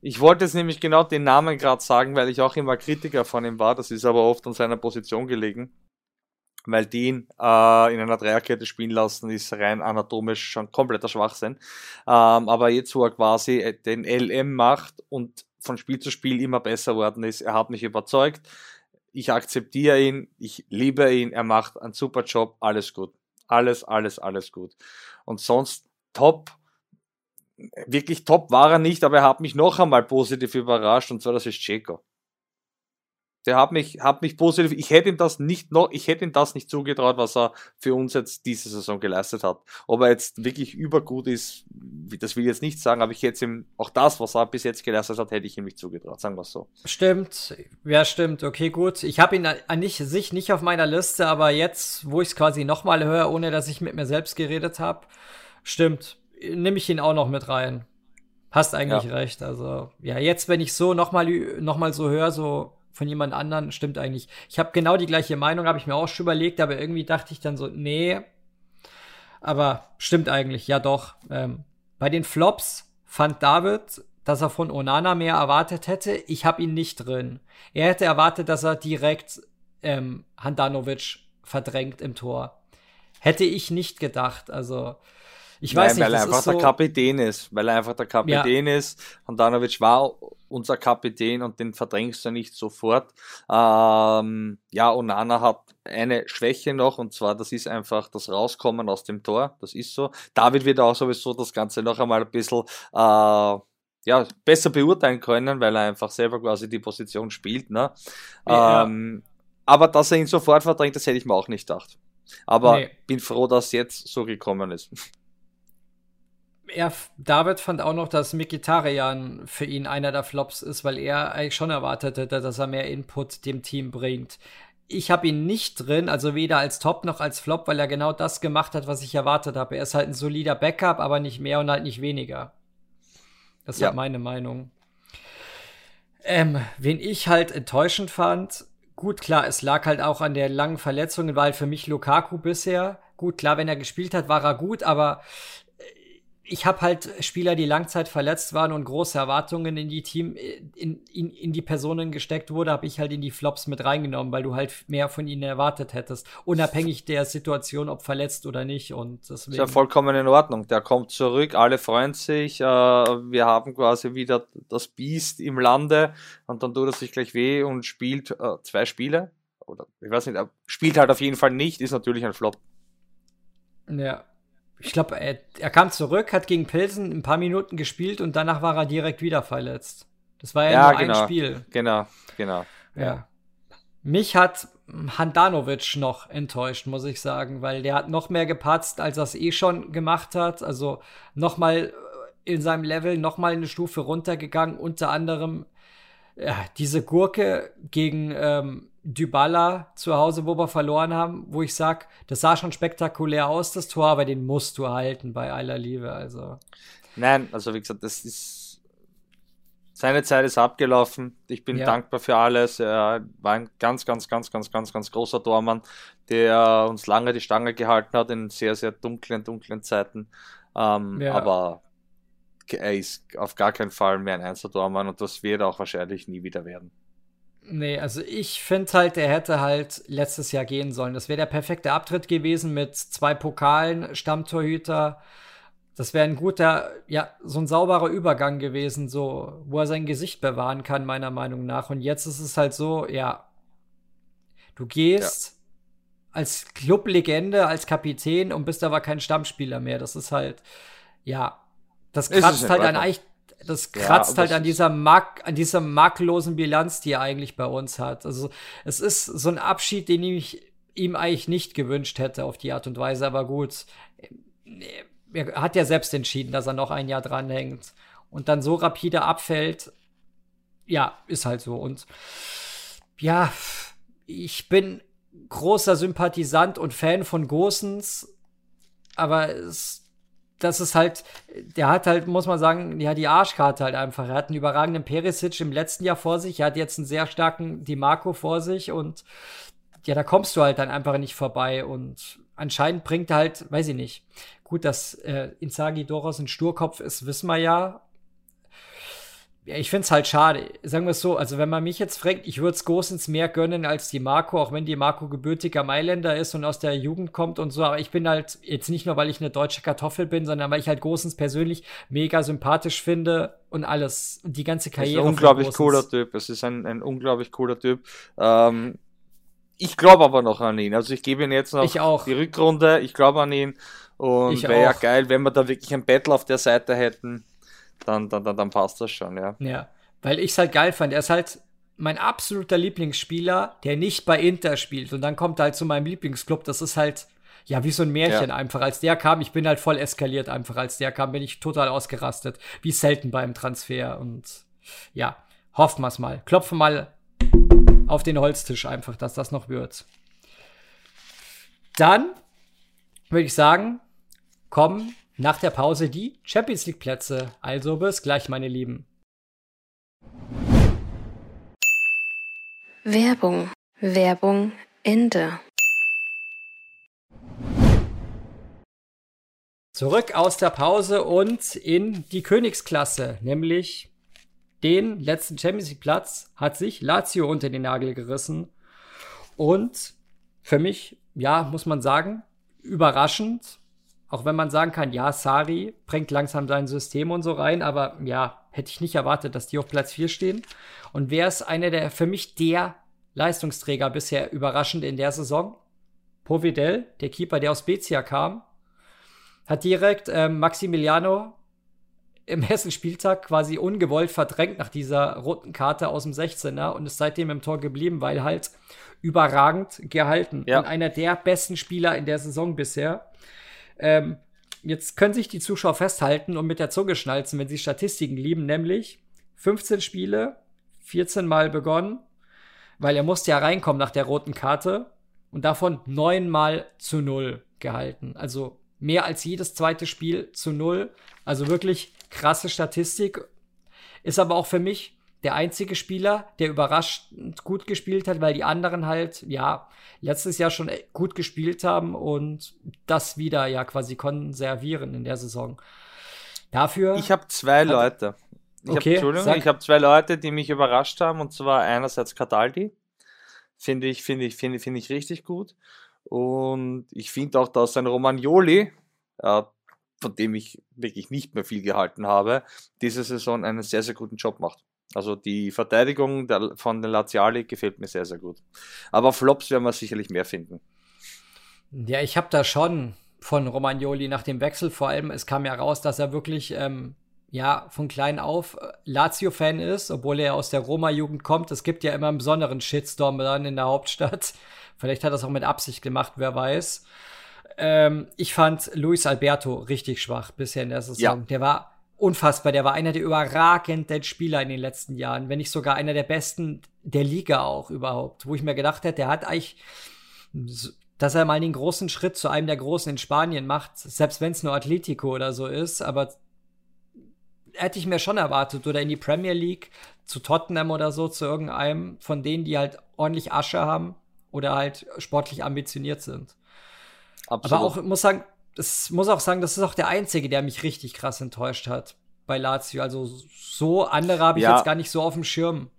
Ich wollte jetzt nämlich genau den Namen gerade sagen, weil ich auch immer Kritiker von ihm war. Das ist aber oft an seiner Position gelegen. Weil den äh, in einer Dreierkette spielen lassen, ist rein anatomisch schon kompletter Schwachsinn. Ähm, aber jetzt, wo er quasi den LM macht und von Spiel zu Spiel immer besser worden ist. Er hat mich überzeugt. Ich akzeptiere ihn, ich liebe ihn, er macht einen super Job, alles gut. Alles, alles, alles gut. Und sonst top. Wirklich top war er nicht, aber er hat mich noch einmal positiv überrascht und zwar das ist Checo. Der hat mich, hat mich positiv, ich hätte ihm das nicht noch, ich hätte ihm das nicht zugetraut, was er für uns jetzt diese Saison geleistet hat. Ob er jetzt wirklich übergut ist, das will ich jetzt nicht sagen, aber ich hätte ihm, auch das, was er bis jetzt geleistet hat, hätte ich ihm nicht zugetraut, sagen wir es so. Stimmt, ja, stimmt, okay, gut. Ich habe ihn an sich nicht auf meiner Liste, aber jetzt, wo ich es quasi nochmal höre, ohne dass ich mit mir selbst geredet habe, stimmt, nehme ich ihn auch noch mit rein. Hast eigentlich ja. recht. Also, ja, jetzt, wenn ich so nochmal noch mal so höre, so von jemand anderen stimmt eigentlich. Ich habe genau die gleiche Meinung, habe ich mir auch schon überlegt, aber irgendwie dachte ich dann so, nee. Aber stimmt eigentlich, ja doch. Ähm, bei den Flops fand David, dass er von Onana mehr erwartet hätte. Ich habe ihn nicht drin. Er hätte erwartet, dass er direkt ähm, Handanovic verdrängt im Tor. Hätte ich nicht gedacht. Also ich weiß Nein, nicht, weil er einfach der Kapitän ist, weil er einfach der Kapitän ja. ist. Handanovic war unser Kapitän und den verdrängst du nicht sofort. Ähm, ja, Onana hat eine Schwäche noch und zwar, das ist einfach das Rauskommen aus dem Tor. Das ist so. David wird auch sowieso das Ganze noch einmal ein bisschen äh, ja, besser beurteilen können, weil er einfach selber quasi die Position spielt. Ne? Ja. Ähm, aber dass er ihn sofort verdrängt, das hätte ich mir auch nicht gedacht. Aber nee. bin froh, dass jetzt so gekommen ist er, David fand auch noch, dass Mikitarian für ihn einer der Flops ist, weil er eigentlich schon erwartet hätte, dass er mehr Input dem Team bringt. Ich habe ihn nicht drin, also weder als Top noch als Flop, weil er genau das gemacht hat, was ich erwartet habe. Er ist halt ein solider Backup, aber nicht mehr und halt nicht weniger. Das ist ja. halt meine Meinung. Ähm, wen ich halt enttäuschend fand, gut, klar, es lag halt auch an der langen Verletzung, halt für mich Lukaku bisher. Gut, klar, wenn er gespielt hat, war er gut, aber ich habe halt Spieler, die Langzeit verletzt waren und große Erwartungen in die Team, in, in, in die Personen gesteckt wurde, habe ich halt in die Flops mit reingenommen, weil du halt mehr von ihnen erwartet hättest, unabhängig der Situation, ob verletzt oder nicht. Und deswegen. Ist ja vollkommen in Ordnung. Der kommt zurück, alle freuen sich. Äh, wir haben quasi wieder das Biest im Lande und dann tut er sich gleich weh und spielt äh, zwei Spiele. Oder ich weiß nicht, spielt halt auf jeden Fall nicht, ist natürlich ein Flop. Ja, ich glaube, er, er, kam zurück, hat gegen Pilsen ein paar Minuten gespielt und danach war er direkt wieder verletzt. Das war ja, ja nur genau, ein Spiel. Genau, genau. Ja. ja. Mich hat Handanovic noch enttäuscht, muss ich sagen, weil der hat noch mehr gepatzt, als er es eh schon gemacht hat. Also noch mal in seinem Level noch mal eine Stufe runtergegangen. Unter anderem ja, diese Gurke gegen ähm, Dybala zu Hause, wo wir verloren haben, wo ich sag, das sah schon spektakulär aus, das Tor, aber den musst du halten bei aller Liebe. Also. Nein, also wie gesagt, das ist. Seine Zeit ist abgelaufen. Ich bin ja. dankbar für alles. Er war ein ganz, ganz, ganz, ganz, ganz, ganz großer Tormann, der uns lange die Stange gehalten hat in sehr, sehr dunklen, dunklen Zeiten. Ähm, ja. Aber er ist auf gar keinen Fall mehr ein Einser-Tormann und das wird auch wahrscheinlich nie wieder werden. Nee, also ich finde halt, er hätte halt letztes Jahr gehen sollen. Das wäre der perfekte Abtritt gewesen mit zwei Pokalen, Stammtorhüter. Das wäre ein guter, ja, so ein sauberer Übergang gewesen, so, wo er sein Gesicht bewahren kann, meiner Meinung nach. Und jetzt ist es halt so, ja, du gehst ja. als Clublegende, als Kapitän und bist aber kein Stammspieler mehr. Das ist halt, ja, das kratzt halt an das kratzt ja, halt an dieser Mark an dieser makellosen Bilanz, die er eigentlich bei uns hat. Also es ist so ein Abschied, den ich ihm eigentlich nicht gewünscht hätte auf die Art und Weise, aber gut. Er hat ja selbst entschieden, dass er noch ein Jahr dranhängt und dann so rapide abfällt. Ja, ist halt so. Und ja, ich bin großer Sympathisant und Fan von Gosens, aber es das ist halt, der hat halt, muss man sagen, ja, die Arschkarte halt einfach. Er hat einen überragenden Perisic im letzten Jahr vor sich, er hat jetzt einen sehr starken Di Marco vor sich und ja, da kommst du halt dann einfach nicht vorbei und anscheinend bringt er halt, weiß ich nicht. Gut, dass äh, Inzaghi durchaus ein Sturkopf ist, wissen wir ja, ja, ich finde es halt schade. Sagen wir es so, also wenn man mich jetzt fragt, ich würde es Gosens mehr gönnen als die Marco, auch wenn die Marco gebürtiger Mailänder ist und aus der Jugend kommt und so. Aber ich bin halt jetzt nicht nur, weil ich eine deutsche Kartoffel bin, sondern weil ich halt Gosens persönlich mega sympathisch finde und alles. Die ganze Karriere. Ist ein unglaublich cooler Typ. Es ist ein, ein unglaublich cooler Typ. Ähm, ich glaube aber noch an ihn. Also ich gebe ihm jetzt noch die Rückrunde. Ich glaube an ihn. Und wäre ja geil, wenn wir da wirklich ein Battle auf der Seite hätten dann, dann, dann, dann passt das schon, ja. Ja, weil ich es halt geil fand. Er ist halt mein absoluter Lieblingsspieler, der nicht bei Inter spielt. Und dann kommt er halt zu meinem Lieblingsclub. Das ist halt, ja, wie so ein Märchen ja. einfach. Als der kam, ich bin halt voll eskaliert einfach. Als der kam, bin ich total ausgerastet. Wie selten beim Transfer. Und ja, hoffen wir es mal. Klopfen mal auf den Holztisch einfach, dass das noch wird. Dann würde ich sagen, kommen nach der Pause die Champions League Plätze. Also bis gleich, meine Lieben. Werbung. Werbung Ende. Zurück aus der Pause und in die Königsklasse, nämlich den letzten Champions League Platz hat sich Lazio unter den Nagel gerissen. Und für mich, ja, muss man sagen, überraschend, auch wenn man sagen kann, ja, Sari bringt langsam sein System und so rein, aber ja, hätte ich nicht erwartet, dass die auf Platz 4 stehen. Und wer ist einer der, für mich der Leistungsträger bisher überraschend in der Saison? Povidel, der Keeper, der aus Spezia kam, hat direkt ähm, Maximiliano im ersten Spieltag quasi ungewollt verdrängt nach dieser roten Karte aus dem 16er und ist seitdem im Tor geblieben, weil halt überragend gehalten. Ja. Und einer der besten Spieler in der Saison bisher. Ähm, jetzt können sich die Zuschauer festhalten und mit der Zunge schnalzen, wenn sie Statistiken lieben, nämlich 15 Spiele, 14 Mal begonnen, weil er musste ja reinkommen nach der roten Karte und davon neunmal zu null gehalten. Also mehr als jedes zweite Spiel zu null. Also wirklich krasse Statistik. Ist aber auch für mich der einzige Spieler, der überraschend gut gespielt hat, weil die anderen halt, ja, letztes Jahr schon gut gespielt haben und das wieder ja quasi konservieren in der Saison. Dafür. Ich habe zwei Leute. Ich okay, hab, Entschuldigung, sag. ich habe zwei Leute, die mich überrascht haben, und zwar einerseits Cataldi. Finde ich, finde ich, finde, finde ich richtig gut. Und ich finde auch, dass ein Romagnoli, äh, von dem ich wirklich nicht mehr viel gehalten habe, diese Saison einen sehr, sehr guten Job macht. Also die Verteidigung der, von den Laziali gefällt mir sehr, sehr gut. Aber Flops werden wir sicherlich mehr finden. Ja, ich habe da schon von Romagnoli nach dem Wechsel vor allem, es kam ja raus, dass er wirklich ähm, ja von klein auf äh, Lazio-Fan ist, obwohl er aus der Roma-Jugend kommt. Es gibt ja immer einen besonderen Shitstorm dann in der Hauptstadt. Vielleicht hat er es auch mit Absicht gemacht, wer weiß. Ähm, ich fand Luis Alberto richtig schwach bisher in der Saison. Ja. Der war unfassbar. Der war einer der überragenden Spieler in den letzten Jahren, wenn nicht sogar einer der besten der Liga auch überhaupt. Wo ich mir gedacht hätte, der hat eigentlich, dass er mal den großen Schritt zu einem der Großen in Spanien macht, selbst wenn es nur Atletico oder so ist, aber hätte ich mir schon erwartet. Oder in die Premier League, zu Tottenham oder so, zu irgendeinem von denen, die halt ordentlich Asche haben oder halt sportlich ambitioniert sind. Absolut. Aber auch, muss sagen, das muss auch sagen, das ist auch der einzige, der mich richtig krass enttäuscht hat. bei Lazio. Also so andere habe ich ja. jetzt gar nicht so auf dem Schirm.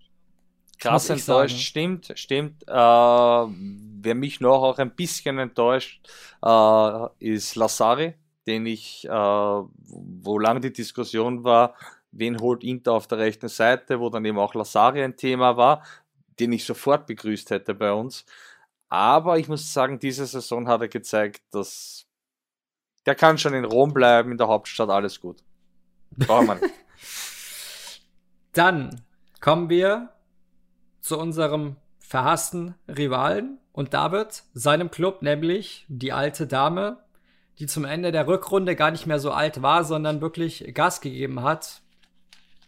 Krass enttäuscht, stimmt, stimmt. Äh, wer mich noch auch ein bisschen enttäuscht, äh, ist Lassari, den ich, äh, wo lange die Diskussion war, wen holt Inter auf der rechten Seite, wo dann eben auch Lassari ein Thema war, den ich sofort begrüßt hätte bei uns. Aber ich muss sagen, diese Saison hat er gezeigt, dass der kann schon in Rom bleiben, in der Hauptstadt, alles gut. Wir nicht. Dann kommen wir zu unserem verhassten Rivalen und David, seinem Club, nämlich die alte Dame, die zum Ende der Rückrunde gar nicht mehr so alt war, sondern wirklich Gas gegeben hat.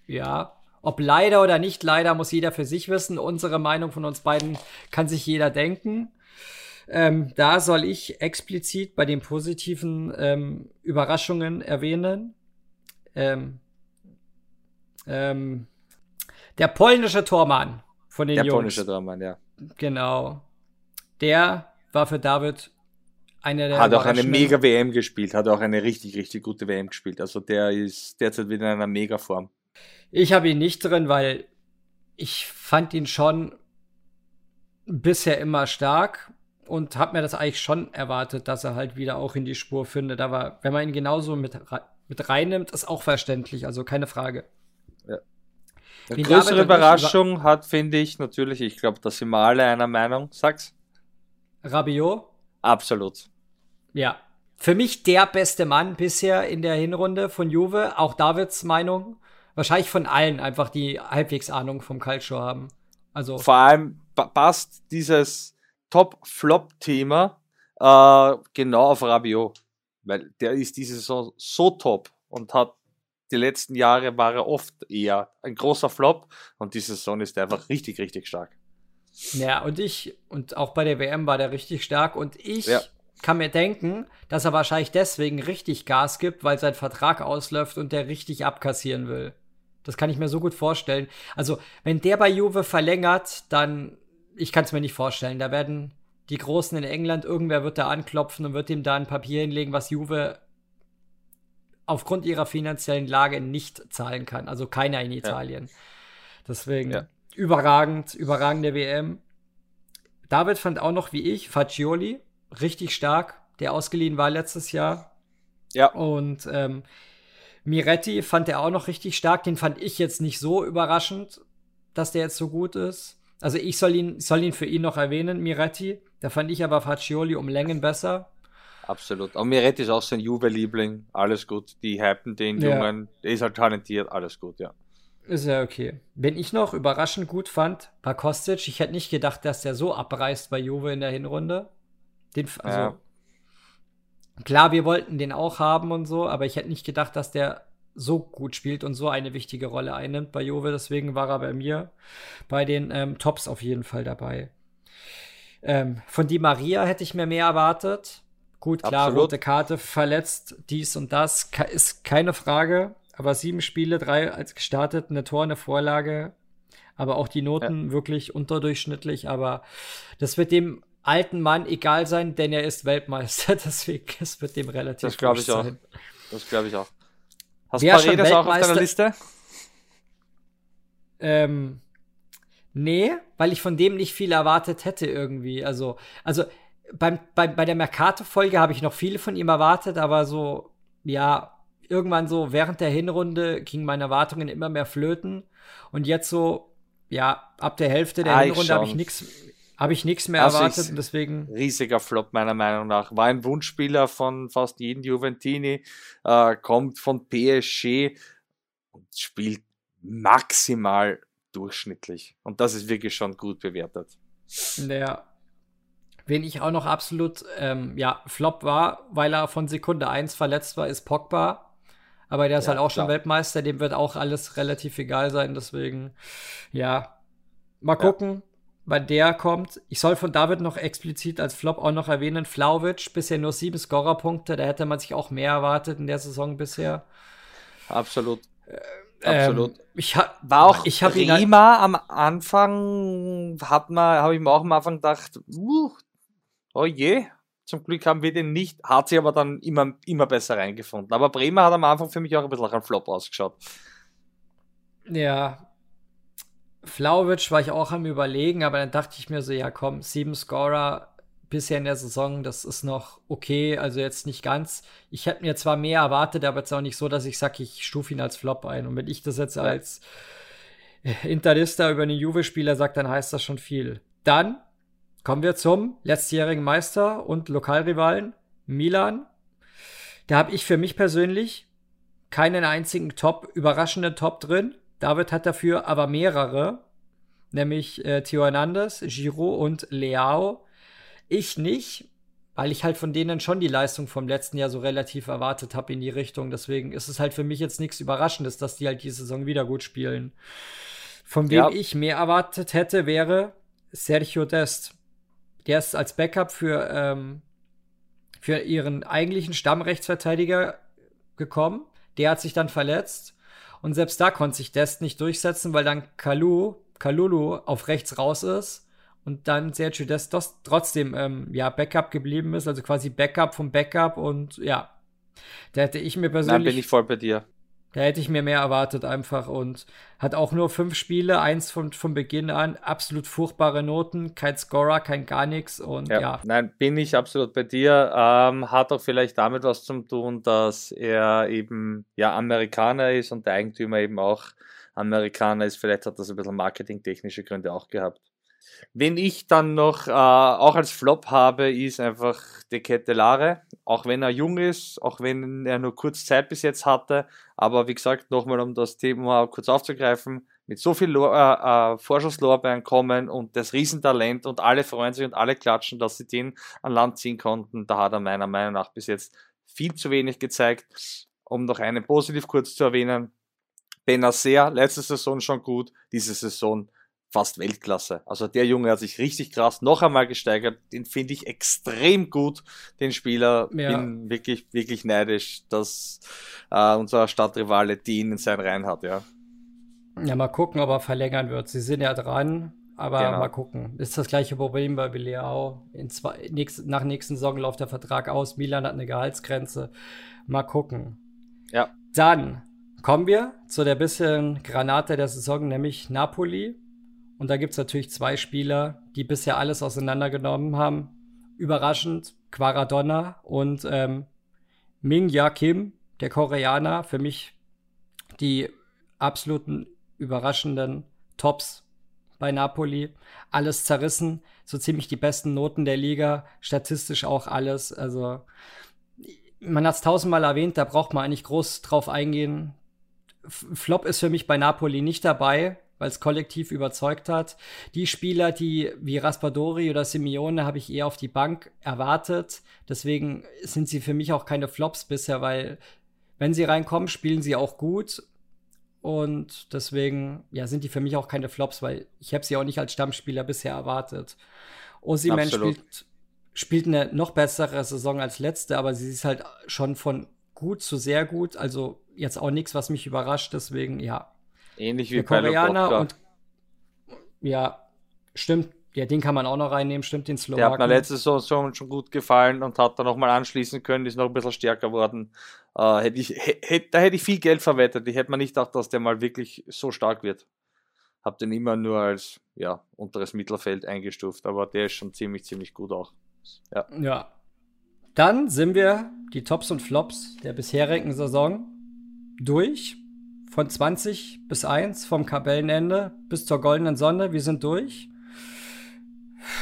Ja, ob leider oder nicht leider, muss jeder für sich wissen. Unsere Meinung von uns beiden kann sich jeder denken. Ähm, da soll ich explizit bei den positiven ähm, Überraschungen erwähnen. Ähm, ähm der polnische Tormann von den der Jungs. Der polnische Tormann, ja. Genau. Der war für David einer der. Hat auch eine mega WM gespielt, hat auch eine richtig, richtig gute WM gespielt. Also der ist derzeit wieder in einer mega Form. Ich habe ihn nicht drin, weil ich fand ihn schon bisher immer stark und habe mir das eigentlich schon erwartet, dass er halt wieder auch in die Spur findet. Aber wenn man ihn genauso mit, mit reinnimmt, ist auch verständlich, also keine Frage. Ja. Eine größere Überraschung über hat, finde ich, natürlich, ich glaube, da sind wir alle einer Meinung. Sag's. Rabiot? Absolut. Ja. Für mich der beste Mann bisher in der Hinrunde von Juve. Auch Davids Meinung. Wahrscheinlich von allen einfach, die halbwegs Ahnung vom Culture haben. Also. Vor allem passt dieses Top-Flop-Thema äh, genau auf Rabiot. Weil der ist diese Saison so top und hat die letzten Jahre war er oft eher ein großer Flop und diese Saison ist er einfach richtig, richtig stark. Ja, und ich, und auch bei der WM war der richtig stark und ich ja. kann mir denken, dass er wahrscheinlich deswegen richtig Gas gibt, weil sein Vertrag ausläuft und der richtig abkassieren will. Das kann ich mir so gut vorstellen. Also, wenn der bei Juve verlängert, dann, ich kann es mir nicht vorstellen. Da werden die Großen in England, irgendwer wird da anklopfen und wird ihm da ein Papier hinlegen, was Juve aufgrund ihrer finanziellen Lage nicht zahlen kann. Also keiner in Italien. Ja. Deswegen ja. überragend, überragende WM. David fand auch noch wie ich Fagioli richtig stark, der ausgeliehen war letztes Jahr. Ja. Und ähm, Miretti fand er auch noch richtig stark. Den fand ich jetzt nicht so überraschend, dass der jetzt so gut ist. Also ich soll ihn, soll ihn für ihn noch erwähnen, Miretti. Da fand ich aber Faccioli um Längen besser. Absolut. Und Miretti ist auch sein Juve-Liebling. Alles gut. Die hypen den ja. Jungen. Der ist halt talentiert. Alles gut, ja. Ist ja okay. Wenn ich noch überraschend gut fand, war Kostic. Ich hätte nicht gedacht, dass der so abreißt bei Juve in der Hinrunde. Den, also, ja. Klar, wir wollten den auch haben und so, aber ich hätte nicht gedacht, dass der so gut spielt und so eine wichtige Rolle einnimmt bei Juve. Deswegen war er bei mir bei den ähm, Tops auf jeden Fall dabei. Ähm, von Di Maria hätte ich mir mehr erwartet. Gut, klar, Absolut. rote Karte, verletzt, dies und das, ist keine Frage. Aber sieben Spiele, drei als gestartet, eine Tor, eine Vorlage. Aber auch die Noten ja. wirklich unterdurchschnittlich. Aber das wird dem alten Mann egal sein, denn er ist Weltmeister. Deswegen es wird dem relativ Das glaube ich sein. auch. Das glaube ich auch. Hast du Paredes auch auf deiner Liste? Ähm, nee, weil ich von dem nicht viel erwartet hätte irgendwie. Also, also beim, bei, bei der Mercato-Folge habe ich noch viele von ihm erwartet, aber so, ja, irgendwann so während der Hinrunde gingen meine Erwartungen immer mehr flöten. Und jetzt so, ja, ab der Hälfte der ah, Hinrunde habe ich nichts habe ich nichts mehr also erwartet und deswegen. Riesiger Flop meiner Meinung nach. War ein Wunschspieler von fast jedem Juventini, äh, kommt von PSG und spielt maximal durchschnittlich. Und das ist wirklich schon gut bewertet. Ja. Wen ich auch noch absolut, ähm, ja, Flop war, weil er von Sekunde 1 verletzt war, ist Pogba. Aber der ist ja, halt auch schon klar. Weltmeister, dem wird auch alles relativ egal sein, deswegen, ja. Mal gucken. Ja wann der kommt. Ich soll von David noch explizit als Flop auch noch erwähnen, Flauwitsch, bisher nur sieben Scorerpunkte, da hätte man sich auch mehr erwartet in der Saison bisher. Absolut. Äh, Absolut. Ähm, ich ha war auch ich hab Rima am Anfang hat man habe ich mir auch am Anfang gedacht, uh, oh je, Zum Glück haben wir den nicht, hat sie aber dann immer, immer besser reingefunden. Aber Bremer hat am Anfang für mich auch ein bisschen nach einem Flop ausgeschaut. Ja. Flauwitsch war ich auch am überlegen, aber dann dachte ich mir so, ja komm, sieben Scorer bisher in der Saison, das ist noch okay, also jetzt nicht ganz. Ich hätte mir zwar mehr erwartet, aber jetzt auch nicht so, dass ich sage, ich stufe ihn als Flop ein. Und wenn ich das jetzt als Interista über einen Juve-Spieler sage, dann heißt das schon viel. Dann kommen wir zum letztjährigen Meister und Lokalrivalen Milan. Da habe ich für mich persönlich keinen einzigen Top, überraschenden Top drin. David hat dafür aber mehrere, nämlich äh, Theo Hernandez, Giro und Leao. Ich nicht, weil ich halt von denen schon die Leistung vom letzten Jahr so relativ erwartet habe in die Richtung. Deswegen ist es halt für mich jetzt nichts Überraschendes, dass die halt diese Saison wieder gut spielen. Von wem ja. ich mehr erwartet hätte, wäre Sergio Dest. Der ist als Backup für, ähm, für ihren eigentlichen Stammrechtsverteidiger gekommen. Der hat sich dann verletzt. Und selbst da konnte sich Dest nicht durchsetzen, weil dann Kalu, Kalulu auf rechts raus ist und dann Sergio Dest trotzdem ähm, ja, Backup geblieben ist, also quasi Backup vom Backup und ja, da hätte ich mir persönlich. Dann bin ich voll bei dir. Da hätte ich mir mehr erwartet einfach und hat auch nur fünf Spiele, eins von, von Beginn an, absolut furchtbare Noten, kein Scorer, kein gar nichts und ja. ja. Nein, bin ich absolut bei dir. Ähm, hat auch vielleicht damit was zu tun, dass er eben ja Amerikaner ist und der Eigentümer eben auch Amerikaner ist. Vielleicht hat das ein bisschen marketingtechnische Gründe auch gehabt. Wenn ich dann noch äh, auch als Flop habe, ist einfach De Ketelare. Auch wenn er jung ist, auch wenn er nur kurz Zeit bis jetzt hatte. Aber wie gesagt, nochmal um das Thema kurz aufzugreifen, mit so viel Lo äh, äh, Vorschusslorbeeren kommen und das Riesentalent und alle freuen sich und alle klatschen, dass sie den an Land ziehen konnten. Da hat er meiner Meinung nach bis jetzt viel zu wenig gezeigt. Um noch einen positiv kurz zu erwähnen, Benacer, letzte Saison schon gut, diese Saison fast Weltklasse. Also der Junge hat sich richtig krass noch einmal gesteigert. Den finde ich extrem gut, den Spieler. Ja. Bin wirklich, wirklich neidisch, dass äh, unser Stadtrivale den in seinen Reihen hat, ja. Ja, mal gucken, ob er verlängern wird. Sie sind ja dran, aber genau. mal gucken. Ist das gleiche Problem bei Villarreal. In zwei, nächst, nach nächsten Saison läuft der Vertrag aus. Milan hat eine Gehaltsgrenze. Mal gucken. Ja. Dann kommen wir zu der bisschen Granate der Saison, nämlich Napoli. Und da gibt es natürlich zwei Spieler, die bisher alles auseinandergenommen haben. Überraschend Quaradonna und ähm, Ming Ya Kim, der Koreaner, für mich die absoluten überraschenden Tops bei Napoli. Alles zerrissen, so ziemlich die besten Noten der Liga, statistisch auch alles. Also man hat es tausendmal erwähnt, da braucht man eigentlich groß drauf eingehen. Flop ist für mich bei Napoli nicht dabei weil es kollektiv überzeugt hat. Die Spieler, die wie Raspadori oder Simeone, habe ich eher auf die Bank erwartet. Deswegen sind sie für mich auch keine Flops bisher, weil wenn sie reinkommen, spielen sie auch gut. Und deswegen, ja, sind die für mich auch keine Flops, weil ich habe sie auch nicht als Stammspieler bisher erwartet. Osiman spielt, spielt eine noch bessere Saison als letzte, aber sie ist halt schon von gut zu sehr gut. Also jetzt auch nichts, was mich überrascht. Deswegen, ja, Ähnlich wie bei Koreaner und ja, stimmt. Ja, den kann man auch noch reinnehmen, stimmt, den Slowaken. Der hat mir letzte Saison schon gut gefallen und hat da nochmal anschließen können, ist noch ein bisschen stärker worden. Äh, hätte ich, hätte, da hätte ich viel Geld verwettet. Ich hätte mir nicht gedacht, dass der mal wirklich so stark wird. Hab den immer nur als ja, unteres Mittelfeld eingestuft, aber der ist schon ziemlich, ziemlich gut auch. Ja. ja. Dann sind wir die Tops und Flops der bisherigen Saison durch von 20 bis 1 vom Kabellenende bis zur goldenen Sonne. Wir sind durch.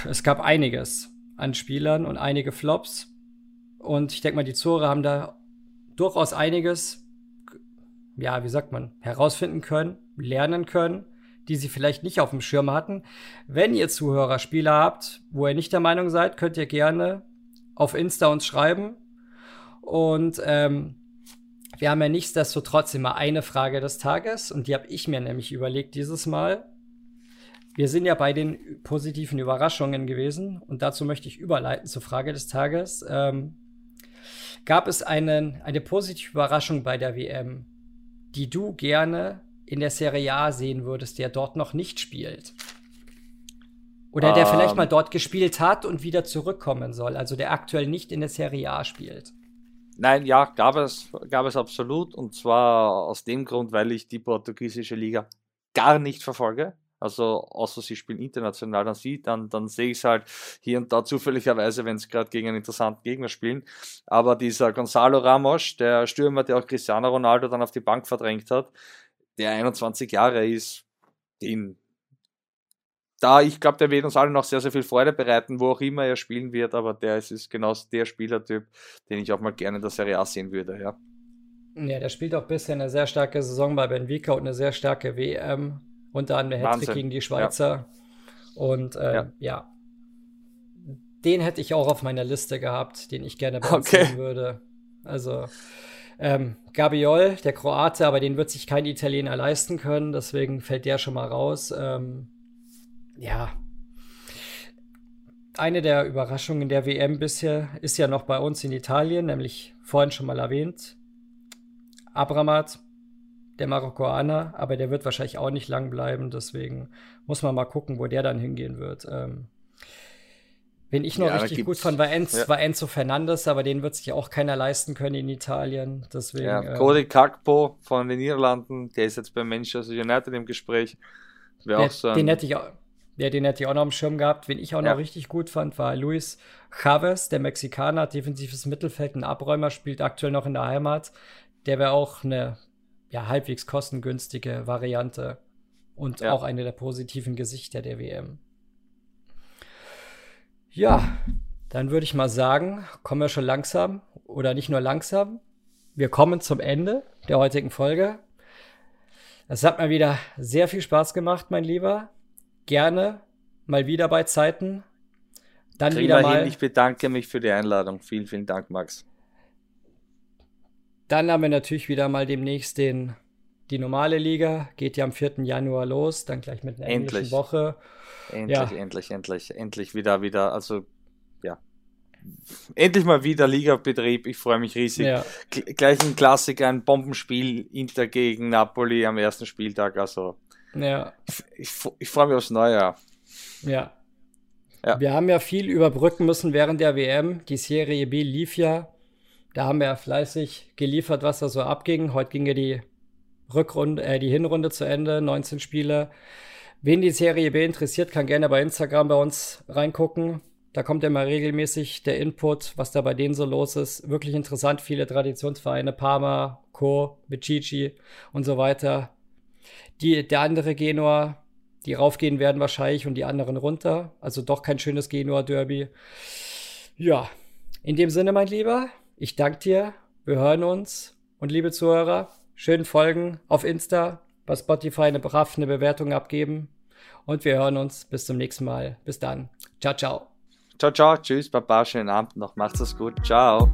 Es gab einiges an Spielern und einige Flops. Und ich denke mal, die Zore haben da durchaus einiges, ja, wie sagt man, herausfinden können, lernen können, die sie vielleicht nicht auf dem Schirm hatten. Wenn ihr Zuhörer Spieler habt, wo ihr nicht der Meinung seid, könnt ihr gerne auf Insta uns schreiben. Und ähm, wir haben ja nichtsdestotrotz immer eine Frage des Tages und die habe ich mir nämlich überlegt dieses Mal. Wir sind ja bei den positiven Überraschungen gewesen und dazu möchte ich überleiten zur Frage des Tages. Ähm, gab es einen, eine positive Überraschung bei der WM, die du gerne in der Serie A sehen würdest, der dort noch nicht spielt? Oder der ähm, vielleicht mal dort gespielt hat und wieder zurückkommen soll, also der aktuell nicht in der Serie A spielt. Nein, ja, gab es, gab es absolut. Und zwar aus dem Grund, weil ich die portugiesische Liga gar nicht verfolge. Also außer sie spielen international, dann sieht, dann, dann sehe ich es halt hier und da zufälligerweise, wenn sie gerade gegen einen interessanten Gegner spielen. Aber dieser Gonzalo Ramos, der Stürmer, der auch Cristiano Ronaldo dann auf die Bank verdrängt hat, der 21 Jahre ist, den da, ich glaube, der wird uns alle noch sehr, sehr viel Freude bereiten, wo auch immer er spielen wird, aber der ist, ist genau der Spielertyp, den ich auch mal gerne in der Serie A sehen würde, ja. Ja, der spielt auch bisher eine sehr starke Saison bei Benfica und eine sehr starke WM. Unter anderem Hattrick gegen die Schweizer. Ja. Und äh, ja. ja. Den hätte ich auch auf meiner Liste gehabt, den ich gerne bei okay. sehen würde. Also ähm, Gabiol, der Kroate, aber den wird sich kein Italiener leisten können, deswegen fällt der schon mal raus. Ähm, ja, eine der Überraschungen der WM bisher ist ja noch bei uns in Italien, nämlich vorhin schon mal erwähnt. Abramat, der Marokkaner, aber der wird wahrscheinlich auch nicht lang bleiben, deswegen muss man mal gucken, wo der dann hingehen wird. Ähm, Wen ich noch ja, richtig gut fand, war, Enzo, ja. war Enzo Fernandes, aber den wird sich auch keiner leisten können in Italien. Deswegen, ja, ähm, Cody Kakpo von den Niederlanden, der ist jetzt bei Manchester United im Gespräch. Der, so den hätte ich auch, ja, den hätte ich auch noch im Schirm gehabt. Wen ich auch ja. noch richtig gut fand, war Luis Chavez, der Mexikaner, defensives Mittelfeld, ein Abräumer, spielt aktuell noch in der Heimat. Der wäre auch eine ja, halbwegs kostengünstige Variante und ja. auch eine der positiven Gesichter der WM. Ja, dann würde ich mal sagen, kommen wir schon langsam oder nicht nur langsam. Wir kommen zum Ende der heutigen Folge. Es hat mal wieder sehr viel Spaß gemacht, mein Lieber gerne mal wieder bei Zeiten. Dann Kriegen wieder mal. Hin. Ich bedanke mich für die Einladung. Vielen, vielen Dank, Max. Dann haben wir natürlich wieder mal demnächst den, die normale Liga. Geht ja am 4. Januar los, dann gleich mit einer endlich. englischen Woche. Endlich, ja. endlich, endlich, endlich wieder, wieder. Also, ja. Endlich mal wieder Ligabetrieb. Ich freue mich riesig. Ja. Gleich ein Klassiker, ein Bombenspiel. Inter gegen Napoli am ersten Spieltag. Also, ja. Ich, ich, ich freue mich aufs Neue. Ja. ja. Wir haben ja viel überbrücken müssen während der WM. Die Serie B lief ja. Da haben wir ja fleißig geliefert, was da so abging. Heute ging ja die Rückrunde, äh, die Hinrunde zu Ende, 19 Spiele. Wen die Serie B interessiert, kann gerne bei Instagram bei uns reingucken. Da kommt immer regelmäßig der Input, was da bei denen so los ist. Wirklich interessant, viele Traditionsvereine, Parma, Co., Vichici und so weiter. Die, der andere Genua, die raufgehen werden wahrscheinlich und die anderen runter. Also doch kein schönes Genua-Derby. Ja, in dem Sinne, mein Lieber, ich danke dir. Wir hören uns. Und liebe Zuhörer, schönen Folgen auf Insta, bei Spotify eine brav Bewertung abgeben. Und wir hören uns bis zum nächsten Mal. Bis dann. Ciao, ciao. Ciao, ciao. Tschüss, Baba. Schönen Abend noch. Macht's es gut. Ciao.